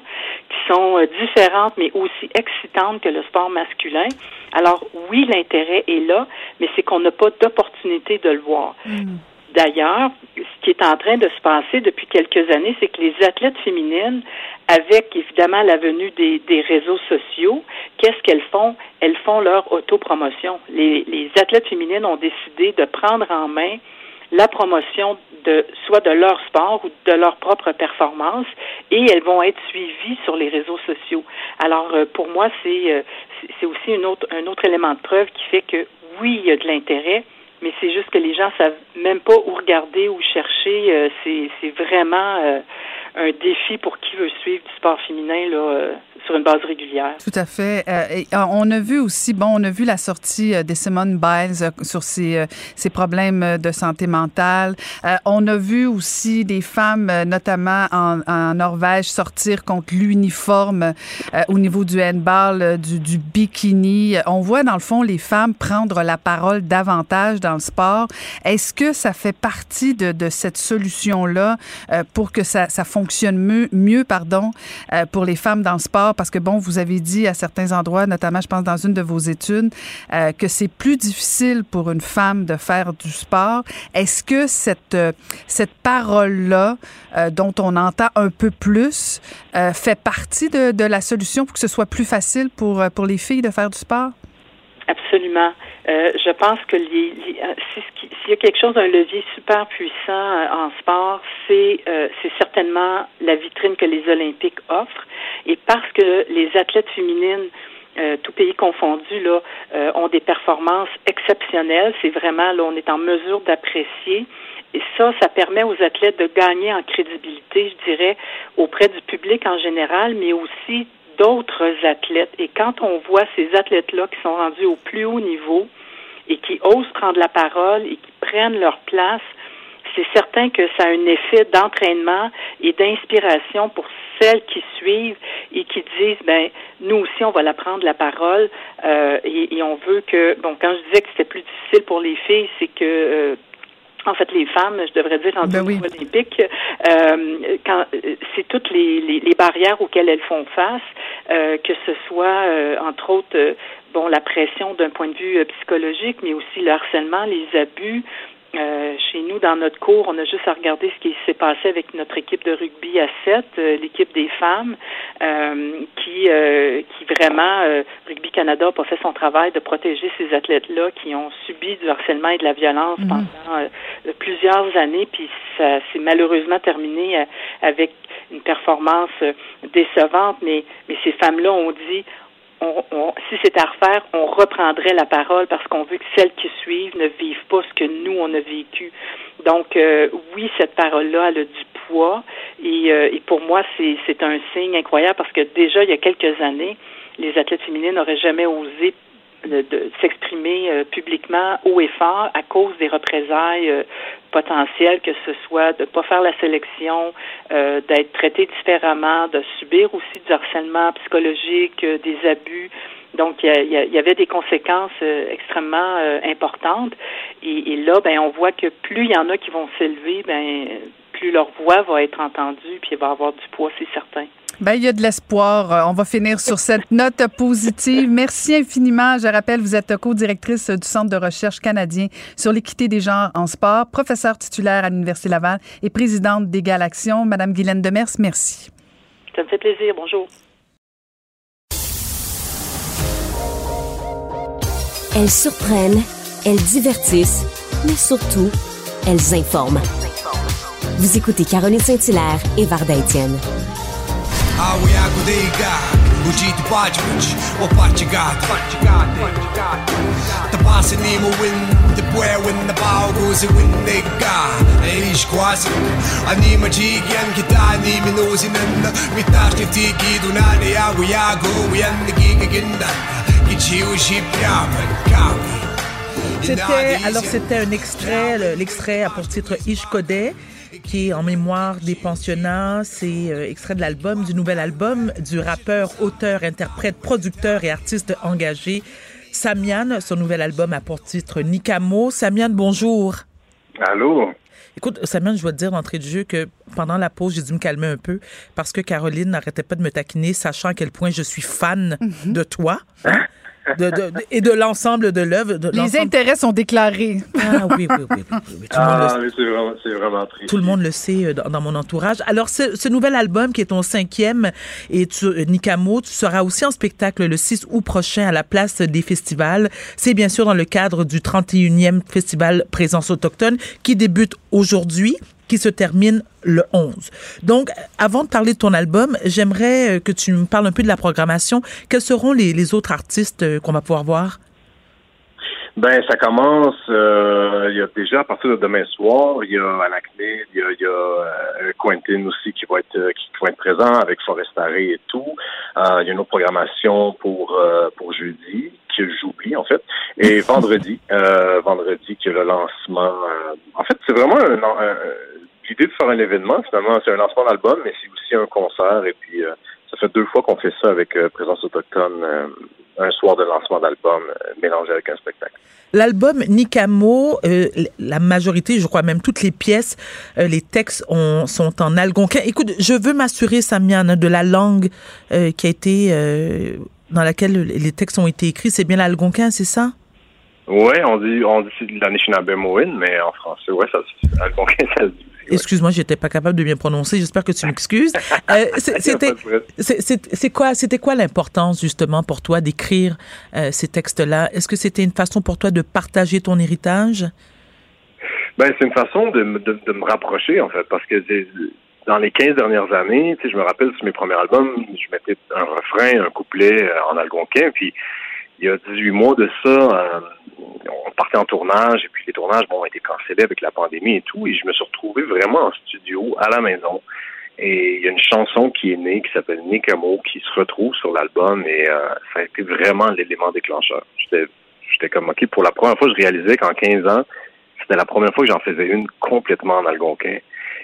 qui sont euh, différentes, mais aussi excitantes que le sport masculin. Alors, oui, l'intérêt est là, mais c'est qu'on n'a pas d'opportunité de le voir. Mm. D'ailleurs, ce qui est en train de se passer depuis quelques années, c'est que les athlètes féminines, avec évidemment la venue des, des réseaux sociaux, qu'est-ce qu'elles font? Elles font leur autopromotion. Les, les athlètes féminines ont décidé de prendre en main la promotion de soit de leur sport ou de leur propre performance et elles vont être suivies sur les réseaux sociaux. Alors euh, pour moi c'est euh, c'est aussi une autre, un autre élément de preuve qui fait que oui il y a de l'intérêt mais c'est juste que les gens savent même pas où regarder, où chercher. Euh, c'est vraiment euh, un défi pour qui veut suivre du sport féminin là, euh, sur une base régulière. Tout à fait. et on a vu aussi, bon, on a vu la sortie de Simone Biles sur ses, ses problèmes de santé mentale. on a vu aussi des femmes, notamment en, en Norvège, sortir contre l'uniforme au niveau du handball, du, du bikini. On voit, dans le fond, les femmes prendre la parole davantage dans le sport. Est-ce que ça fait partie de, de cette solution-là euh, pour que ça, ça fonctionne mieux, mieux pardon, euh, pour les femmes dans le sport? Parce que, bon, vous avez dit à certains endroits, notamment, je pense, dans une de vos études, euh, que c'est plus difficile pour une femme de faire du sport. Est-ce que cette, cette parole-là, dont on entend un peu plus, fait partie de, de la solution pour que ce soit plus facile pour, pour les filles de faire du sport? Absolument. Euh, je pense que euh, s'il y a quelque chose, un levier super puissant euh, en sport, c'est c'est certainement la vitrine que les Olympiques offrent. Et parce que les athlètes féminines tout pays confondu, là, ont des performances exceptionnelles. C'est vraiment, là, on est en mesure d'apprécier. Et ça, ça permet aux athlètes de gagner en crédibilité, je dirais, auprès du public en général, mais aussi d'autres athlètes. Et quand on voit ces athlètes-là qui sont rendus au plus haut niveau et qui osent prendre la parole et qui prennent leur place, c'est certain que ça a un effet d'entraînement et d'inspiration pour celles qui suivent et qui disent ben nous aussi on va la prendre la parole euh, et, on veut que bon quand je disais que c'était plus difficile pour les filles c'est que euh, en fait, les femmes, je devrais dire en ben olympique, euh, quand c'est toutes les, les, barrières auxquelles elles font face, euh, que ce soit euh, entre autres bon la pression d'un point de vue psychologique, mais aussi le harcèlement, les abus, euh, chez nous, dans notre cours, on a juste à regarder ce qui s'est passé avec notre équipe de rugby à 7, euh, l'équipe des femmes, euh, qui, qui vraiment, Rugby Canada a pas fait son travail de protéger ces athlètes-là qui ont subi du harcèlement et de la violence mhm. pendant plusieurs années, puis ça s'est malheureusement terminé avec une performance décevante, mais, mais ces femmes-là ont dit si c'était à refaire, on reprendrait la parole parce qu'on veut que celles qui suivent ne vivent pas ce que nous, on a vécu. Donc, euh, oui, cette parole-là, a du poids. Et, euh, et pour moi, c'est un signe incroyable parce que déjà, il y a quelques années, les athlètes féminines n'auraient jamais osé de, s'exprimer euh, publiquement haut et fort à cause des représailles euh, potentielles, que ce soit de ne pas faire la sélection, euh, d'être traité différemment, de subir aussi du harcèlement psychologique, des abus. Donc, il y, avait des conséquences extrêmement importantes. Et, et, là, ben, on voit que plus il y en a qui vont s'élever, ben, plus leur voix va être entendue, puis il va avoir du poids, c'est certain. Ben, il y a de l'espoir. Euh, on va finir sur cette <laughs> note positive. Merci infiniment. Je rappelle, vous êtes co-directrice du Centre de recherche canadien sur l'équité des genres en sport, professeure titulaire à l'Université Laval et présidente d'Égal Action. Madame Guylaine Demers, merci. Ça me fait plaisir. Bonjour. Elles surprennent, elles divertissent, mais surtout, elles informent. Vous écoutez Caroline Saint-Hilaire et Varda Étienne. C'était, alors c'était un extrait, l'extrait a pour titre Ishkodé qui est en mémoire des pensionnats. C'est euh, extrait de l'album, du nouvel album du rappeur, auteur, interprète, producteur et artiste engagé Samian. Son nouvel album a pour titre Nikamo. Samian, bonjour. Allô? Écoute, Samian, je dois te dire d'entrée de jeu que pendant la pause, j'ai dû me calmer un peu parce que Caroline n'arrêtait pas de me taquiner, sachant à quel point je suis fan mhm. de toi. Hein? Et de l'ensemble de l'œuvre. Les intérêts sont déclarés. Ah oui, oui, oui. Tout, ah, le, c'est vraiment, vraiment triste. Tout le monde le sait euh, dans, mon entourage. Alors, ce, nouvel album qui est ton cinquième, et tu, euh, Nikamo, tu seras aussi en spectacle le 6 août prochain à la place des festivals. C'est bien sûr dans le cadre du 31e Festival Présence autochtone qui débute aujourd'hui qui se termine le 11. Donc, avant de parler de ton album, j'aimerais euh, que tu me parles un peu de la programmation. Quels seront les, autres artistes euh, qu'on va pouvoir voir? Ben, ça commence, euh, il y a déjà à partir de demain soir, il y a Anacné, il y a, il y a Quentin aussi qui va être qui va être présent avec et tout. il y a une autre programmation pour pour jeudi que j'oublie en fait. Et <laughs> vendredi, vendredi qui est le lancement. en fait, c'est vraiment un, un l'idée de faire un événement, finalement, c'est un lancement d'album, mais c'est aussi un concert. Et puis, euh, ça fait deux fois qu'on fait ça avec euh, Présence Autochtone, euh, un soir de lancement d'album mélangé avec un spectacle. L'album Nikamo, la majorité, je crois même toutes les pièces, les textes sont en algonquin. Écoute, je veux m'assurer, Samian, de la langue qui a été, dans laquelle les textes ont été écrits. C'est bien l'algonquin, c'est ça? Oui, on dit, on dit la mais en français, ouais, ça, algonquin, ça se dit Excuse-moi, j'étais pas capable de bien prononcer. J'espère que tu m'excuses. <laughs> Euh, c'était, c'est quoi, c'était quoi l'importance justement pour toi d'écrire euh, ces textes-là? Est-ce que c'était une façon pour toi de partager ton héritage? Ben, c'est une façon de, de, me rapprocher en fait, parce que dans les 15 dernières années, tu sais, je me rappelle sur mes premiers albums, je mettais un refrain, un couplet euh, en algonquin, puis il y a 18 mois de ça, euh, on partait en tournage et puis les tournages bon, ont été cancellés avec la pandémie et tout. Et je me suis retrouvé vraiment en studio, à la maison. Et il y a une chanson qui est née qui s'appelle Nikamo qui se retrouve sur l'album et euh, ça a été vraiment l'élément déclencheur. J'étais j'étais comme OK, pour la première fois, je réalisais qu'en 15 ans, c'était la première fois que j'en faisais une complètement en algonquin.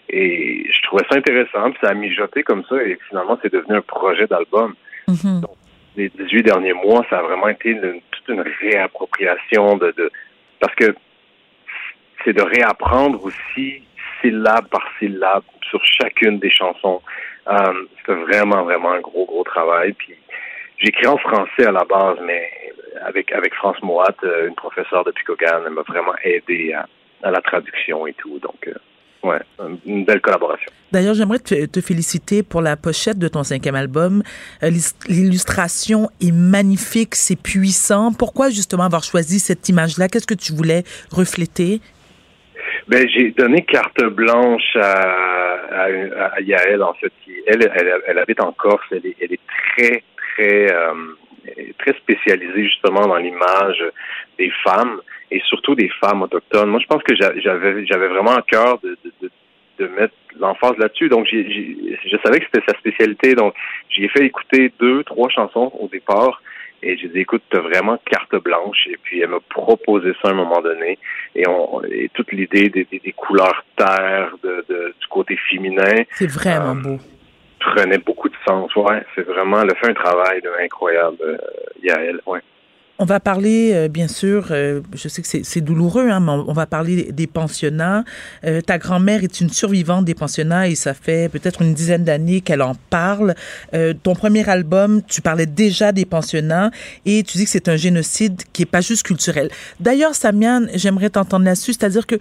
Et je trouvais ça intéressant, puis ça a mijoté comme ça, et finalement, c'est devenu un projet d'album. Mm-hmm les 18 derniers mois, ça a vraiment été toute une réappropriation de, de parce que c'est de réapprendre aussi syllabe par syllabe sur chacune des chansons. Euh, C'était vraiment, vraiment un gros, gros travail. Puis j'écris en français à la base, mais avec avec France Moat, euh, une professeure de Picogan, elle m'a vraiment aidé à, à, la traduction et tout. Donc euh, Ouais, une belle collaboration. D'ailleurs, j'aimerais te, féliciter pour la pochette de ton cinquième album. Euh, l'illustration est magnifique, c'est puissant. Pourquoi justement avoir choisi cette image-là? Qu'est-ce que tu voulais refléter? Ben, j'ai donné carte blanche à, à, Yael, en fait. elle, elle, habite en Corse. Elle est, elle est très, très, euh, très spécialisée justement dans l'image des femmes et surtout des femmes autochtones. Moi, je pense que j'avais j'avais vraiment à cœur de, de, mettre l'emphase là-dessus. Donc, je savais que c'était sa spécialité. Donc, j'ai J'y ai fait écouter deux, trois chansons au départ. Et j'ai dit, écoute, t'as vraiment carte blanche. Et puis, elle m'a proposé ça à un moment donné. Et, on, et toute l'idée des, des, des, couleurs terre, de, de, du côté féminin. C'est vraiment euh, beau. Prenait beaucoup de sens. Ouais, c'est vraiment, elle a fait un travail incroyable, euh, Yael. Ouais. On va parler, euh, bien sûr, euh, je sais que c'est douloureux, hein, mais on, va parler des pensionnats. Euh, ta grand-mère est une survivante des pensionnats et ça fait peut-être une dizaine d'années qu'elle en parle. ton premier album, tu parlais déjà des pensionnats et tu dis que c'est un génocide qui est pas juste culturel. D'ailleurs, Samian, j'aimerais t'entendre là-dessus, c'est-à-dire que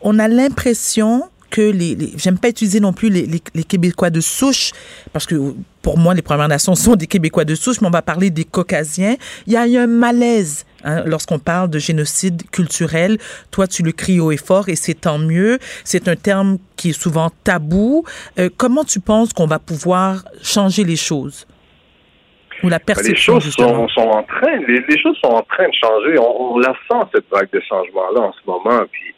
on a l'impression que les, j'aime pas utiliser non plus les, les, Québécois de souche, parce que pour moi, les Premières Nations sont des Québécois de souche, mais on va parler des Caucasiens. Il y a eu un malaise hein, lorsqu'on parle de génocide culturel. Toi, tu le cries haut et fort, et c'est tant mieux. C'est un terme qui est souvent tabou. Euh, comment tu penses qu'on va pouvoir changer les choses? Ou la perception, les choses sont, sont, en train, les, choses sont en train de changer. On, on la sent cette vague de changement-là en ce moment. Puis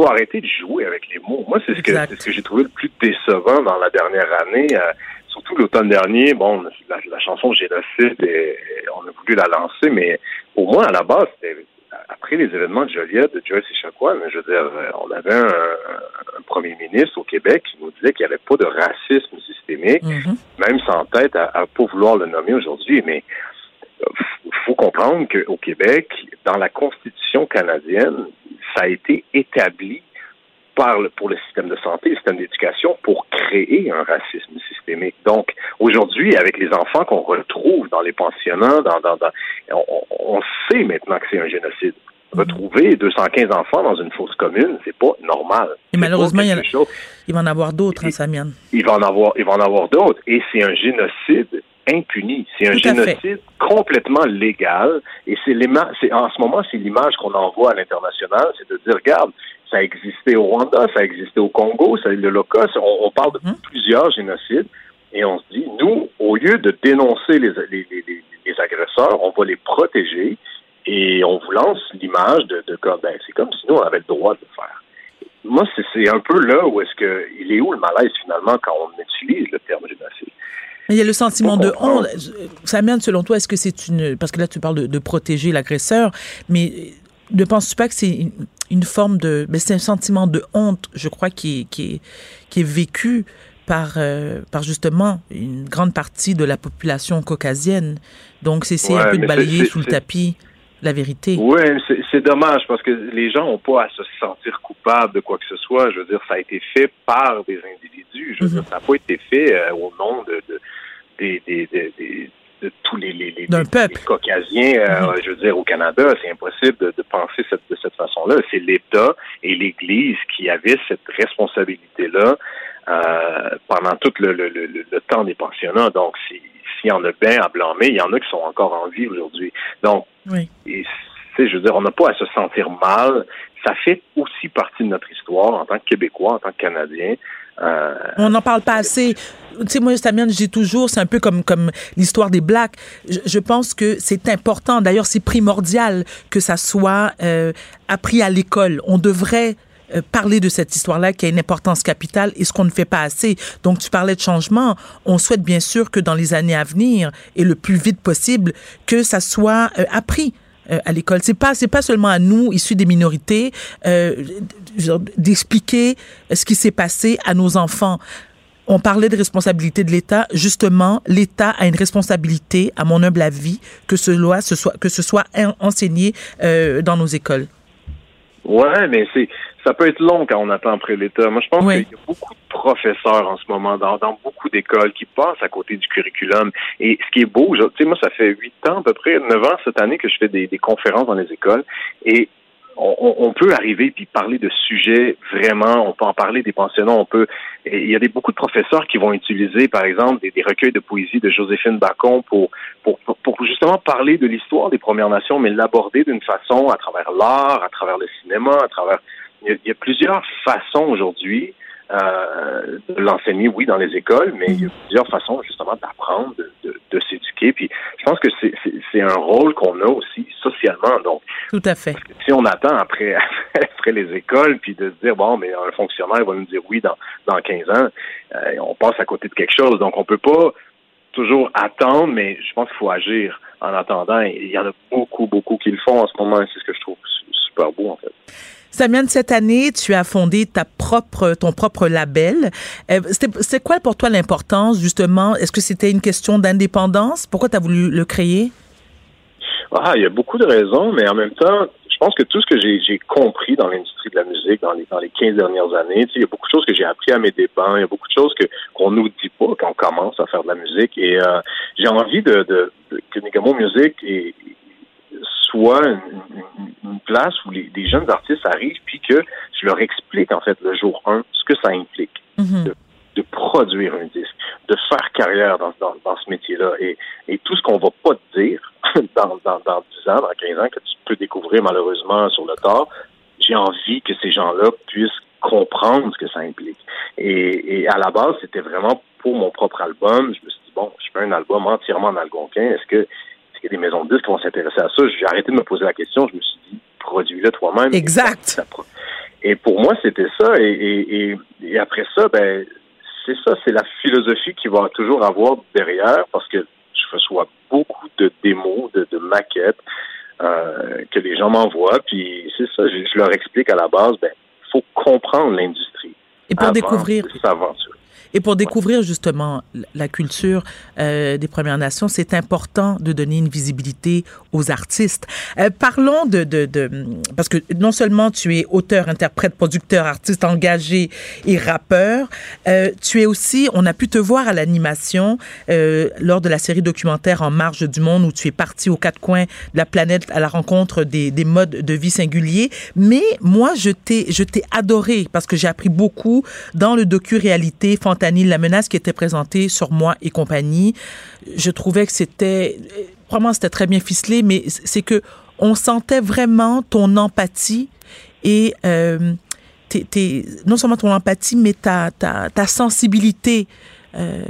faut arrêter de jouer avec les mots. Moi, c'est ce que c'est ce que j'ai trouvé le plus décevant dans la dernière année. Euh, surtout l'automne dernier, bon, la, chanson Génocide, et, on a voulu la lancer, mais au moins à la base, après les événements de Joliette, de Joyce et je veux dire, euh, on avait un, premier ministre au Québec qui nous disait qu'il n'y avait pas de racisme systémique, mm-hmm. même sans tête à, à pas vouloir le nommer aujourd'hui, mais faut comprendre qu'au Québec, dans la Constitution canadienne, ça a été établi par le, pour le système de santé, le système d'éducation, pour créer un racisme systémique. Donc, aujourd'hui, avec les enfants qu'on retrouve dans les pensionnats, dans, dans, on, on, sait maintenant que c'est un génocide. Retrouver 215 enfants dans une fosse commune, c'est pas normal. Et malheureusement, il, il, va en avoir d'autres, hein, Samian. Il va en avoir, il va en avoir d'autres. Et c'est un génocide impuni. C'est un génocide complètement légal. Et c'est en ce moment, c'est l'image qu'on envoie à l'international, c'est de dire, regarde, ça a existé au Rwanda, ça a existé au Congo, ça le l'Holocauste. On, on, parle de hum. plusieurs génocides. Et on se dit, nous, au lieu de dénoncer les, les, les, les agresseurs, on va les protéger et on vous lance l'image de, de comme, ben, c'est comme si nous, on avait le droit de le faire. Moi, c'est un peu là où est-ce que, il est où le malaise finalement quand on utilise le terme génocide? Il y a le sentiment de honte. Samien, selon toi, est-ce que c'est une... Parce que là, tu parles de, protéger l'agresseur, mais ne penses-tu pas que c'est une, forme de... Mais c'est un sentiment de honte, je crois, qui est, qui est, qui est vécu par, euh, par justement une grande partie de la population caucasienne? Donc, c'est essayer un peu de balayer sous le tapis la vérité. Oui, c'est dommage parce que les gens n'ont pas à se sentir coupables de quoi que ce soit. Je veux dire, ça a été fait par des individus. Je veux dire, mhm. ça n'a pas été fait euh, au nom de, de, de tous les, les, les, caucasiens, euh, mhm. je veux dire, au Canada. C'est impossible de, de, penser cette, de cette façon-là. C'est l'État et l'Église qui avaient cette responsabilité-là euh, pendant tout le, le, le, le, temps des pensionnats. Donc, s'il y en a bien à blâmer, il y en a qui sont encore en vie aujourd'hui. Donc, oui. Et, je veux dire, on n'a pas à se sentir mal. Ça fait aussi partie de notre histoire en tant que Québécois, en tant que Canadien. Euh, on n'en parle pas assez. Tu sais, moi, Samien, je dis toujours, c'est un peu comme, comme l'histoire des Blacks. Je, pense que c'est important, d'ailleurs, c'est primordial que ça soit euh, appris à l'école. On devrait euh, parler de cette histoire-là qui a une importance capitale et ce qu'on ne fait pas assez. Donc, tu parlais de changement. On souhaite bien sûr que dans les années à venir et le plus vite possible, que ça soit appris euh, à l'école. C'est pas c'est pas seulement à nous issus des minorités euh, d'expliquer ce qui s'est passé à nos enfants. On parlait de responsabilité de l'État. Justement, l'État a une responsabilité, à mon humble avis, que ce, loi, ce soit, que ce soit enseigné euh, dans nos écoles. Ouais, mais c'est ça peut être long quand on attend après l'État. Moi, je pense qu'il y a beaucoup de professeurs en ce moment dans, dans beaucoup d'écoles qui passent à côté du curriculum. Et ce qui est beau, tu sais, moi, ça fait huit ans à peu près, neuf ans cette année que je fais des, des conférences dans les écoles. Et on, peut arriver puis parler de sujets vraiment, on peut en parler des pensionnats, on peut. Il y a des, beaucoup de professeurs qui vont utiliser, par exemple, des, des recueils de poésie de Joséphine Bacon pour, pour, pour justement parler de l'histoire des Premières Nations, mais l'aborder d'une façon à travers l'art, à travers le cinéma, à travers il y, a, plusieurs façons aujourd'hui euh, de l'enseigner, oui, dans les écoles, mais il y a plusieurs façons justement d'apprendre, de, de, de s'éduquer. Puis je pense que c'est un rôle qu'on a aussi socialement. Donc, tout à fait. Si on attend après <laughs> après les écoles, puis de se dire bon, mais un fonctionnaire va nous dire oui dans dans 15 ans, euh, on passe à côté de quelque chose. Donc on peut pas toujours attendre, mais je pense qu'il faut agir en attendant. Il y en a beaucoup, beaucoup qui le font en ce moment. C'est ce que je trouve super beau, en fait. Samiane, cette année, tu as fondé ta propre, ton propre label. Euh, c'est quoi pour toi l'importance, justement? Est-ce que c'était une question d'indépendance? Pourquoi tu as voulu le créer? Ah, il y a beaucoup de raisons, mais en même temps, je pense que tout ce que j'ai compris dans l'industrie de la musique dans les, dans les 15 dernières années, il y a beaucoup de choses que j'ai appris à mes dépens, il y a beaucoup de choses que qu'on nous dit pas quand on commence à faire de la musique. Et euh, j'ai envie de, que Nigamo Music soit une, place où les, jeunes artistes arrivent puis que je leur explique en fait le jour 1 ce que ça implique. Mm-hmm de produire un disque, de faire carrière dans, dans, dans ce métier-là. Et, et tout ce qu'on va pas te dire <laughs> dans, dans, dans 10 ans, dans 15 ans, que tu peux découvrir malheureusement sur le tard, j'ai envie que ces gens-là puissent comprendre ce que ça implique. Et, et à la base, c'était vraiment pour mon propre album. Je me suis dit, bon, je fais un album entièrement en algonquin. Est-ce que qu'il y a des maisons de disques qui vont s'intéresser à ça? J'ai arrêté de me poser la question. Je me suis dit, produis-le toi-même. Exact. Et pour moi, c'était ça. Et, et, et, après ça, ben, c'est ça, c'est la philosophie qui va toujours avoir derrière, parce que je reçois beaucoup de démos, de, maquettes euh, que les gens m'envoient, puis c'est ça, je, leur explique à la base, ben, faut comprendre l'industrie. Et pour découvrir. Et pour découvrir justement la culture euh, des Premières Nations, c'est important de donner une visibilité aux artistes. Euh, parlons de, de, de, parce que non seulement tu es auteur, interprète, producteur, artiste engagé et rappeur, euh, tu es aussi, on a pu te voir à l'animation euh, lors de la série documentaire En marge du monde où tu es parti aux quatre coins de la planète à la rencontre des, des modes de vie singuliers. Mais moi, je t'ai, je t'ai adoré parce que j'ai appris beaucoup dans le docu-réalité la menace qui était présentée sur moi et compagnie, je trouvais que c'était vraiment c'était très bien ficelé, mais c'est que on sentait vraiment ton empathie et euh, non seulement ton empathie, mais ta sensibilité. Euh,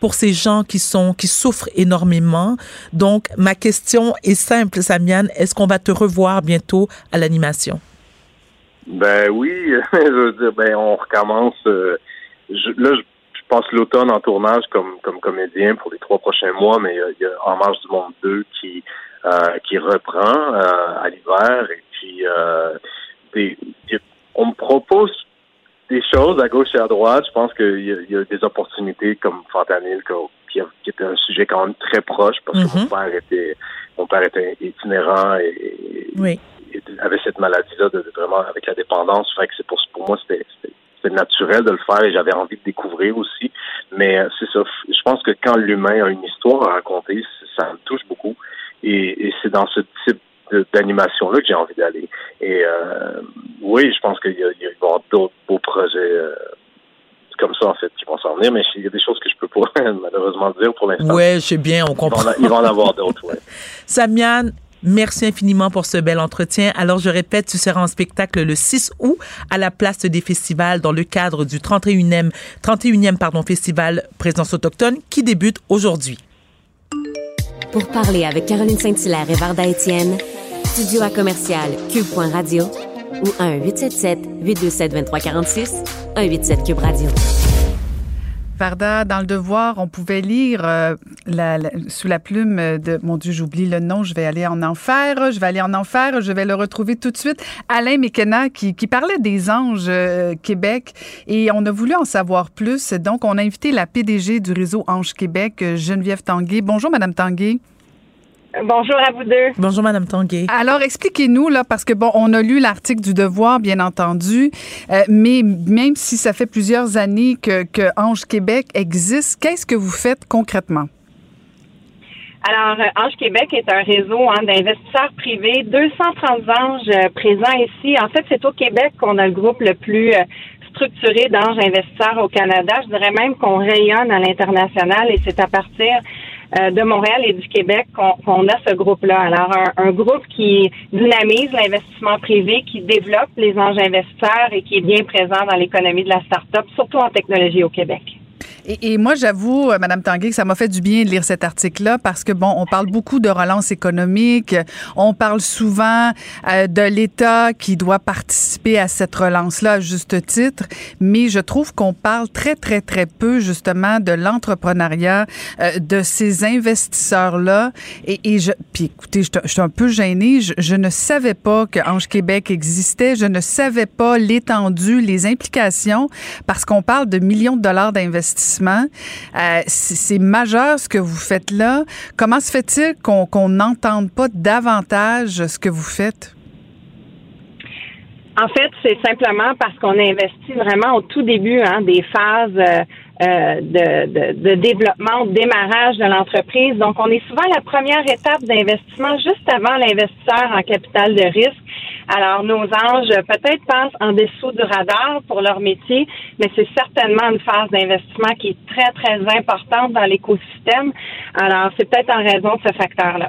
pour ces gens qui sont qui souffrent énormément. Donc ma question est simple Samiane, est-ce qu'on va te revoir bientôt à l'animation? Ben oui, <laughs> je veux dire ben on recommence euh, là je passe l'automne en tournage comme, comme comédien pour les trois prochains mois, mais il y a En marche du monde 2 qui, euh, qui reprend euh, à l'hiver. Et puis, euh, des, on me propose des choses à gauche et à droite. Je pense qu'il y, y, a des opportunités comme Fantanil, qui, qui était un sujet quand même très proche parce que mon mm-hmm. père était mon père était itinérant et, avait cette maladie-là de, vraiment avec la dépendance. Fait que c'est pour, pour moi c'était c'est naturel de le faire et j'avais envie de découvrir aussi. Mais euh, c'est ça. Je pense que quand l'humain a une histoire à raconter, ça me touche beaucoup. Et, c'est dans ce type d'animation-là que j'ai envie d'aller. Et euh, oui, je pense qu'il y, a, y avoir d'autres beaux projets euh, comme ça, en fait, qui vont s'en venir, mais il y a des choses que je peux pas <laughs> malheureusement dire pour l'instant. Oui, sais bien, on comprend. Il va en, avoir d'autres, oui. <laughs> Samiane, Merci infiniment pour ce bel entretien. Alors, je répète, tu seras en spectacle le 6 août à la place des festivals dans le cadre du 31e, 31e pardon, festival Présence autochtone qui débute aujourd'hui. Pour parler avec Caroline Saint-Hilaire et Varda Étienne, studio à commercial cube.radio ou 1-877-827-2346, 187 Cube Radio. Dans le devoir, on pouvait lire euh, sous la plume de mon Dieu, j'oublie le nom, je vais aller en enfer, je vais aller en enfer, je vais le retrouver tout de suite. Alain Mekena qui, parlait des anges euh, Québec et on a voulu en savoir plus. Donc, on a invité la PDG du réseau Ange Québec, Geneviève Tanguay. Bonjour, Madame Tanguay. Bonjour à vous deux. Bonjour, Madame Tanguay. Alors, expliquez-nous, là, parce que, bon, on a lu l'article du Devoir, bien entendu, euh, mais même si ça fait plusieurs années que, que Ange Québec existe, qu'est-ce que vous faites concrètement? Alors, euh, Ange Québec est un réseau hein, d'investisseurs privés, 230 anges euh, présents ici. En fait, c'est au Québec qu'on a le groupe le plus structuré d'anges investisseurs au Canada. Je dirais même qu'on rayonne à l'international et c'est à partir de Montréal et du Québec qu'on a ce groupe-là. Alors, un, groupe qui dynamise l'investissement privé, qui développe les anges investisseurs et qui est bien présent dans l'économie de la start-up, surtout en technologie au Québec. Et, moi, j'avoue, euh, Madame Tanguay, que ça m'a fait du bien de lire cet article-là parce que, bon, on parle beaucoup de relance économique. On parle souvent euh, de l'État qui doit participer à cette relance-là à juste titre. Mais je trouve qu'on parle très, très, très peu, justement, de l'entrepreneuriat, euh, de ces investisseurs-là. Et, et, je, puis écoutez, je, suis un peu gênée. Je, je ne savais pas que Ange Québec existait. Je ne savais pas l'étendue, les implications, parce qu'on parle de millions de dollars d'investissement. Euh, c'est majeur ce que vous faites là. Comment se fait-il qu'on n'entende pas davantage ce que vous faites? En fait, c'est simplement parce qu'on a investi vraiment au tout début hein, des phases euh, euh, de, de, développement, de démarrage de l'entreprise. Donc, on est souvent la première étape d'investissement juste avant l'investisseur en capital de risque. Alors, nos anges peut-être passent en dessous du radar pour leur métier, mais c'est certainement une phase d'investissement qui est très, très importante dans l'écosystème. Alors, c'est peut-être en raison de ce facteur-là.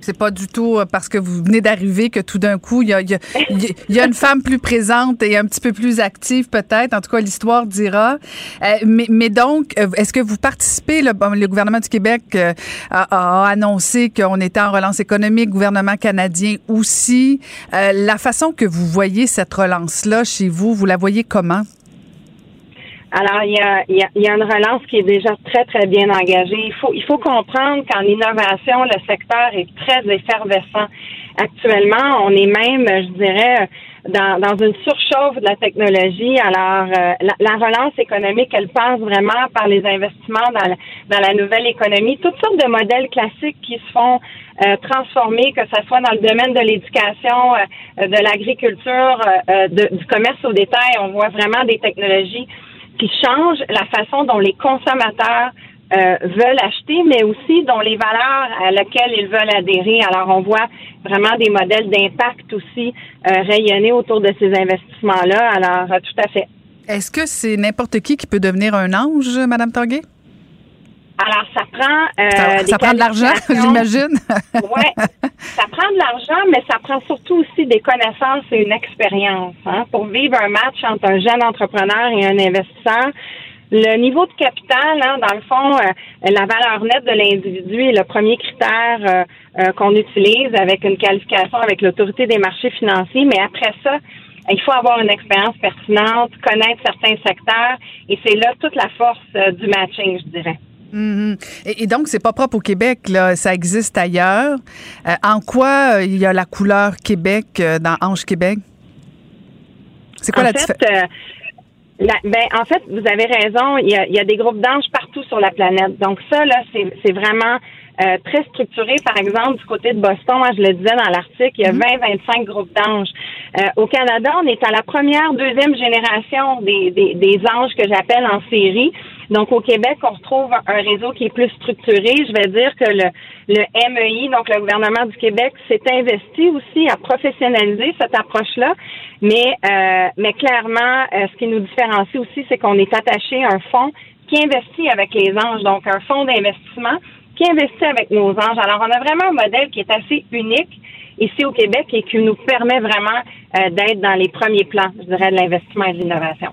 C'est pas du tout euh, parce que vous venez d'arriver que tout d'un coup, il y a, y, a, y a, une femme plus présente et un petit peu plus active, peut-être. En tout cas, l'histoire dira. Euh, mais, mais, donc, euh, est-ce que vous participez? Le, gouvernement du Québec a, a, annoncé qu'on était en relance économique, gouvernement canadien aussi. la façon que vous voyez cette relance-là chez vous, vous la voyez comment? Alors, il y, a, il, y a, une relance qui est déjà très, très bien engagée. Il faut, il faut comprendre qu'en innovation, le secteur est très effervescent. Actuellement, on est même, je dirais, dans, dans une surchauffe de la technologie. Alors, euh, la, relance économique, elle passe vraiment par les investissements dans la, dans la nouvelle économie. Toutes sortes de modèles classiques qui se font euh, transformer, que ce soit dans le domaine de l'éducation, euh, de l'agriculture, du commerce au détail. On voit vraiment des technologies qui change la façon dont les consommateurs euh, veulent acheter, mais aussi dont les valeurs à lesquelles ils veulent adhérer. Alors, on voit vraiment des modèles d'impact aussi euh, rayonner autour de ces investissements-là. Alors, euh, tout à fait. Est-ce que c'est n'importe qui qui peut devenir un ange, Madame Tanguay? Alors, ça prend. Euh, ça, prend de l'argent, <laughs> j'imagine. oui, ça prend de l'argent, mais ça prend surtout aussi des connaissances et une expérience. Hein, pour vivre un match entre un jeune entrepreneur et un investisseur, le niveau de capital, hein, dans le fond, euh, la valeur nette de l'individu est le premier critère euh, qu'on utilise avec une qualification avec l'autorité des marchés financiers. Mais après ça, il faut avoir une expérience pertinente, connaître certains secteurs, et c'est là toute la force du matching, je dirais. Mhm. et, donc, c'est pas propre au Québec, là. ça existe ailleurs. Euh, en quoi euh, il y a la couleur Québec euh, dans Ange Québec? C'est quoi la différence? ben, en fait, vous avez raison. Il y a, il y a des groupes d'anges partout sur la planète. Donc ça, là, c'est vraiment euh, très structuré. Par exemple, du côté de Boston, moi, je le disais dans l'article, il y a 20-25 mhm. groupes d'anges. Euh, au Canada, on est à la première, deuxième génération des, des, des anges que j'appelle en série. Donc, au Québec, on retrouve un réseau qui est plus structuré. Je vais dire que le, le MEI, donc le gouvernement du Québec, s'est investi aussi à professionnaliser cette approche-là. Mais, euh, mais clairement, ce qui nous différencie aussi, c'est qu'on est attaché à un fonds qui investit avec les anges, donc un fonds d'investissement qui investit avec nos anges. Alors, on a vraiment un modèle qui est assez unique ici au Québec et qui nous permet vraiment euh, d'être dans les premiers plans, je dirais, de l'investissement et de l'innovation.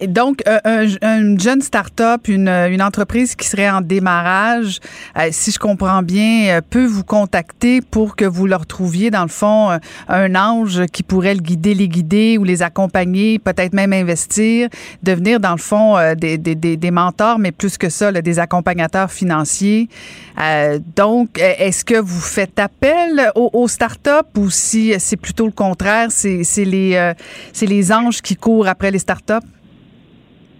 Donc, euh, un, une jeune start-up, une, une, entreprise qui serait en démarrage, euh, si je comprends bien, euh, peut vous contacter pour que vous leur trouviez, dans le fond, un ange qui pourrait le guider, les guider ou les accompagner, peut-être même investir, devenir, dans le fond, des, des, des, mentors, mais plus que ça, des accompagnateurs financiers. donc, est-ce que vous faites appel aux, aux start-up ou si c'est plutôt le contraire, c'est les, les anges qui courent après les start-up?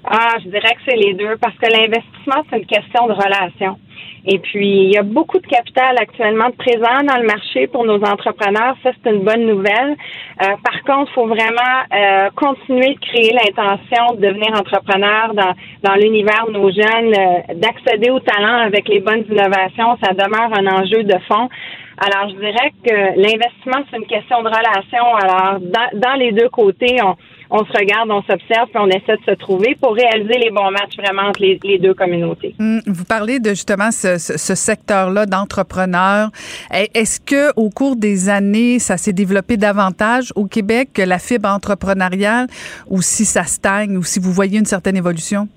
Ah, je dirais que c'est les deux parce que l'investissement, c'est une question de relation. Et puis, il y a beaucoup de capital actuellement présent dans le marché pour nos entrepreneurs. Ça, c'est une bonne nouvelle. Euh, par contre, il faut vraiment euh, continuer de créer l'intention de devenir entrepreneur dans, dans l'univers de nos jeunes, euh, d'accéder au talent avec les bonnes innovations. Ça demeure un enjeu de fond. Alors, je dirais que l'investissement, c'est une question de relation. Alors, dans, dans les deux côtés, on, on se regarde, on s'observe, puis on essaie de se trouver pour réaliser les bons matchs vraiment entre les, deux communautés. Hum, vous parlez de justement ce, secteur-là d'entrepreneurs. Est-ce que au cours des années, ça s'est développé davantage au Québec la fibre entrepreneuriale, ou si ça stagne, ou si vous voyez une certaine évolution?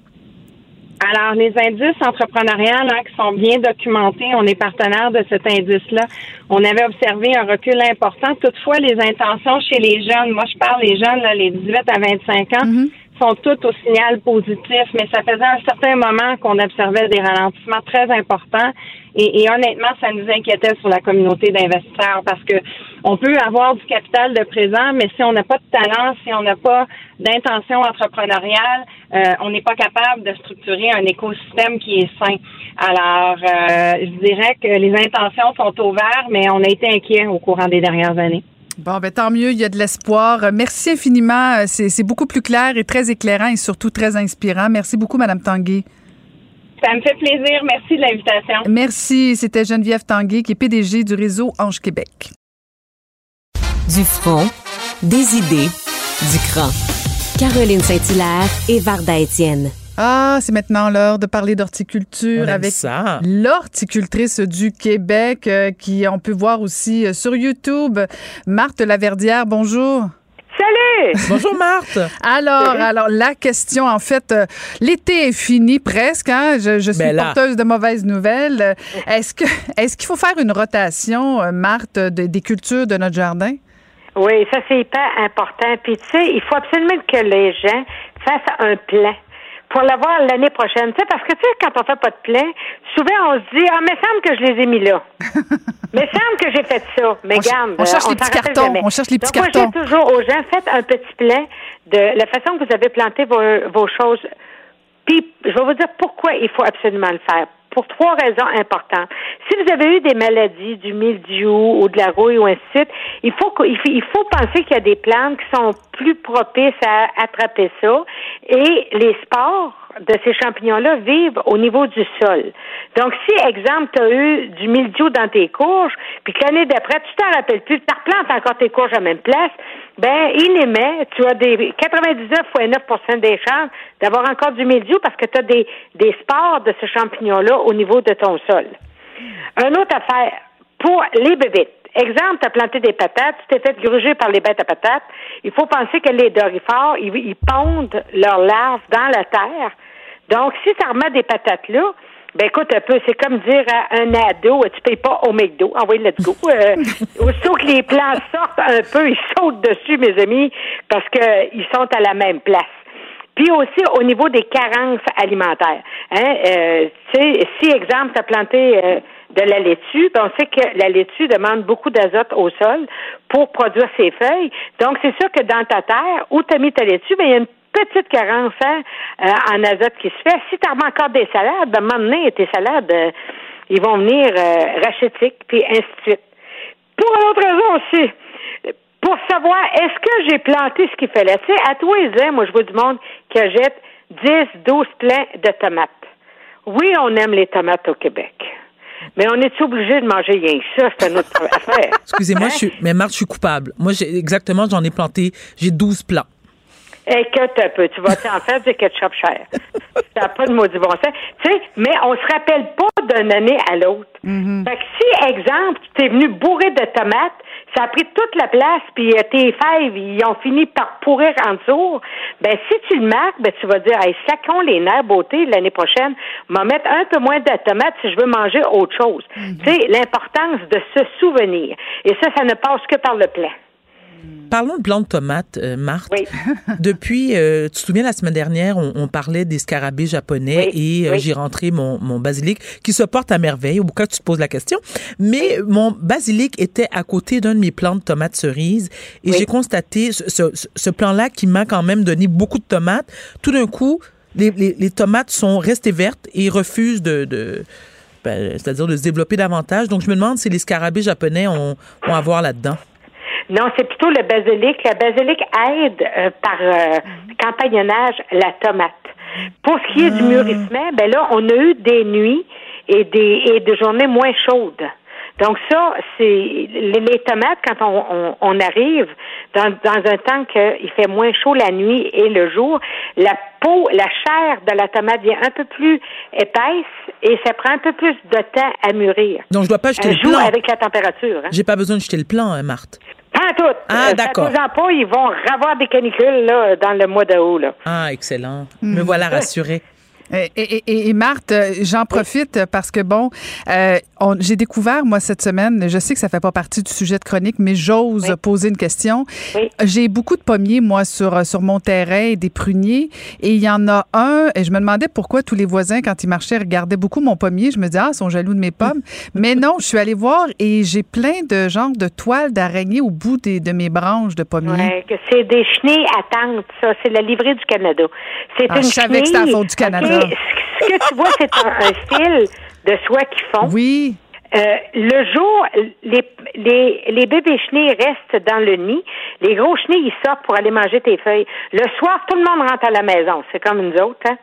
Alors, les indices entrepreneuriales hein, qui sont bien documentés, on est partenaire de cet indice-là. On avait observé un recul important. Toutefois, les intentions chez les jeunes, moi je parle des jeunes, là, les 18 à 25 ans, sont toutes au signal positif, mais ça faisait un certain moment qu'on observait des ralentissements très importants et, et honnêtement, ça nous inquiétait sur la communauté d'investisseurs parce que on peut avoir du capital de présent, mais si on n'a pas de talent, si on n'a pas d'intention entrepreneuriale, euh, on n'est pas capable de structurer un écosystème qui est sain. Alors, euh, je dirais que les intentions sont ouvertes, mais on a été inquiets au courant des dernières années. Bon, ben tant mieux, il y a de l'espoir. Merci infiniment. Euh, C'est c'est beaucoup plus clair et très éclairant et surtout très inspirant. Merci beaucoup, Madame Tanguay. Ça me fait plaisir. Merci de l'invitation. Merci. C'était Geneviève Tanguay, qui est PDG du réseau Ange Québec. Du front, des idées, du cran. Caroline Saint-Hilaire et Varda Étienne. Ah, c'est maintenant l'heure de parler d'horticulture avec ça. l'horticultrice du Québec, euh, qui on peut voir aussi euh, sur YouTube. Marthe Laverdière, bonjour. Salut! Bonjour Marthe. <laughs> Alors, alors la question, en fait, euh, l'été est fini presque. Hein? Je, je suis Ben là. porteuse de mauvaises nouvelles. Est-ce que est-ce qu'il faut faire une rotation, euh, Marthe, de- des cultures de notre jardin? Oui, ça c'est hyper important. Puis tu sais, il faut absolument que les gens fassent un plan pour l'avoir l'année prochaine. Tu sais, parce que tu sais, quand on fait pas de plan, souvent on se dit Ah, mais semble que je les ai mis là. <laughs> mais semble que j'ai fait ça. Mais On ch- garde, on cherche euh, les petits cartons. On cherche les petits cartons. Moi, toujours aux gens, faites un petit plan de la façon que vous avez planté vos, vos choses. Puis, je vais vous dire pourquoi il faut absolument le faire. Pour trois raisons importantes. Si vous avez eu des maladies, du mildiou ou de la rouille ou ainsi de suite, il faut, il faut, penser qu'il y a des plantes qui sont plus propices à attraper ça. Et les spores de ces champignons-là vivent au niveau du sol. Donc, si, exemple, tu as eu du mildiou dans tes courges, puis que l'année d'après, tu t'en rappelles plus, tu replantes encore tes courges à même place, ben, il émet, tu as des 99,9% des chances d'avoir encore du mildiou parce que tu as des, des spores de ce champignon-là au niveau de ton sol. Une autre affaire, pour les bébites. Exemple, tu as planté des patates, tu t'es fait gruger par les bêtes à patates. Il faut penser que les dorifores, ils pondent leurs larves dans la terre. Donc, si tu remets des patates là, ben écoute un peu, c'est comme dire à un ado, tu payes pas au McDo, envoyez let's go. Euh, <laughs> aussitôt que les plants sortent un peu, ils sautent dessus, mes amis, parce qu'ils sont à la même place. Puis aussi au niveau des carences alimentaires. Hein, euh, tu sais, si exemple, tu as planté euh, de la laitue, ben, on sait que la laitue demande beaucoup d'azote au sol pour produire ses feuilles. Donc, c'est sûr que dans ta terre, où tu as mis ta laitue, ben, il y a une petite carence hein, euh, en azote qui se fait. Si tu remets encore des salades, ben, à un moment donné, tes salades, euh, ils vont venir euh, rachitiques, puis ainsi de suite. Pour une autre raison aussi, pour savoir est-ce que j'ai planté ce qu'il fallait? Tu sais, à tous les ans, moi, je vois du monde qui achète 10, 12 plants de tomates. Oui, on aime les tomates au Québec. Mais on est obligé de manger rien ça, c'est une autre affaire. <laughs> Excusez-moi, Hein? je suis, mais Marthe, je suis coupable. Moi, j'ai, exactement, j'en ai planté, j'ai 12 plants. Écoute un peu, tu vas en faire du ketchup cher. <laughs> Ça n'a pas de maudit bon sens. Tu sais, mais on se rappelle pas d'une année à l'autre. Fait que si, exemple, tu es venu bourré de tomates, ça a pris toute la place, puis euh, tes fèves, ils ont fini par pourrir en dessous, ben si tu le marques, ben tu vas dire, hey, sacons les nerfs beauté l'année prochaine, m'en mettre un peu moins de tomates si je veux manger autre chose. Tu sais, l'importance de se souvenir. Et ça, ça ne passe que par le plan. Parlons de plants de tomates, euh, Marthe. Oui. <laughs> Depuis, euh, tu te souviens, la semaine dernière, on, on parlait des scarabées japonais Oui, et euh, oui. j'ai rentré mon, mon basilic qui se porte à merveille, au cas où tu te poses la question. Mais mon basilic était à côté d'un de mes plants de tomates cerises et j'ai constaté ce, ce, ce plan-là qui m'a quand même donné beaucoup de tomates. Tout d'un coup, les, les, les tomates sont restées vertes et refusent de... de ben, c'est-à-dire de se développer davantage. Donc, je me demande si les scarabées japonais ont, ont à voir là-dedans. Non, c'est plutôt le basilic. Le basilic aide euh, par euh, campagnonnage la tomate. Pour ce qui est du mûrissement, ben là, on a eu des nuits et des et des journées moins chaudes. Donc ça, c'est les, les tomates quand on, on, on arrive dans, dans un temps qu'il fait moins chaud la nuit et le jour, la peau, la chair de la tomate devient un peu plus épaisse et ça prend un peu plus de temps à mûrir. Donc, je dois pas jeter Elle le joue avec la température. Hein? J'ai pas besoin de jeter le plan, hein, Marthe. Pas tout. Ah, d'accord. Faites-en pas, ils vont avoir des canicules là, dans le mois d'août. Là. Ah, excellent. Me voilà rassurée. Et, et- et- et Marthe, euh, j'en profite parce que, bon, euh, on- j'ai découvert, moi, cette semaine, je sais que ça fait pas partie du sujet de chronique, mais j'ose poser une question. J'ai beaucoup de pommiers, moi, sur, sur mon terrain, des pruniers, et il y en a un, et je me demandais pourquoi tous les voisins, quand ils marchaient, regardaient beaucoup mon pommier. Je me disais, ah, ils sont jaloux de mes pommes. mais non, je suis allée voir et j'ai plein de genres de toiles d'araignée au bout des, de mes branches de pommiers. Ouais, que c'est des chenilles à tente, ça. C'est la livrée du Canada. C'est Ah, une je savais que c'était la faute du Canada. Ce que tu vois, c'est un, un fil de soie qui fond. Oui. Euh, le jour, les, les, les bébés chenilles restent dans le nid. Les gros chenilles, ils sortent pour aller manger tes feuilles. Le soir, tout le monde rentre à la maison. C'est comme nous autres. Hein?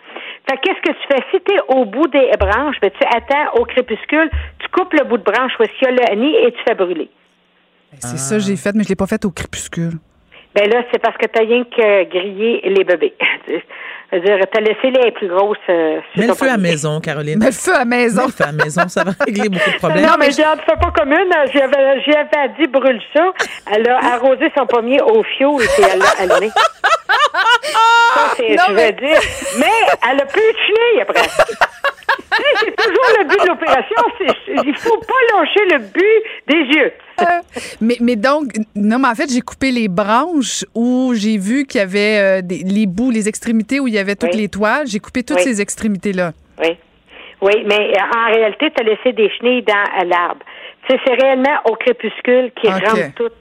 Fait que qu'est-ce que tu fais? Si tu es au bout des branches, ben, tu attends au crépuscule, tu coupes le bout de branche où il y a le nid et tu fais brûler. C'est ça que j'ai fait, mais je l'ai pas fait au crépuscule. Ben là, c'est parce que t'as rien que grillé les bébés. <laughs> Je veux dire, t'as laissé les plus grosses. euh, sur Mets le feu à maison, Caroline. Mets le feu à maison. Mets le feu à maison, ça va <laughs> régler beaucoup de problèmes. Non, mais regarde, fais pas comme une. J'y avais, j'y avais dit brûle ça. Elle a arrosé son pommier au fioul et puis elle l'a allumé. <laughs> Ça, c'est, Non, je mais- veux dire. Mais elle a plus de après. C'est toujours le but de l'opération. Il faut pas lâcher le but des yeux. Euh, mais, mais donc, non, mais en fait, j'ai coupé les branches où j'ai vu qu'il y avait euh, des- les bouts, les extrémités où il y avait toutes Oui. les toiles. J'ai coupé toutes Oui. ces extrémités-là. Oui. Oui, mais euh, en réalité, tu as laissé des chenilles dans l'arbre. C'est réellement au crépuscule qui Ok. rentrent toutes.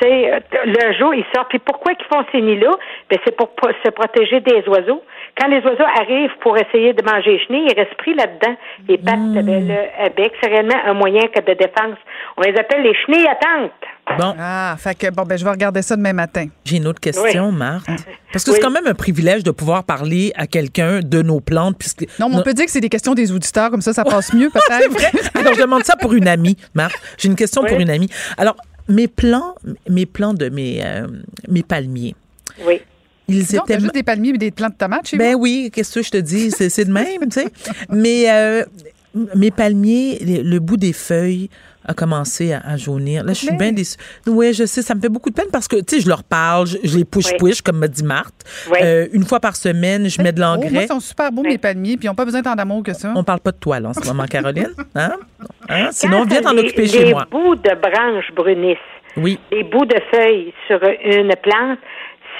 Tu sais, euh, le jour, ils sortent. Puis pourquoi ils font ces nids-là? Ben, c'est pour se protéger des oiseaux. Quand les oiseaux arrivent pour essayer de manger les chenilles, ils restent pris là-dedans. Les pattes, Hmm. ben, le bec, c'est réellement un moyen que de défense. On les appelle les chenilles à tente. Bon, Ah, fait que, bon, ben, je vais regarder ça demain matin. j'ai une autre question, Marthe. Parce que Oui. c'est quand même un privilège de pouvoir parler à quelqu'un de nos plantes. Puisque Non, mais on peut dire que c'est des questions des auditeurs, comme ça, ça <laughs> passe mieux, C'est peut-être. vrai. Alors, je demande ça pour une amie, Marthe. J'ai une question pour Oui. une amie. Alors, mes plants, mes plants de mes, euh, mes palmiers, Oui. ils Donc, t'as étaient. juste des palmiers et des plantes de tomates chez Ben vous? oui, qu'est-ce que je te dis? C'est c'est de même, tu sais. <laughs> Mais euh, mes palmiers, le, le bout des feuilles a commencé à, à jaunir. Là, je suis bien déçue. Oui, je sais, ça me fait beaucoup de peine parce que, tu sais, je leur parle, je, je les push-push, comme m'a dit Marthe. Oui. Euh, une fois par semaine, je mets de Oh, moi, l'engrais. ils sont super beaux, mes palmiers, puis ils n'ont pas besoin tant d'amour que ça. On parle pas de toi, là, en ce moment, <laughs> Caroline. Hein? Hein? Sinon, viens t'en occuper les chez moi. bouts de branches brunissent. Oui. les bouts de feuilles sur une plante,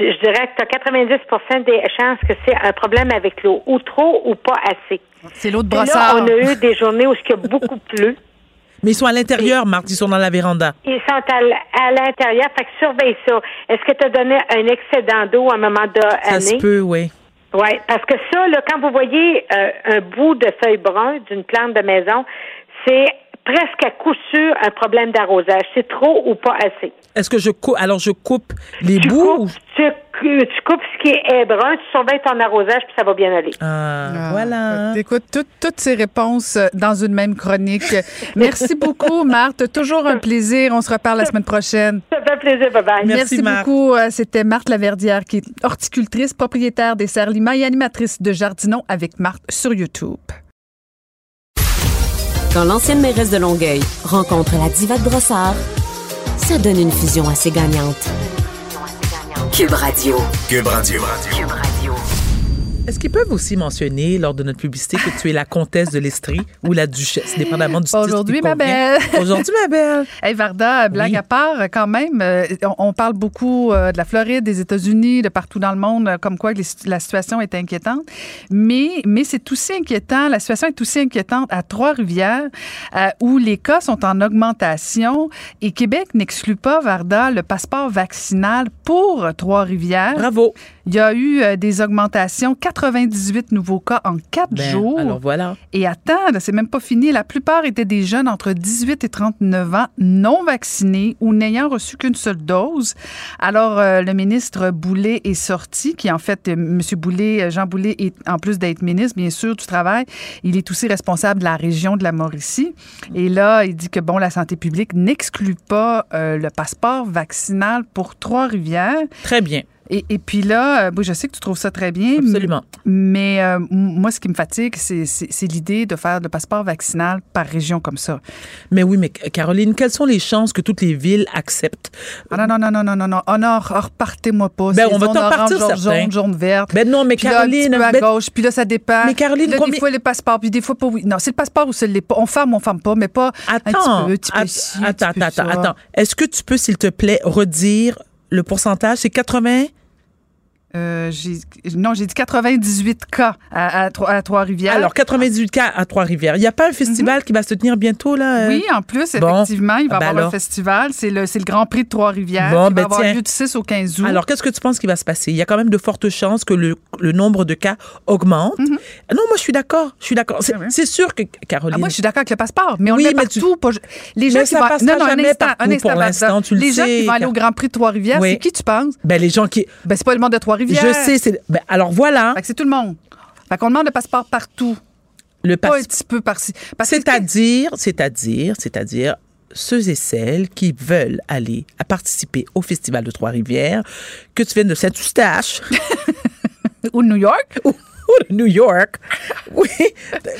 je dirais que tu as 90% des chances que c'est un problème avec l'eau, ou trop ou pas assez. C'est l'eau de Puis là, brossard. on a eu des journées où il y a beaucoup <laughs> plu. Mais ils sont à l'intérieur, Marthe, ils sont dans la véranda. Ils sont à, l'intérieur, fait que surveille ça. Est-ce que tu as donné un excédent d'eau à un moment Ça se donné? peut, oui. Oui, parce que ça, là, quand vous voyez euh, un bout de feuille brun d'une plante de maison, c'est presque à coup sûr un problème d'arrosage. C'est trop ou pas assez? Est-ce que je coupe, alors je coupe les Tu bouts? ou- coupes, tu, tu coupes ce qui est brun, tu surveilles ton arrosage, puis ça va bien aller. Ah, Ah, voilà. Écoute, tout- toutes ces réponses euh, dans une même chronique. <laughs> Merci beaucoup, Marthe. Toujours un plaisir. On se reparle la semaine prochaine. Ça fait plaisir, bye-bye. Merci, Marthe. beaucoup. Euh, C'était Marthe Laverdière, qui est horticultrice, propriétaire des Serres Lima et animatrice de Jardinon avec Marthe sur YouTube. Quand l'ancienne mairesse de Longueuil rencontre la diva de Brossard, ça donne une fusion assez gagnante. Cube Radio. Cube Radio. Cube Radio. Est-ce qu'ils peuvent aussi mentionner lors de notre publicité que tu es la comtesse de l'Estrie ou la duchesse, dépendamment du titre Aujourd'hui, ma belle. Aujourd'hui, ma belle. Hey Varda, blague Oui. à part, quand même, euh, on, parle beaucoup euh, de la Floride, des États-Unis, de partout dans le monde, euh, comme quoi la situation est inquiétante. Mais, mais c'est aussi inquiétant, la situation est aussi inquiétante à Trois-Rivières, euh, où les cas sont en augmentation et Québec n'exclut pas, Varda, le passeport vaccinal pour Trois-Rivières. Bravo. Il y a eu euh, des augmentations, 98 nouveaux cas en quatre Ben, jours. Alors voilà. Et attends, c'est même pas fini. La plupart étaient des jeunes entre 18 et 39 ans, non vaccinés ou n'ayant reçu qu'une seule dose. Alors, euh, le ministre Boulet est sorti, qui en fait, euh, M. Boulet, euh, Jean Boulet, est, en plus d'être ministre, bien sûr, du travail, il est aussi responsable de la région de la Mauricie. Et là, il dit que, bon, la santé publique n'exclut pas le passeport vaccinal pour Trois-Rivières. Très bien. Et, et puis là, euh, oui, je sais que tu trouves ça très bien. Absolument. Mais euh, moi, ce qui me fatigue, c'est l'idée de faire le passeport vaccinal par région comme ça. Mais oui, mais Caroline, quelles sont les chances que toutes les villes acceptent? Ah non, non, non, non, non, non, non. Honor, repartez-moi pas. Ben, on va t'en partir jaune, jaune, jaune, verte. Ben non, mais Puis là, un petit Caroline, peu à ben- gauche, puis là, ça dépend. Mais Caroline, là, combien- des fois, les passeports, puis des fois, pas oui. Non, c'est le passeport ou c'est pas. On ferme, on ferme pas, mais pas un Attends, petit peu, un petit peu un attends, petit peu attends, ça. attends. Est-ce que tu peux, s'il te plaît, redire le pourcentage? C'est 80? Euh, non, j'ai dit 98 cas à, à, Trois- à Trois-Rivières. Alors, 98 cas à Trois-Rivières. Il n'y a pas un festival qui va se tenir bientôt, là? euh? Oui, en plus, Bon. effectivement, il va y Ah, ben avoir alors. un festival. C'est le, le Grand Prix de Trois-Rivières Bon, qui ben va avoir tiens. lieu du 6 au 15 août. Alors, qu'est-ce que tu penses qui va se passer? Il y a quand même de fortes chances que le, le nombre de cas augmente. Mhm. Non, moi, je suis d'accord. Je suis d'accord. C'est c'est sûr que, Caroline. Ah, moi, je suis d'accord avec le passeport, mais on Oui, le met mais partout. pas- les gens Mais qui ça vont... Non, non, un instant, partout un instant, pour Vincent. l'instant, tu le Les gens qui vont aller au Grand Prix de Trois-Rivières, c'est qui, tu penses? Ben, les gens qui. Ben, c'est pas le monde de Trois-Rivières. Je sais, c'est. Ben, alors, voilà. Fait que c'est tout le monde. Fait qu'on demande le passeport partout. Le Pas un passeport. petit peu par-ci. Parce que- C'est-à-dire, c'est-à-dire, c'est-à-dire ceux et celles qui veulent aller à participer au Festival de Trois-Rivières, que tu viennes de Saint-Eustache <laughs> Ou de New York. ou, <laughs> New York. <laughs> Oui,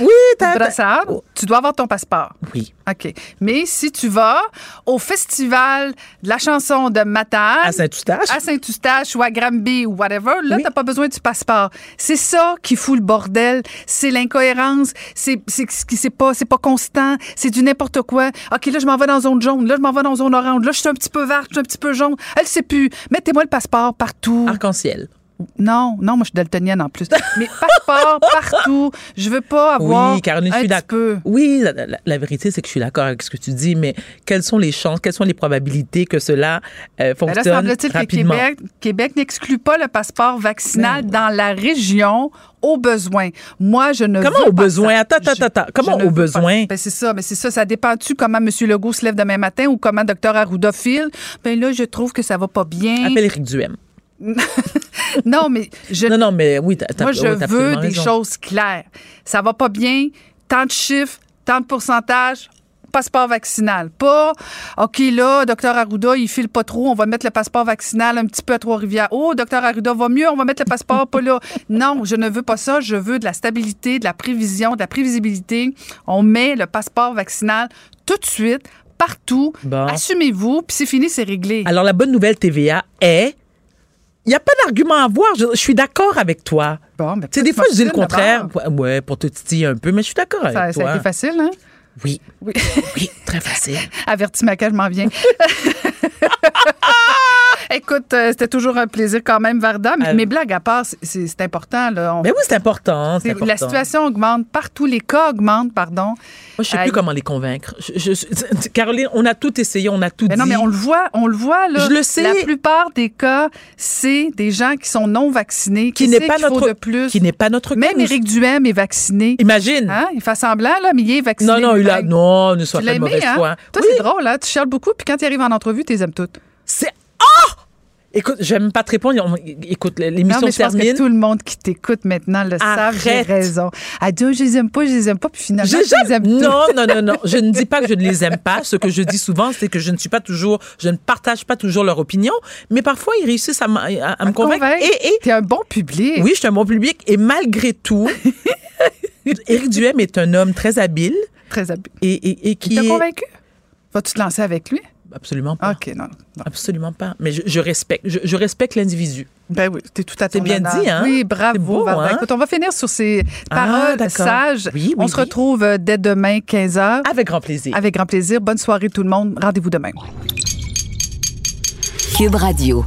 oui, t'as... Brassard, tu dois avoir ton passeport. Oui, OK. Mais si tu vas au festival de la chanson de Matane, à Saint-Eustache? à Saint-Eustache ou à Granby ou whatever, là, Oui. t'as pas besoin du passeport. C'est ça qui fout le bordel. C'est l'incohérence. C'est, c'est, c'est, pas, c'est pas constant. C'est du n'importe quoi. OK, là, je m'en vais dans zone jaune. Là, je m'en vais dans zone orange. Là, je suis un petit peu vert. Je suis un petit peu jaune. Elle sait plus. Mettez-moi le passeport partout. Arc-en-ciel. Non, non, moi, je suis daltonienne en plus. Mais passeport partout. Je veux pas avoir Oui, Caroline, je suis d'accord. Oui, la, la- la vérité, c'est que je suis d'accord avec ce que tu dis, mais quelles sont les chances, quelles sont les probabilités que cela euh, Ben là, fonctionne semble-t-il que rapidement? Québec, Québec n'exclut pas le passeport vaccinal dans la région au besoin. Moi, je ne Comment veux au pas besoin? Attends, attends, attends. Comment au besoin? Ben, c'est ça, mais c'est ça. Ça dépend-tu comment M. Legault se lève demain matin ou comment Dr. Arruda file? Ben là, je trouve que ça va pas bien. Appelle Éric Duhem. <laughs> Non, mais je, Non, non, mais oui, t'as, t'as- moi, je veux des raison. choses claires. Ça va pas bien. Tant de chiffres, tant de pourcentage. Passeport vaccinal. Pas, OK, là, docteur Arruda, il file pas trop, on va mettre le passeport vaccinal un petit peu à Trois-Rivières. Oh, docteur Arruda va mieux, on va mettre le passeport pas là. <laughs> Non, je ne veux pas ça. Je veux de la stabilité, de la prévision, de la prévisibilité. On met le passeport vaccinal tout de suite, partout. Bon. Assumez-vous, puis c'est fini, c'est réglé. Alors, la bonne nouvelle TVA est. Il n'y a pas d'argument à avoir. Je, je suis d'accord avec toi. Bon, ben, des fois, je dis le contraire. Ouais, pour te titiller un peu, mais je suis d'accord avec Ça, ça toi. a été facile, hein? Oui, Oui. oui, très facile. <laughs> Avertis ma je m'en viens. <laughs> <laughs> Écoute, euh, c'était toujours un plaisir quand même, Varda. Mais, Euh, mais blague à part, c'est- important. Là. On- Mais oui, c'est important. c'est important. la situation augmente partout, les cas augmentent, pardon. Moi, je sais Euh, plus comment les convaincre. Je- je- Caroline, on a tout essayé, on a tout Mais dit. non, mais on le voit, on le voit là. Je le sais. La plupart des cas, c'est des gens qui sont non vaccinés, qui n'est pas notre de plus? qui n'est pas notre Même cas, Éric Duhem est vacciné. Imagine. Hein? Il fait semblant là, mais il est vacciné. Non, non, il a non, ne soit Tu pas l'as de aimé, mauvaise hein? foi. Toi, Oui, c'est drôle, là. Tu charles beaucoup, puis quand tu arrives en entrevue, tu les aimes toutes. c'est ah. Écoute, j'aime pas te répondre. On- Écoute, Non, l'émission mais je pense termine. que tout le monde qui t'écoute maintenant le savent, j'ai raison. À deux, je les aime pas, je les aime pas, puis finalement, J'ai je les aime. Non, non, non, non. Je ne dis pas que je ne les aime pas. Ce que je dis souvent, c'est que je ne suis pas toujours, je ne partage pas toujours leur opinion, mais parfois ils réussissent à, m- à- à me convaincre. Et, et T'es un bon public. oui, je suis un bon public. Et malgré tout, <laughs> Éric Duhem est un homme très habile Très habile. et, et, et qui est convaincu? Vas-tu te lancer avec lui? Absolument pas. OK, non. non. Absolument pas. Mais je, je respecte, je, je respecte l'individu. Ben oui, t'es tout à C'est bien honneur. dit, hein? Oui, bravo, beau, hein? Écoute, on va finir sur ces Ah, paroles d'accord. sages. Oui, oui, on se retrouve euh, dès demain, 15h. Avec grand plaisir. Avec grand plaisir. Bonne soirée tout le monde. Rendez-vous demain. Cube Radio.